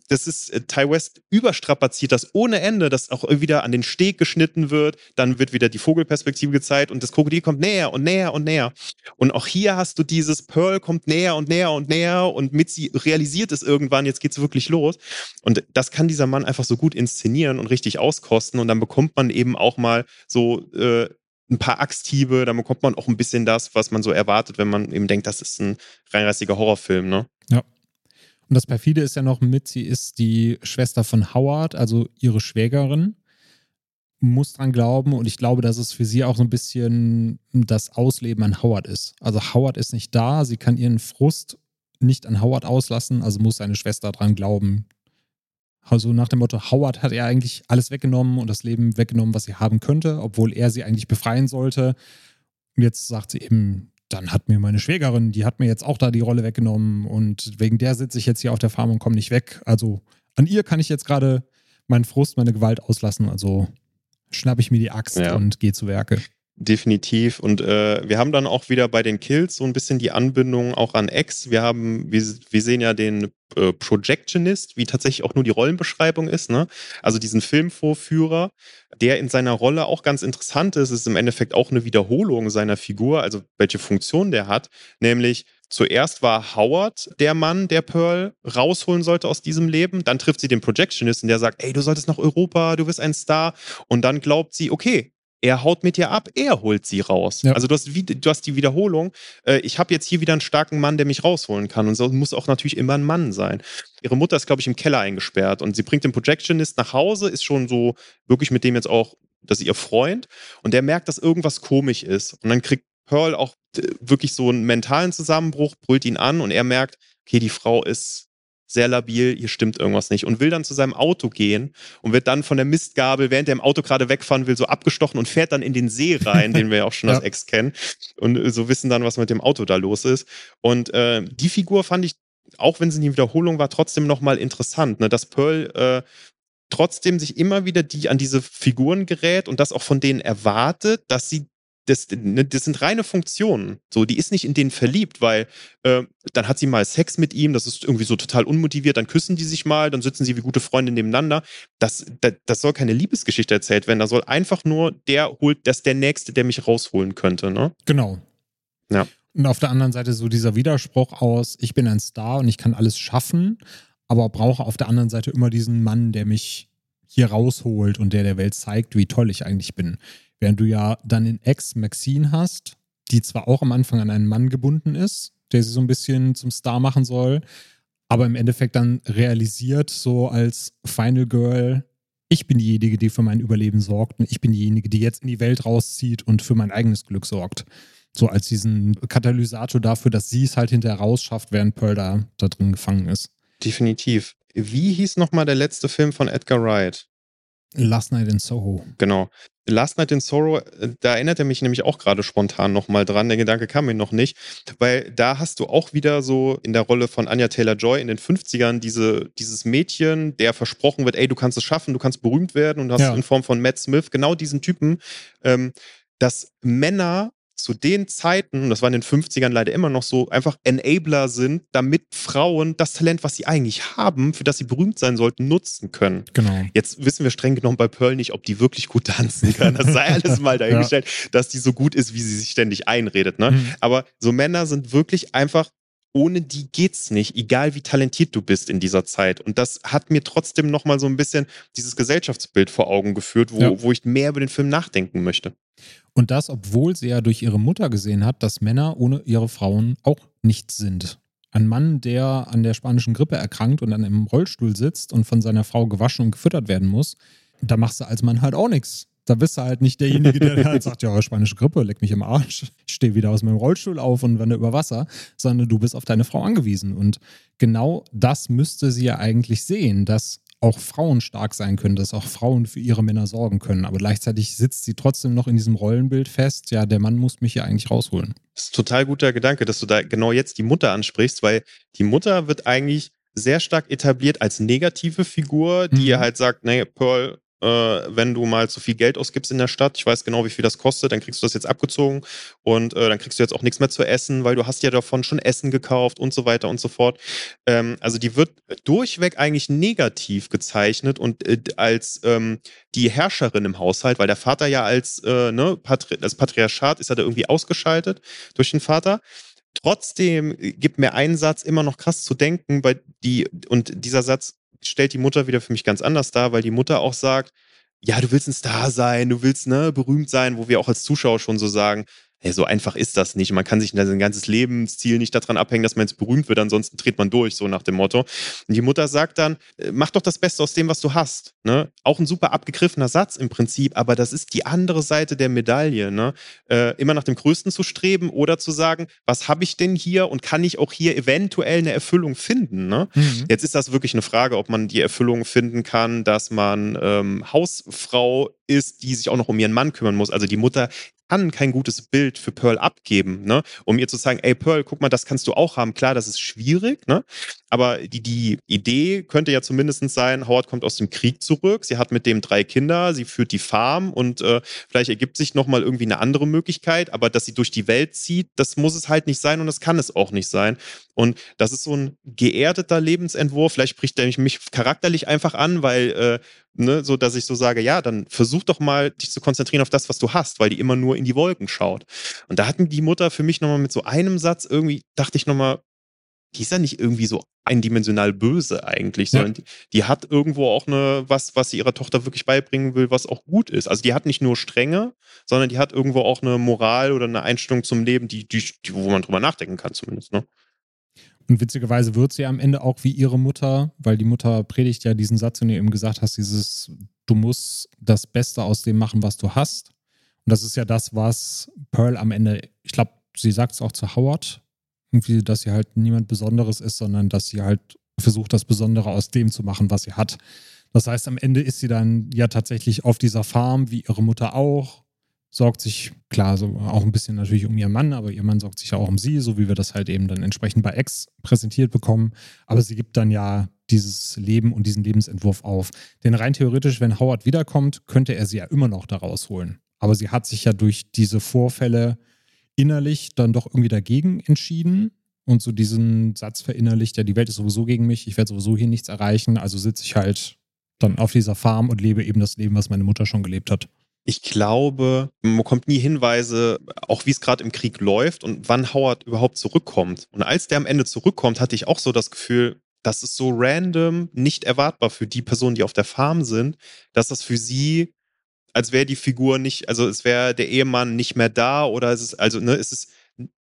das ist äh, Ty West überstrapaziert das ohne Ende, dass auch wieder an den Steg geschnitten wird, dann wird wieder die Vogelperspektive gezeigt und das Krokodil kommt näher und näher und näher. Und auch hier hast du dieses Pearl kommt näher und näher und näher und Mitzi realisiert es irgendwann, jetzt geht's wirklich los. Und das kann dieser Mann einfach so gut inszenieren und richtig auskosten und dann bekommt man eben auch mal so äh, ein paar Axthiebe, dann bekommt man auch ein bisschen das, was man so erwartet, wenn man eben denkt, das ist ein reinrassiger Horrorfilm, ne? Ja. Und das perfide ist ja noch mit, sie ist die Schwester von Howard, also ihre Schwägerin. Muss dran glauben und ich glaube, dass es für sie auch so ein bisschen das Ausleben an Howard ist. Also Howard ist nicht da, sie kann ihren Frust nicht an Howard auslassen, also muss seine Schwester dran glauben. Also nach dem Motto, Howard hat ihr eigentlich alles weggenommen und das Leben weggenommen, was sie haben könnte, obwohl er sie eigentlich befreien sollte. Und jetzt sagt sie eben, dann hat mir meine Schwägerin, die hat mir jetzt auch da die Rolle weggenommen und wegen der sitze ich jetzt hier auf der Farm und komme nicht weg. Also an ihr kann ich jetzt gerade meinen Frust, meine Gewalt auslassen. Also schnappe ich mir die Axt ja. und gehe zu Werke. Definitiv. Und äh, wir haben dann auch wieder bei den Kills so ein bisschen die Anbindung auch an X. Wir haben, wir, wir sehen ja den äh, Projectionist, wie tatsächlich auch nur die Rollenbeschreibung ist, ne? Also diesen Filmvorführer, der in seiner Rolle auch ganz interessant ist, ist im Endeffekt auch eine Wiederholung seiner Figur, also welche Funktion der hat, nämlich Zuerst war Howard der Mann, der Pearl rausholen sollte aus diesem Leben. Dann trifft sie den Projectionisten, der sagt, ey, du solltest nach Europa, du wirst ein Star. Und dann glaubt sie, okay, er haut mit dir ab, er holt sie raus. Ja. Also du hast, du hast die Wiederholung, äh, ich habe jetzt hier wieder einen starken Mann, der mich rausholen kann. Und so muss auch natürlich immer ein Mann sein. Ihre Mutter ist, glaube ich, im Keller eingesperrt und sie bringt den Projectionist nach Hause, ist schon so wirklich mit dem jetzt auch, das ist ihr Freund. Und der merkt, dass irgendwas komisch ist. Und dann kriegt Pearl auch äh, wirklich so einen mentalen Zusammenbruch, brüllt ihn an und er merkt, okay, die Frau ist sehr labil, hier stimmt irgendwas nicht und will dann zu seinem Auto gehen und wird dann von der Mistgabel, während er im Auto gerade wegfahren will, so abgestochen und fährt dann in den See rein, den wir ja auch schon ja. als Ex kennen und äh, so wissen dann, was mit dem Auto da los ist. Und äh, die Figur fand ich, auch wenn sie in die Wiederholung war, trotzdem nochmal interessant, ne? dass Pearl äh, trotzdem sich immer wieder die an diese Figuren gerät und das auch von denen erwartet, dass sie das, ne, das sind reine Funktionen. So, die ist nicht in denen verliebt, weil äh, dann hat sie mal Sex mit ihm, das ist irgendwie so total unmotiviert, dann küssen die sich mal, dann sitzen sie wie gute Freunde nebeneinander. Das, das, das soll keine Liebesgeschichte erzählt werden, da soll einfach nur der holt, das der Nächste, der mich rausholen könnte, ne? Genau. Ja. Und auf der anderen Seite so dieser Widerspruch aus, ich bin ein Star und ich kann alles schaffen, aber brauche auf der anderen Seite immer diesen Mann, der mich hier rausholt und der der Welt zeigt, wie toll ich eigentlich bin. Während du ja dann in Ex Maxine hast, die zwar auch am Anfang an einen Mann gebunden ist, der sie so ein bisschen zum Star machen soll, aber im Endeffekt dann realisiert, so als Final Girl, ich bin diejenige, die für mein Überleben sorgt und ich bin diejenige, die jetzt in die Welt rauszieht und für mein eigenes Glück sorgt. So als diesen Katalysator dafür, dass sie es halt hinterher rausschafft, während Pearl da, da drin gefangen ist. Definitiv. Wie hieß nochmal der letzte Film von Edgar Wright? Last Night in Soho. Genau. Last Night in Sorrow, äh, da erinnert er mich nämlich auch gerade spontan nochmal dran. Der Gedanke kam mir noch nicht, weil da hast du auch wieder so in der Rolle von Anya Taylor-Joy in den 50ern diese, dieses Mädchen, der versprochen wird, ey, du kannst es schaffen, du kannst berühmt werden und hast ja. in Form von Matt Smith genau diesen Typen, ähm, dass Männer zu den Zeiten, das war in den 50ern leider immer noch so, einfach Enabler sind, damit Frauen das Talent, was sie eigentlich haben, für das sie berühmt sein sollten, nutzen können. Genau. Jetzt wissen wir streng genommen bei Pearl nicht, ob die wirklich gut tanzen kann. Das sei alles mal dahingestellt, ja. dass die so gut ist, wie sie sich ständig einredet. Ne? Mhm. Aber so Männer sind wirklich einfach ohne die geht's nicht, egal wie talentiert du bist in dieser Zeit. Und das hat mir trotzdem nochmal so ein bisschen dieses Gesellschaftsbild vor Augen geführt, wo, ja. wo ich mehr über den Film nachdenken möchte. Und das, obwohl sie ja durch ihre Mutter gesehen hat, dass Männer ohne ihre Frauen auch nichts sind. Ein Mann, der an der spanischen Grippe erkrankt und dann im Rollstuhl sitzt und von seiner Frau gewaschen und gefüttert werden muss, da machst du als Mann halt auch nichts. Da bist du halt nicht derjenige, der halt sagt, ja, spanische Grippe, leck mich im Arsch. Ich stehe wieder aus meinem Rollstuhl auf und wende über Wasser, sondern du bist auf deine Frau angewiesen. Und genau das müsste sie ja eigentlich sehen, dass auch Frauen stark sein können, dass auch Frauen für ihre Männer sorgen können. Aber gleichzeitig sitzt sie trotzdem noch in diesem Rollenbild fest, ja, der Mann muss mich hier eigentlich rausholen. Das ist ein total guter Gedanke, dass du da genau jetzt die Mutter ansprichst, weil die Mutter wird eigentlich sehr stark etabliert als negative Figur, die mhm. halt sagt, nee, Pearl, wenn du mal zu viel Geld ausgibst in der Stadt, ich weiß genau, wie viel das kostet, dann kriegst du das jetzt abgezogen und äh, dann kriegst du jetzt auch nichts mehr zu essen, weil du hast ja davon schon Essen gekauft und so weiter und so fort. Ähm, also die wird durchweg eigentlich negativ gezeichnet und äh, als ähm, die Herrscherin im Haushalt, weil der Vater ja als, äh, ne, Patri das Patriarchat ist ja da irgendwie ausgeschaltet durch den Vater. Trotzdem gibt mir ein Satz immer noch krass zu denken, bei die, und dieser Satz stellt die Mutter wieder für mich ganz anders dar, weil die Mutter auch sagt, ja, du willst ein Star sein, du willst ne, berühmt sein, wo wir auch als Zuschauer schon so sagen, hey, so einfach ist das nicht. Man kann sich sein ganzes Lebensziel nicht daran abhängen, dass man jetzt berühmt wird, ansonsten dreht man durch, so nach dem Motto. Und die Mutter sagt dann, äh, mach doch das Beste aus dem, was du hast. Ne? Auch ein super abgegriffener Satz im Prinzip, aber das ist die andere Seite der Medaille. Ne? Äh, immer nach dem Größten zu streben oder zu sagen, was habe ich denn hier und kann ich auch hier eventuell eine Erfüllung finden? Ne? Mhm. Jetzt ist das wirklich eine Frage, ob man die Erfüllung finden kann, dass man ähm, Hausfrau ist, die sich auch noch um ihren Mann kümmern muss. Also die Mutter kann kein gutes Bild für Pearl abgeben, ne? um ihr zu sagen, ey Pearl, guck mal, das kannst du auch haben. Klar, das ist schwierig, ne? Aber die, die Idee könnte ja zumindest sein, Howard kommt aus dem Krieg zurück, sie hat mit dem drei Kinder, sie führt die Farm und äh, vielleicht ergibt sich nochmal irgendwie eine andere Möglichkeit, aber dass sie durch die Welt zieht, das muss es halt nicht sein und das kann es auch nicht sein. Und das ist so ein geerdeter Lebensentwurf. Vielleicht spricht er mich charakterlich einfach an, weil, äh, ne, so dass ich so sage, ja, dann versuch doch mal, dich zu konzentrieren auf das, was du hast, weil die immer nur in die Wolken schaut. Und da hat die Mutter für mich nochmal mit so einem Satz irgendwie, dachte ich nochmal, die ist ja nicht irgendwie so eindimensional böse eigentlich, sondern die, die, hat irgendwo auch eine, was, was sie ihrer Tochter wirklich beibringen will, was auch gut ist. Also die hat nicht nur Strenge, sondern die hat irgendwo auch eine Moral oder eine Einstellung zum Leben, die, die, die wo man drüber nachdenken kann zumindest, ne? Und witzigerweise wird sie am Ende auch wie ihre Mutter, weil die Mutter predigt ja diesen Satz, den du eben gesagt hast, dieses, du musst das Beste aus dem machen, was du hast. Und das ist ja das, was Pearl am Ende, ich glaube, sie sagt es auch zu Howard, irgendwie, dass sie halt niemand Besonderes ist, sondern dass sie halt versucht, das Besondere aus dem zu machen, was sie hat. Das heißt, am Ende ist sie dann ja tatsächlich auf dieser Farm, wie ihre Mutter auch, sorgt sich, klar, so auch ein bisschen natürlich um ihren Mann, aber ihr Mann sorgt sich ja auch um sie, so wie wir das halt eben dann entsprechend bei Ex präsentiert bekommen. Aber sie gibt dann ja dieses Leben und diesen Lebensentwurf auf. Denn rein theoretisch, wenn Howard wiederkommt, könnte er sie ja immer noch da rausholen. Aber sie hat sich ja durch diese Vorfälle innerlich dann doch irgendwie dagegen entschieden. Und so diesen Satz verinnerlicht, ja, die Welt ist sowieso gegen mich, ich werde sowieso hier nichts erreichen, also sitze ich halt dann auf dieser Farm und lebe eben das Leben, was meine Mutter schon gelebt hat. Ich glaube, man bekommt nie Hinweise, auch wie es gerade im Krieg läuft und wann Howard überhaupt zurückkommt. Und als der am Ende zurückkommt, hatte ich auch so das Gefühl, das ist so random, nicht erwartbar für die Personen, die auf der Farm sind, dass das für sie, als wäre die Figur nicht, also es wäre der Ehemann nicht mehr da oder es ist, also, ne, es ist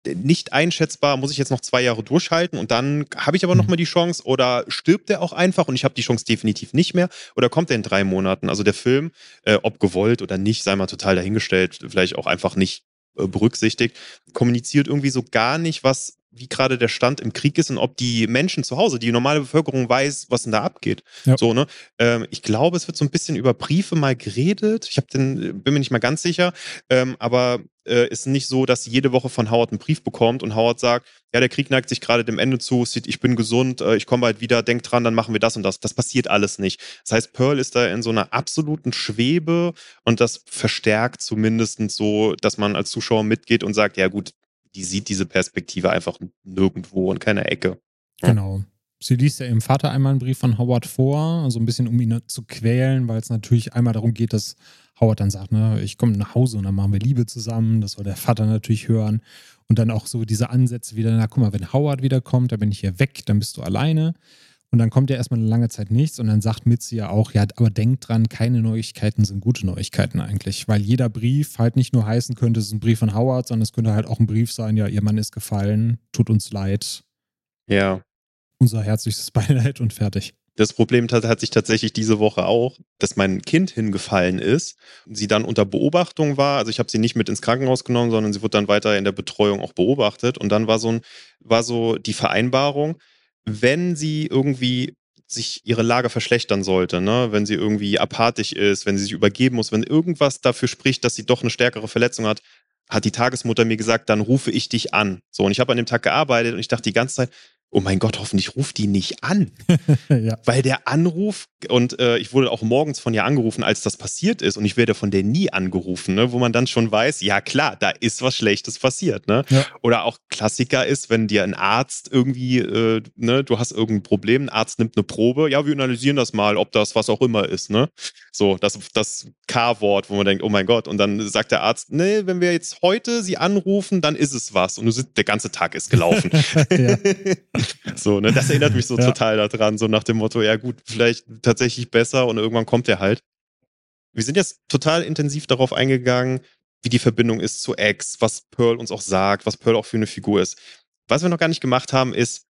nicht einschätzbar, muss ich jetzt noch zwei Jahre durchhalten und dann habe ich aber noch mhm. mal die Chance oder stirbt er auch einfach und ich habe die Chance definitiv nicht mehr oder kommt er in drei Monaten? Also der Film, äh, ob gewollt oder nicht, sei mal total dahingestellt, vielleicht auch einfach nicht äh, berücksichtigt, kommuniziert irgendwie so gar nicht, was wie gerade der Stand im Krieg ist und ob die Menschen zu Hause, die normale Bevölkerung weiß, was denn da abgeht. Ja. So, ne? Ähm, ich glaube, es wird so ein bisschen über Briefe mal geredet. Ich den, bin mir nicht mal ganz sicher, ähm, aber äh, ist nicht so, dass jede Woche von Howard einen Brief bekommt und Howard sagt, ja, der Krieg neigt sich gerade dem Ende zu, ich bin gesund, äh, ich komme bald wieder, denk dran, dann machen wir das und das. Das passiert alles nicht. Das heißt, Pearl ist da in so einer absoluten Schwebe und das verstärkt zumindest so, dass man als Zuschauer mitgeht und sagt, ja gut, die sieht diese Perspektive einfach nirgendwo in keiner Ecke. Genau. Sie liest ja ihrem Vater einmal einen Brief von Howard vor, also ein bisschen um ihn zu quälen, weil es natürlich einmal darum geht, dass Howard dann sagt, ne, ich komme nach Hause und dann machen wir Liebe zusammen. Das soll der Vater natürlich hören. Und dann auch so diese Ansätze wieder, na guck mal, wenn Howard wiederkommt, dann bin ich hier weg, dann bist du alleine. Und dann kommt ja erstmal eine lange Zeit nichts und dann sagt Mitzi ja auch, ja, aber denkt dran, keine Neuigkeiten sind gute Neuigkeiten eigentlich, weil jeder Brief halt nicht nur heißen könnte, es ist ein Brief von Howard, sondern es könnte halt auch ein Brief sein, ja, ihr Mann ist gefallen, tut uns leid. Ja. Unser herzlichstes Beileid und fertig. Das Problem hat, hat sich tatsächlich diese Woche auch, dass mein Kind hingefallen ist, sie dann unter Beobachtung war. Also ich habe sie nicht mit ins Krankenhaus genommen, sondern sie wurde dann weiter in der Betreuung auch beobachtet. Und dann war so ein, war so die Vereinbarung, wenn sie irgendwie sich ihre Lage verschlechtern sollte, ne? wenn sie irgendwie apathisch ist, wenn sie sich übergeben muss, wenn irgendwas dafür spricht, dass sie doch eine stärkere Verletzung hat, hat die Tagesmutter mir gesagt, dann rufe ich dich an. So, und ich habe an dem Tag gearbeitet und ich dachte die ganze Zeit, oh mein Gott, hoffentlich ruft die nicht an. ja. Weil der Anruf, und äh, ich wurde auch morgens von ihr angerufen, als das passiert ist, und ich werde von der nie angerufen, ne, wo man dann schon weiß, ja klar, da ist was Schlechtes passiert. Ne? Ja. Oder auch Klassiker ist, wenn dir ein Arzt irgendwie, äh, ne, du hast irgendein Problem, ein Arzt nimmt eine Probe, ja, wir analysieren das mal, ob das was auch immer ist. Ne? So, das, das K-Wort, wo man denkt, oh mein Gott, und dann sagt der Arzt, nee, wenn wir jetzt heute sie anrufen, dann ist es was. Und du sitzt, der ganze Tag ist gelaufen. so, ne, das erinnert mich so ja. total daran, so nach dem Motto, ja gut, vielleicht tatsächlich besser und irgendwann kommt er halt. Wir sind jetzt total intensiv darauf eingegangen, wie die Verbindung ist zu X, was Pearl uns auch sagt, was Pearl auch für eine Figur ist. Was wir noch gar nicht gemacht haben, ist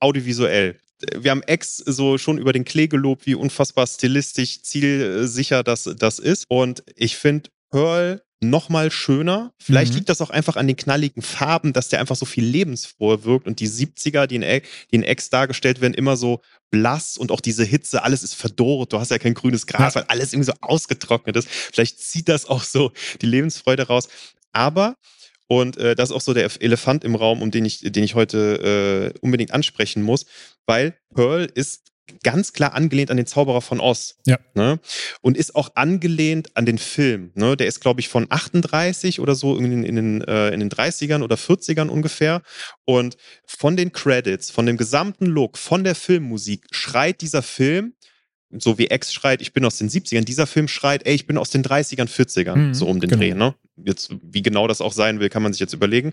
audiovisuell. Wir haben X so schon über den Klee gelobt, wie unfassbar stilistisch, zielsicher das, das ist. Und ich finde, Pearl noch mal schöner. Vielleicht mhm. liegt das auch einfach an den knalligen Farben, dass der einfach so viel lebensfroher wirkt und die 70er, die in, die in X dargestellt werden, immer so blass und auch diese Hitze, alles ist verdorrt, du hast ja kein grünes Gras, ja. weil alles irgendwie so ausgetrocknet ist. Vielleicht zieht das auch so die Lebensfreude raus. Aber und äh, das ist auch so der Elefant im Raum, um den ich, den ich heute äh, unbedingt ansprechen muss, weil Pearl ist ganz klar angelehnt an den Zauberer von Oz. Ja. Ne? Und ist auch angelehnt an den Film. Ne? Der ist, glaube ich, von 38 oder so in, in, den, äh, in den 30ern oder 40ern ungefähr. Und von den Credits, von dem gesamten Look, von der Filmmusik schreit dieser Film so wie X schreit, ich bin aus den 70ern, dieser Film schreit, ey, ich bin aus den 30ern, 40ern, mhm, so um den genau. Dreh, ne? Jetzt, wie genau das auch sein will, kann man sich jetzt überlegen.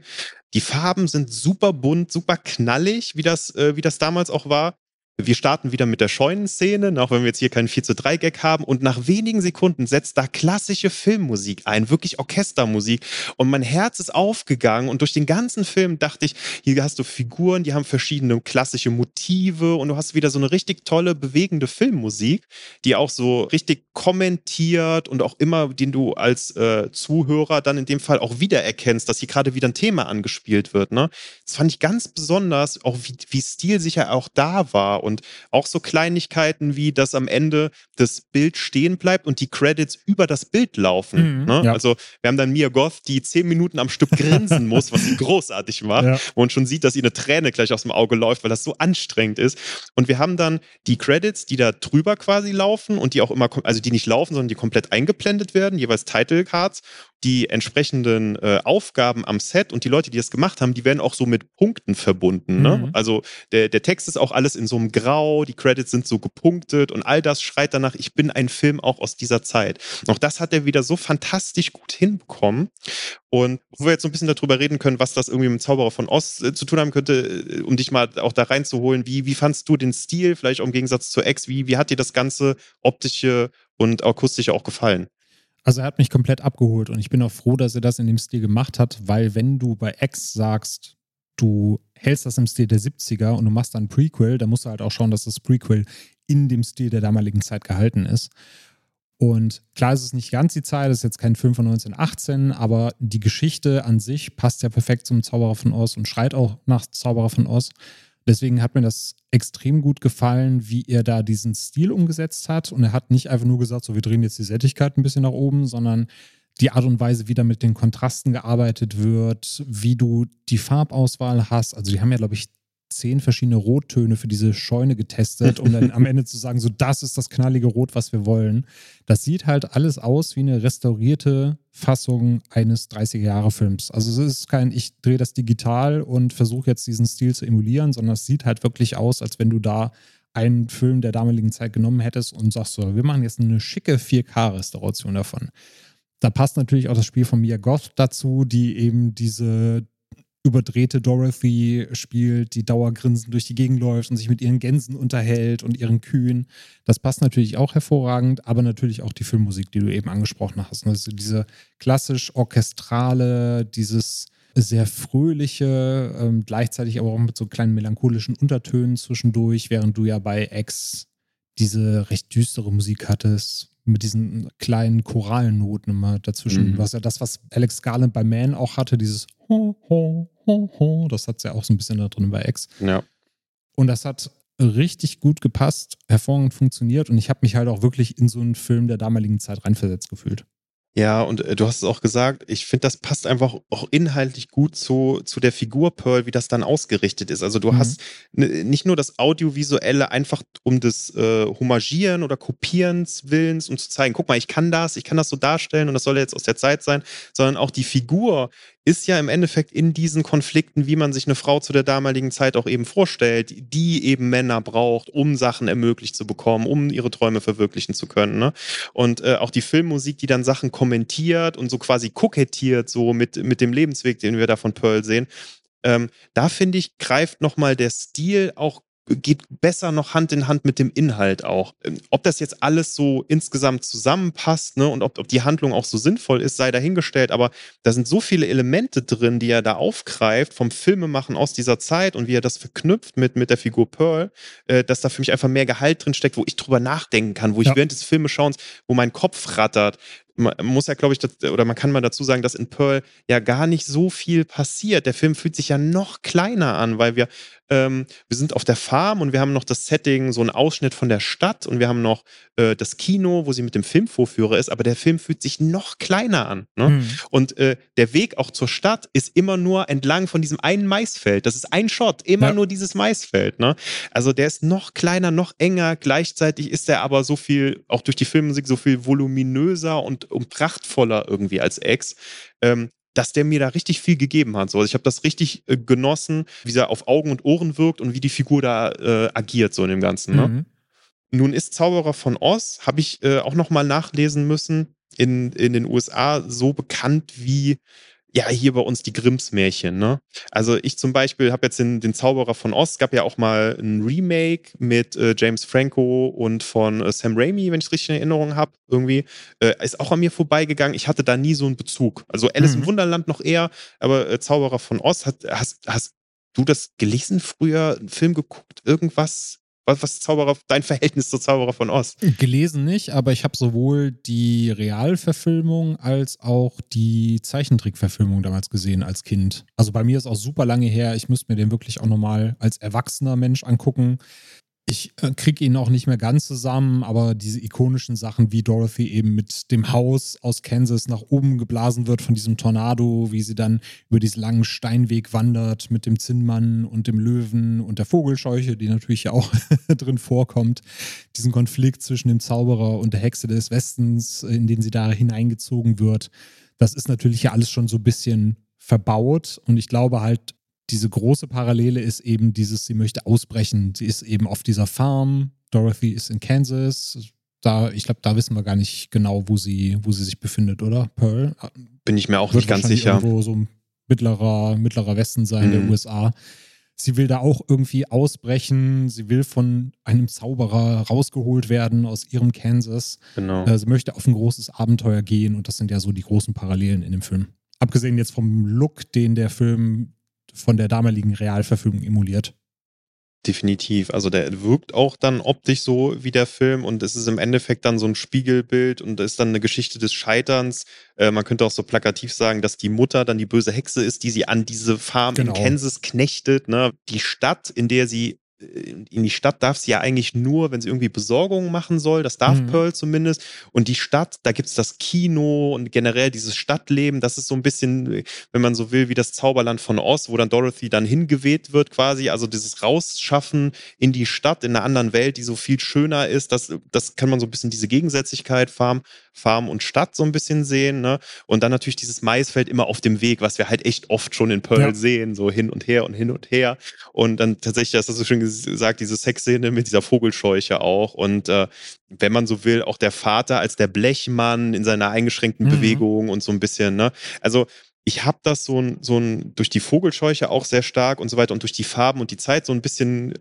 Die Farben sind super bunt, super knallig, wie das, äh, wie das damals auch war. Wir starten wieder mit der Scheunenszene, auch wenn wir jetzt hier keinen 4 zu 3 Gag haben. Und nach wenigen Sekunden setzt da klassische Filmmusik ein, wirklich Orchestermusik. Und mein Herz ist aufgegangen. Und durch den ganzen Film dachte ich, hier hast du Figuren, die haben verschiedene klassische Motive. Und du hast wieder so eine richtig tolle, bewegende Filmmusik, die auch so richtig kommentiert und auch immer, den du als äh, Zuhörer dann in dem Fall auch wiedererkennst, dass hier gerade wieder ein Thema angespielt wird. Ne? Das fand ich ganz besonders, auch wie, wie stilsicher auch da war und auch so Kleinigkeiten wie, dass am Ende das Bild stehen bleibt und die Credits über das Bild laufen. Mhm, ne? ja. Also wir haben dann Mia Goth, die zehn Minuten am Stück grinsen muss, was sie großartig macht, ja. man schon sieht, dass ihr eine Träne gleich aus dem Auge läuft, weil das so anstrengend ist. Und wir haben dann die Credits, die da drüber quasi laufen und die auch immer, also die nicht laufen, sondern die komplett eingeblendet werden, jeweils Title Cards die entsprechenden äh, Aufgaben am Set und die Leute, die das gemacht haben, die werden auch so mit Punkten verbunden. Ne? Mhm. Also der, der Text ist auch alles in so einem Grau, die Credits sind so gepunktet und all das schreit danach, ich bin ein Film auch aus dieser Zeit. Auch das hat er wieder so fantastisch gut hinbekommen. Und wo wir jetzt so ein bisschen darüber reden können, was das irgendwie mit dem Zauberer von Oz äh, zu tun haben könnte, äh, um dich mal auch da reinzuholen, wie, wie fandst du den Stil, vielleicht auch im Gegensatz zu X, wie, wie hat dir das ganze optische und akustische auch gefallen? Also er hat mich komplett abgeholt und ich bin auch froh, dass er das in dem Stil gemacht hat, weil wenn du bei X sagst, du hältst das im Stil der 70er und du machst dann Prequel, dann musst du halt auch schauen, dass das Prequel in dem Stil der damaligen Zeit gehalten ist. Und klar ist es nicht ganz die Zeit, es ist jetzt kein Film von 1918, aber die Geschichte an sich passt ja perfekt zum Zauberer von Oz und schreit auch nach Zauberer von Oz. Deswegen hat mir das extrem gut gefallen, wie er da diesen Stil umgesetzt hat. Und er hat nicht einfach nur gesagt, so wir drehen jetzt die Sättigkeit ein bisschen nach oben, sondern die Art und Weise, wie da mit den Kontrasten gearbeitet wird, wie du die Farbauswahl hast. Also die haben ja, glaube ich, zehn verschiedene Rottöne für diese Scheune getestet, um dann am Ende zu sagen, so das ist das knallige Rot, was wir wollen. Das sieht halt alles aus wie eine restaurierte Fassung eines 30er-Jahre-Films. Also es ist kein, ich drehe das digital und versuche jetzt diesen Stil zu emulieren, sondern es sieht halt wirklich aus, als wenn du da einen Film der damaligen Zeit genommen hättest und sagst so, wir machen jetzt eine schicke 4K-Restauration davon. Da passt natürlich auch das Spiel von Mia Goth dazu, die eben diese überdrehte Dorothy spielt, die dauergrinsend durch die Gegend läuft und sich mit ihren Gänsen unterhält und ihren Kühen. Das passt natürlich auch hervorragend, aber natürlich auch die Filmmusik, die du eben angesprochen hast. Also diese klassisch orchestrale, dieses sehr fröhliche, ähm, gleichzeitig aber auch mit so kleinen melancholischen Untertönen zwischendurch, während du ja bei X diese recht düstere Musik hattest, mit diesen kleinen Choralnoten immer dazwischen. Mhm. Was ja das, was Alex Garland bei Man auch hatte, dieses ho, ho, ho, ho, das hat ja auch so ein bisschen da drin bei X. Ja. Und das hat richtig gut gepasst, hervorragend funktioniert und ich habe mich halt auch wirklich in so einen Film der damaligen Zeit reinversetzt gefühlt. Ja, und äh, du hast es auch gesagt, ich finde, das passt einfach auch inhaltlich gut zu, zu der Figur Pearl, wie das dann ausgerichtet ist. Also du mhm. hast nicht nur das Audiovisuelle einfach um des äh, Homagieren oder Kopierens Willens, um zu zeigen, guck mal, ich kann das, ich kann das so darstellen und das soll jetzt aus der Zeit sein, sondern auch die Figur ist ja im Endeffekt in diesen Konflikten, wie man sich eine Frau zu der damaligen Zeit auch eben vorstellt, die eben Männer braucht, um Sachen ermöglicht zu bekommen, um ihre Träume verwirklichen zu können. Ne? Und äh, auch die Filmmusik, die dann Sachen kommentiert und so quasi kokettiert, so mit, mit dem Lebensweg, den wir da von Pearl sehen. Ähm, da finde ich, greift nochmal der Stil auch geht besser noch Hand in Hand mit dem Inhalt auch. Ähm, ob das jetzt alles so insgesamt zusammenpasst ne, und ob, ob die Handlung auch so sinnvoll ist, sei dahingestellt. Aber da sind so viele Elemente drin, die er da aufgreift vom Filmemachen aus dieser Zeit und wie er das verknüpft mit, mit der Figur Pearl, äh, dass da für mich einfach mehr Gehalt drin steckt, wo ich drüber nachdenken kann, wo ich ja. während des Filmeschauens, wo mein Kopf rattert, man muss ja, glaube ich, das, oder man kann mal dazu sagen, dass in Pearl ja gar nicht so viel passiert. Der Film fühlt sich ja noch kleiner an, weil wir ähm, wir sind auf der Farm und wir haben noch das Setting, so ein Ausschnitt von der Stadt und wir haben noch äh, das Kino, wo sie mit dem Filmvorführer ist, aber der Film fühlt sich noch kleiner an. Ne? Mhm. Und äh, der Weg auch zur Stadt ist immer nur entlang von diesem einen Maisfeld. Das ist ein Shot, immer ja. nur dieses Maisfeld. Ne? Also der ist noch kleiner, noch enger. Gleichzeitig ist er aber so viel, auch durch die Filmmusik, so viel voluminöser und, und prachtvoller irgendwie als Ex. Ähm, dass der mir da richtig viel gegeben hat. So, also ich habe das richtig äh, genossen, wie er auf Augen und Ohren wirkt und wie die Figur da äh, agiert, so in dem Ganzen. Ne? Mhm. Nun ist Zauberer von Oz, habe ich äh, auch nochmal nachlesen müssen, in, in den USA so bekannt wie ja, hier bei uns die Grimms Märchen, ne? Also ich zum Beispiel habe jetzt den, den Zauberer von Oz, gab ja auch mal ein Remake mit äh, James Franco und von äh, Sam Raimi, wenn ich richtig in Erinnerung habe, irgendwie. Äh, ist auch an mir vorbeigegangen. Ich hatte da nie so einen Bezug. Also Alice mhm. im Wunderland noch eher, aber äh, Zauberer von Oz, hat, hast, hast du das gelesen früher, einen Film geguckt, irgendwas? Was, was Zauberer, dein Verhältnis zur Zauberer von Oz? Gelesen nicht, aber ich habe sowohl die Realverfilmung als auch die Zeichentrickverfilmung damals gesehen als Kind. Also bei mir ist auch super lange her. Ich müsste mir den wirklich auch nochmal als erwachsener Mensch angucken. Ich äh, kriege ihn auch nicht mehr ganz zusammen, aber diese ikonischen Sachen, wie Dorothy eben mit dem Haus aus Kansas nach oben geblasen wird von diesem Tornado, wie sie dann über diesen langen Steinweg wandert mit dem Zinnmann und dem Löwen und der Vogelscheuche, die natürlich ja auch drin vorkommt. Diesen Konflikt zwischen dem Zauberer und der Hexe des Westens, in den sie da hineingezogen wird. Das ist natürlich ja alles schon so ein bisschen verbaut und ich glaube halt, diese große Parallele ist eben dieses, sie möchte ausbrechen. Sie ist eben auf dieser Farm. Dorothy ist in Kansas. Da, ich glaube, da wissen wir gar nicht genau, wo sie, wo sie sich befindet, oder? Pearl? Bin ich mir auch Wird nicht ganz sicher. Irgendwo so mittlerer, mittlerer Westen sein, mhm. der USA. Sie will da auch irgendwie ausbrechen. Sie will von einem Zauberer rausgeholt werden aus ihrem Kansas. Genau. Äh, sie möchte auf ein großes Abenteuer gehen und das sind ja so die großen Parallelen in dem Film. Abgesehen jetzt vom Look, den der Film von der damaligen Realverfügung emuliert. Definitiv. Also der wirkt auch dann optisch so wie der Film und es ist im Endeffekt dann so ein Spiegelbild und ist dann eine Geschichte des Scheiterns. Äh, man könnte auch so plakativ sagen, dass die Mutter dann die böse Hexe ist, die sie an diese Farm genau. in Kansas knechtet. Ne? Die Stadt, in der sie in die Stadt darf sie ja eigentlich nur, wenn sie irgendwie Besorgungen machen soll. Das darf mhm. Pearl zumindest. Und die Stadt, da gibt es das Kino und generell dieses Stadtleben. Das ist so ein bisschen, wenn man so will, wie das Zauberland von Oz, wo dann Dorothy dann hingeweht wird quasi. Also dieses Rausschaffen in die Stadt, in einer anderen Welt, die so viel schöner ist. Das, das kann man so ein bisschen diese Gegensätzlichkeit Farm, Farm und Stadt so ein bisschen sehen. Ne? Und dann natürlich dieses Maisfeld immer auf dem Weg, was wir halt echt oft schon in Pearl ja. sehen. So hin und her und hin und her. Und dann tatsächlich, das hast du schon gesagt, diese Sexszene mit dieser Vogelscheuche auch. Und äh, wenn man so will, auch der Vater als der Blechmann in seiner eingeschränkten mhm. Bewegung und so ein bisschen, ne? Also ich habe das so ein, so ein durch die Vogelscheuche auch sehr stark und so weiter und durch die Farben und die Zeit so ein bisschen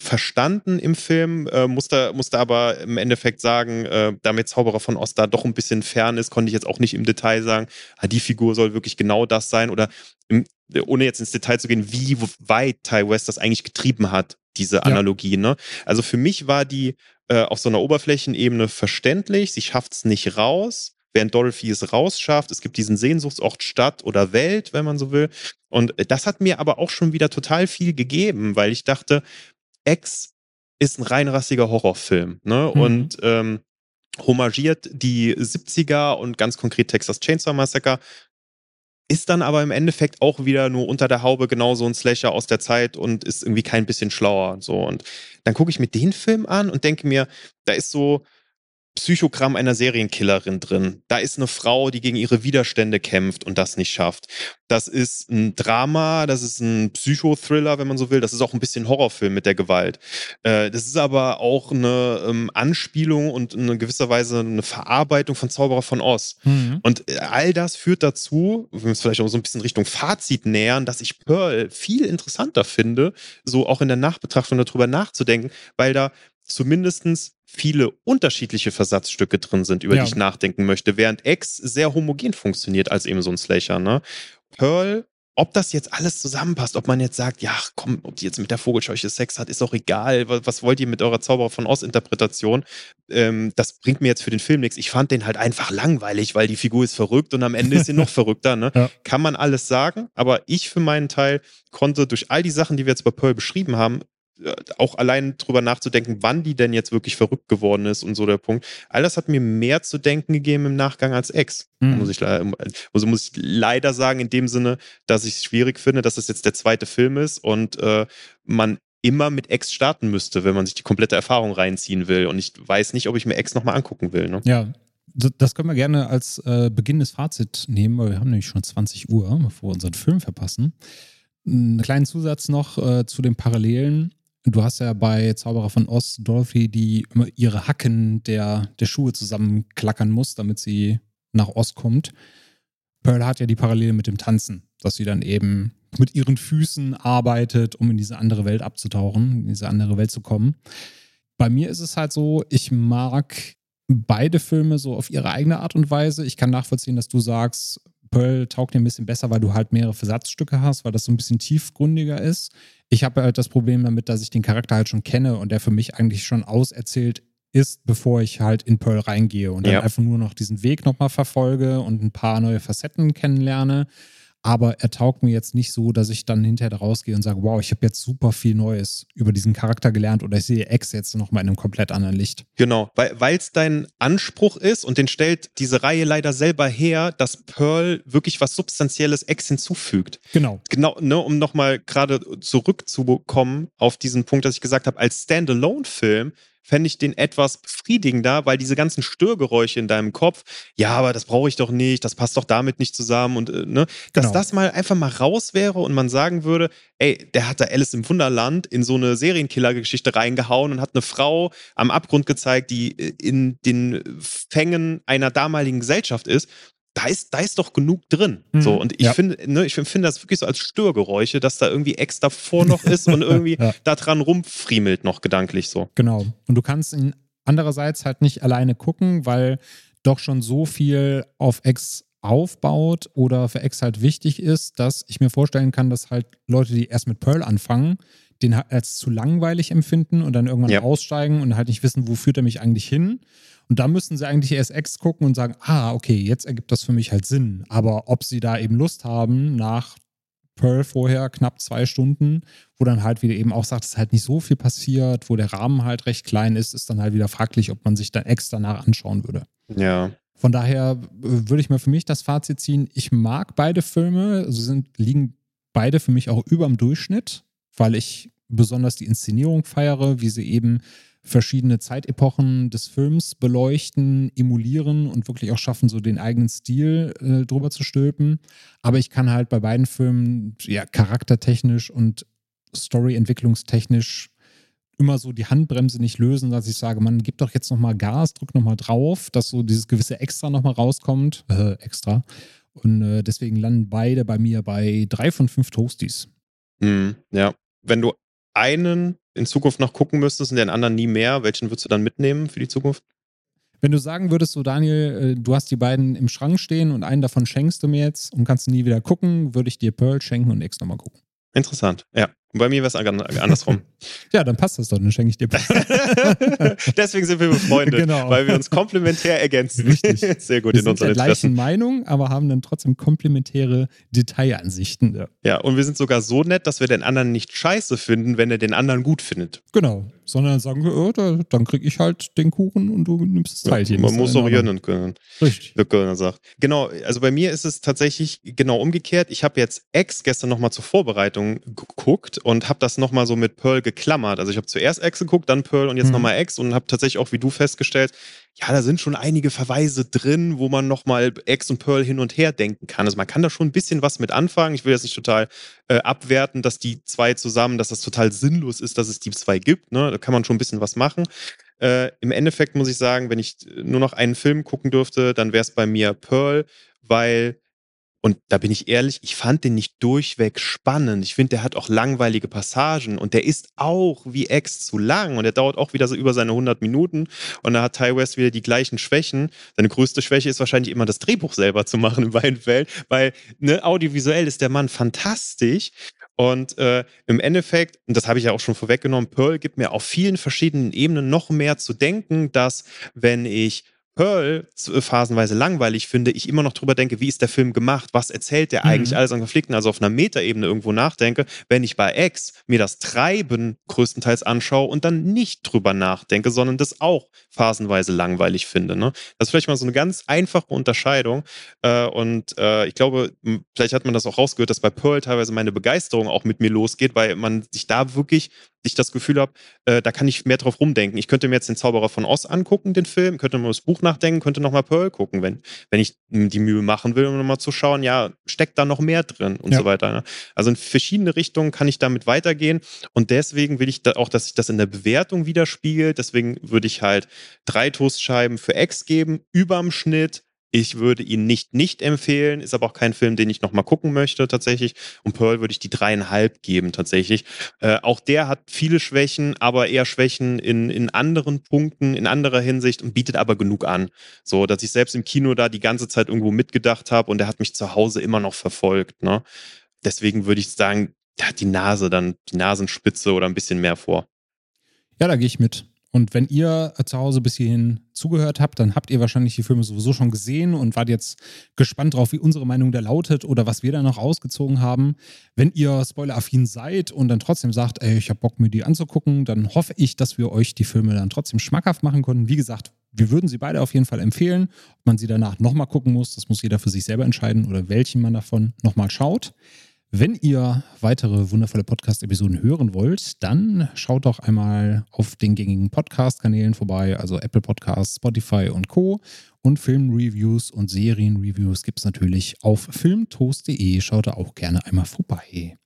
verstanden im Film, äh, musste, musste aber im Endeffekt sagen, äh, damit Zauberer von Ost da doch ein bisschen fern ist, konnte ich jetzt auch nicht im Detail sagen, ah, die Figur soll wirklich genau das sein oder im, ohne jetzt ins Detail zu gehen, wie weit Ty West das eigentlich getrieben hat, diese Analogie. Ja. Ne? Also für mich war die äh, auf so einer Oberflächenebene verständlich, sie schafft es nicht raus, während Dorothy es rausschafft. Es gibt diesen Sehnsuchtsort Stadt oder Welt, wenn man so will. Und das hat mir aber auch schon wieder total viel gegeben, weil ich dachte, X ist ein reinrassiger Horrorfilm. Ne? Mhm. Und ähm, homagiert die 70er und ganz konkret Texas Chainsaw Massacre ist dann aber im Endeffekt auch wieder nur unter der Haube genauso ein Slasher aus der Zeit und ist irgendwie kein bisschen schlauer. So. Und dann gucke ich mir den Film an und denke mir, da ist so, Psychogramm einer Serienkillerin drin. Da ist eine Frau, die gegen ihre Widerstände kämpft und das nicht schafft. Das ist ein Drama, das ist ein Psychothriller, wenn man so will. Das ist auch ein bisschen Horrorfilm mit der Gewalt. Äh, das ist aber auch eine ähm, Anspielung und in gewisser Weise eine Verarbeitung von Zauberer von Oz. Mhm. Und äh, all das führt dazu, wenn wir uns vielleicht auch so ein bisschen Richtung Fazit nähern, dass ich Pearl viel interessanter finde, so auch in der Nachbetrachtung darüber nachzudenken, weil da zumindestens viele unterschiedliche Versatzstücke drin sind, über ja. die ich nachdenken möchte, während X sehr homogen funktioniert als eben so ein Slasher. Ne? Pearl, ob das jetzt alles zusammenpasst, ob man jetzt sagt, ja, komm, ob die jetzt mit der Vogelscheuche Sex hat, ist auch egal. Was wollt ihr mit eurer Zauberer von Oz-Interpretation? Ähm, das bringt mir jetzt für den Film nichts. Ich fand den halt einfach langweilig, weil die Figur ist verrückt und am Ende ist sie noch verrückter. Ne? Ja. Kann man alles sagen, aber ich für meinen Teil konnte durch all die Sachen, die wir jetzt bei Pearl beschrieben haben, auch allein drüber nachzudenken, wann die denn jetzt wirklich verrückt geworden ist und so der Punkt. All das hat mir mehr zu denken gegeben im Nachgang als Ex. Mhm. Muss, ich, also muss ich leider sagen, in dem Sinne, dass ich es schwierig finde, dass es jetzt der zweite Film ist und äh, man immer mit Ex starten müsste, wenn man sich die komplette Erfahrung reinziehen will. Und ich weiß nicht, ob ich mir Ex nochmal angucken will. Ne? Ja, das können wir gerne als äh, Beginn des Fazit nehmen, weil wir haben nämlich schon 20 Uhr, bevor wir unseren Film verpassen. Einen kleinen Zusatz noch äh, zu den Parallelen. Du hast ja bei Zauberer von Oz Dorothy, die immer ihre Hacken der, der Schuhe zusammenklackern muss, damit sie nach Oz kommt. Pearl hat ja die Parallele mit dem Tanzen, dass sie dann eben mit ihren Füßen arbeitet, um in diese andere Welt abzutauchen, in diese andere Welt zu kommen. Bei mir ist es halt so, ich mag beide Filme so auf ihre eigene Art und Weise. Ich kann nachvollziehen, dass du sagst, Pearl taugt dir ein bisschen besser, weil du halt mehrere Versatzstücke hast, weil das so ein bisschen tiefgründiger ist. Ich habe halt das Problem damit, dass ich den Charakter halt schon kenne und der für mich eigentlich schon auserzählt ist, bevor ich halt in Pearl reingehe und dann ja. einfach nur noch diesen Weg nochmal verfolge und ein paar neue Facetten kennenlerne aber er taugt mir jetzt nicht so, dass ich dann hinterher rausgehe und sage, wow, ich habe jetzt super viel Neues über diesen Charakter gelernt oder ich sehe X jetzt nochmal in einem komplett anderen Licht. Genau, weil es dein Anspruch ist und den stellt diese Reihe leider selber her, dass Pearl wirklich was Substanzielles X hinzufügt. Genau. Genau, ne, um nochmal gerade zurückzukommen auf diesen Punkt, dass ich gesagt habe, als Standalone-Film fände ich den etwas befriedigender, weil diese ganzen Störgeräusche in deinem Kopf, ja, aber das brauche ich doch nicht, das passt doch damit nicht zusammen und äh, ne, dass genau. das mal einfach mal raus wäre und man sagen würde, ey, der hat da Alice im Wunderland in so eine Serienkiller-Geschichte reingehauen und hat eine Frau am Abgrund gezeigt, die äh, in den Fängen einer damaligen Gesellschaft ist da ist, da ist doch genug drin. Mhm. So, und ich ja. finde, ne, ich finde das wirklich so als Störgeräusche, dass da irgendwie Ex davor noch ist und irgendwie ja. da dran rumfriemelt noch gedanklich so. Genau. Und du kannst ihn andererseits halt nicht alleine gucken, weil doch schon so viel auf Ex aufbaut oder für Ex halt wichtig ist, dass ich mir vorstellen kann, dass halt Leute, die erst mit Pearl anfangen, den als zu langweilig empfinden und dann irgendwann Ja. aussteigen und halt nicht wissen, wo führt er mich eigentlich hin. Und da müssten sie eigentlich erst X gucken und sagen, ah, okay, jetzt ergibt das für mich halt Sinn. Aber ob sie da eben Lust haben, nach Pearl vorher knapp zwei Stunden, wo dann halt wieder eben auch sagt, es ist halt nicht so viel passiert, wo der Rahmen halt recht klein ist, ist dann halt wieder fraglich, ob man sich dann X danach anschauen würde. Ja. Von daher äh, würde ich mal für mich das Fazit ziehen. Ich mag beide Filme, also sind, liegen beide für mich auch über dem Durchschnitt, weil ich besonders die Inszenierung feiere, wie sie eben verschiedene Zeitepochen des Films beleuchten, emulieren und wirklich auch schaffen, so den eigenen Stil äh, drüber zu stülpen. Aber ich kann halt bei beiden Filmen ja charaktertechnisch und Storyentwicklungstechnisch immer so die Handbremse nicht lösen, dass ich sage, man gibt doch jetzt nochmal Gas, drück nochmal drauf, dass so dieses gewisse Extra nochmal rauskommt. Äh, extra. Und äh, deswegen landen beide bei mir bei drei von fünf Toasties. Hm, ja. Wenn du einen in Zukunft noch gucken müsstest und den anderen nie mehr, welchen würdest du dann mitnehmen für die Zukunft? Wenn du sagen würdest, so Daniel, äh, du hast die beiden im Schrank stehen und einen davon schenkst du mir jetzt und kannst nie wieder gucken, würde ich dir Pearl schenken und X nochmal gucken. Interessant, ja. Und bei mir wäre es andersrum. Ja, dann passt das doch, dann schenke ich dir. Deswegen sind wir befreundet, Genau. weil wir uns komplementär ergänzen. Richtig. Sehr gut Wir in sind unseren der gleichen Interessen. Meinung, aber haben dann trotzdem komplementäre Detailansichten. Ja. Ja, und wir sind sogar so nett, dass wir den anderen nicht scheiße finden, wenn er den anderen gut findet. Genau, sondern sagen wir, oh, da, dann krieg ich halt den Kuchen und du nimmst das Teilchen. Man Ist muss auch hören können. Richtig. wie Kölner sagt. Genau, also bei mir ist es tatsächlich genau umgekehrt. Ich habe jetzt X gestern nochmal zur Vorbereitung geguckt und habe das nochmal so mit Pearl geklammert. Also ich habe zuerst X geguckt, dann Pearl und jetzt Mhm. nochmal X und habe tatsächlich auch wie du festgestellt, ja, da sind schon einige Verweise drin, wo man nochmal X und Pearl hin und her denken kann. Also man kann da schon ein bisschen was mit anfangen. Ich will jetzt nicht total äh, abwerten, dass die zwei zusammen, dass das total sinnlos ist, dass es die zwei gibt. Ne? Da kann man schon ein bisschen was machen. Äh, Im Endeffekt muss ich sagen, wenn ich nur noch einen Film gucken dürfte, dann wäre es bei mir Pearl, weil, und da bin ich ehrlich, ich fand den nicht durchweg spannend. Ich finde, der hat auch langweilige Passagen und der ist auch wie X zu lang und der dauert auch wieder so über seine 100 Minuten und da hat Ty West wieder die gleichen Schwächen. Seine größte Schwäche ist wahrscheinlich immer das Drehbuch selber zu machen in beiden Fällen, weil ne, audiovisuell ist der Mann fantastisch und äh, im Endeffekt, und das habe ich ja auch schon vorweggenommen, Pearl gibt mir auf vielen verschiedenen Ebenen noch mehr zu denken, dass wenn ich Pearl zu- phasenweise langweilig finde, ich immer noch drüber denke, wie ist der Film gemacht, was erzählt der Mhm. eigentlich alles an Konflikten, also auf einer Metaebene irgendwo nachdenke, wenn ich bei X mir das Treiben größtenteils anschaue und dann nicht drüber nachdenke, sondern das auch phasenweise langweilig finde. Ne? Das ist vielleicht mal so eine ganz einfache Unterscheidung äh, und äh, ich glaube, vielleicht hat man das auch rausgehört, dass bei Pearl teilweise meine Begeisterung auch mit mir losgeht, weil man sich da wirklich ich das Gefühl habe, äh, da kann ich mehr drauf rumdenken. Ich könnte mir jetzt den Zauberer von Oz angucken, den Film, könnte mir das Buch nachdenken, könnte nochmal Pearl gucken, wenn, wenn ich die Mühe machen will, um nochmal zu schauen, ja, steckt da noch mehr drin und Ja. so weiter. Ne? Also in verschiedene Richtungen kann ich damit weitergehen und deswegen will ich da auch, dass sich das in der Bewertung widerspiegelt. Deswegen würde ich halt drei Toastscheiben für X geben, überm Schnitt. Ich würde ihn nicht nicht empfehlen, ist aber auch kein Film, den ich nochmal gucken möchte tatsächlich. Und Pearl würde ich die dreieinhalb geben tatsächlich. Äh, auch der hat viele Schwächen, aber eher Schwächen in, in anderen Punkten, in anderer Hinsicht und bietet aber genug an. So, dass ich selbst im Kino da die ganze Zeit irgendwo mitgedacht habe und der hat mich zu Hause immer noch verfolgt. Ne? Deswegen würde ich sagen, der hat die Nase dann, die Nasenspitze oder ein bisschen mehr vor. Ja, da gehe ich mit. Und wenn ihr zu Hause bis hierhin zugehört habt, dann habt ihr wahrscheinlich die Filme sowieso schon gesehen und wart jetzt gespannt drauf, wie unsere Meinung da lautet oder was wir da noch ausgezogen haben. Wenn ihr spoileraffin seid und dann trotzdem sagt, ey, ich hab Bock, mir die anzugucken, dann hoffe ich, dass wir euch die Filme dann trotzdem schmackhaft machen konnten. Wie gesagt, wir würden sie beide auf jeden Fall empfehlen. Ob man sie danach nochmal gucken muss, das muss jeder für sich selber entscheiden oder welchen man davon nochmal schaut. Wenn ihr weitere wundervolle Podcast-Episoden hören wollt, dann schaut doch einmal auf den gängigen Podcast-Kanälen vorbei, also Apple Podcasts, Spotify und Co. Und Filmreviews und Serienreviews gibt es natürlich auf filmtoast.de. Schaut da auch gerne einmal vorbei.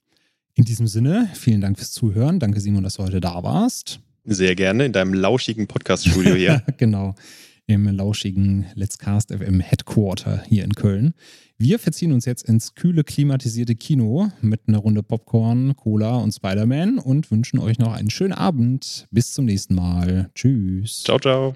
In diesem Sinne, vielen Dank fürs Zuhören. Danke, Simon, dass du heute da warst. Sehr gerne in deinem lauschigen Podcast-Studio hier. genau. Im lauschigen Let's Cast FM Headquarter hier in Köln. Wir verziehen uns jetzt ins kühle, klimatisierte Kino mit einer Runde Popcorn, Cola und Spider-Man und wünschen euch noch einen schönen Abend. Bis zum nächsten Mal. Tschüss. ciao, ciao.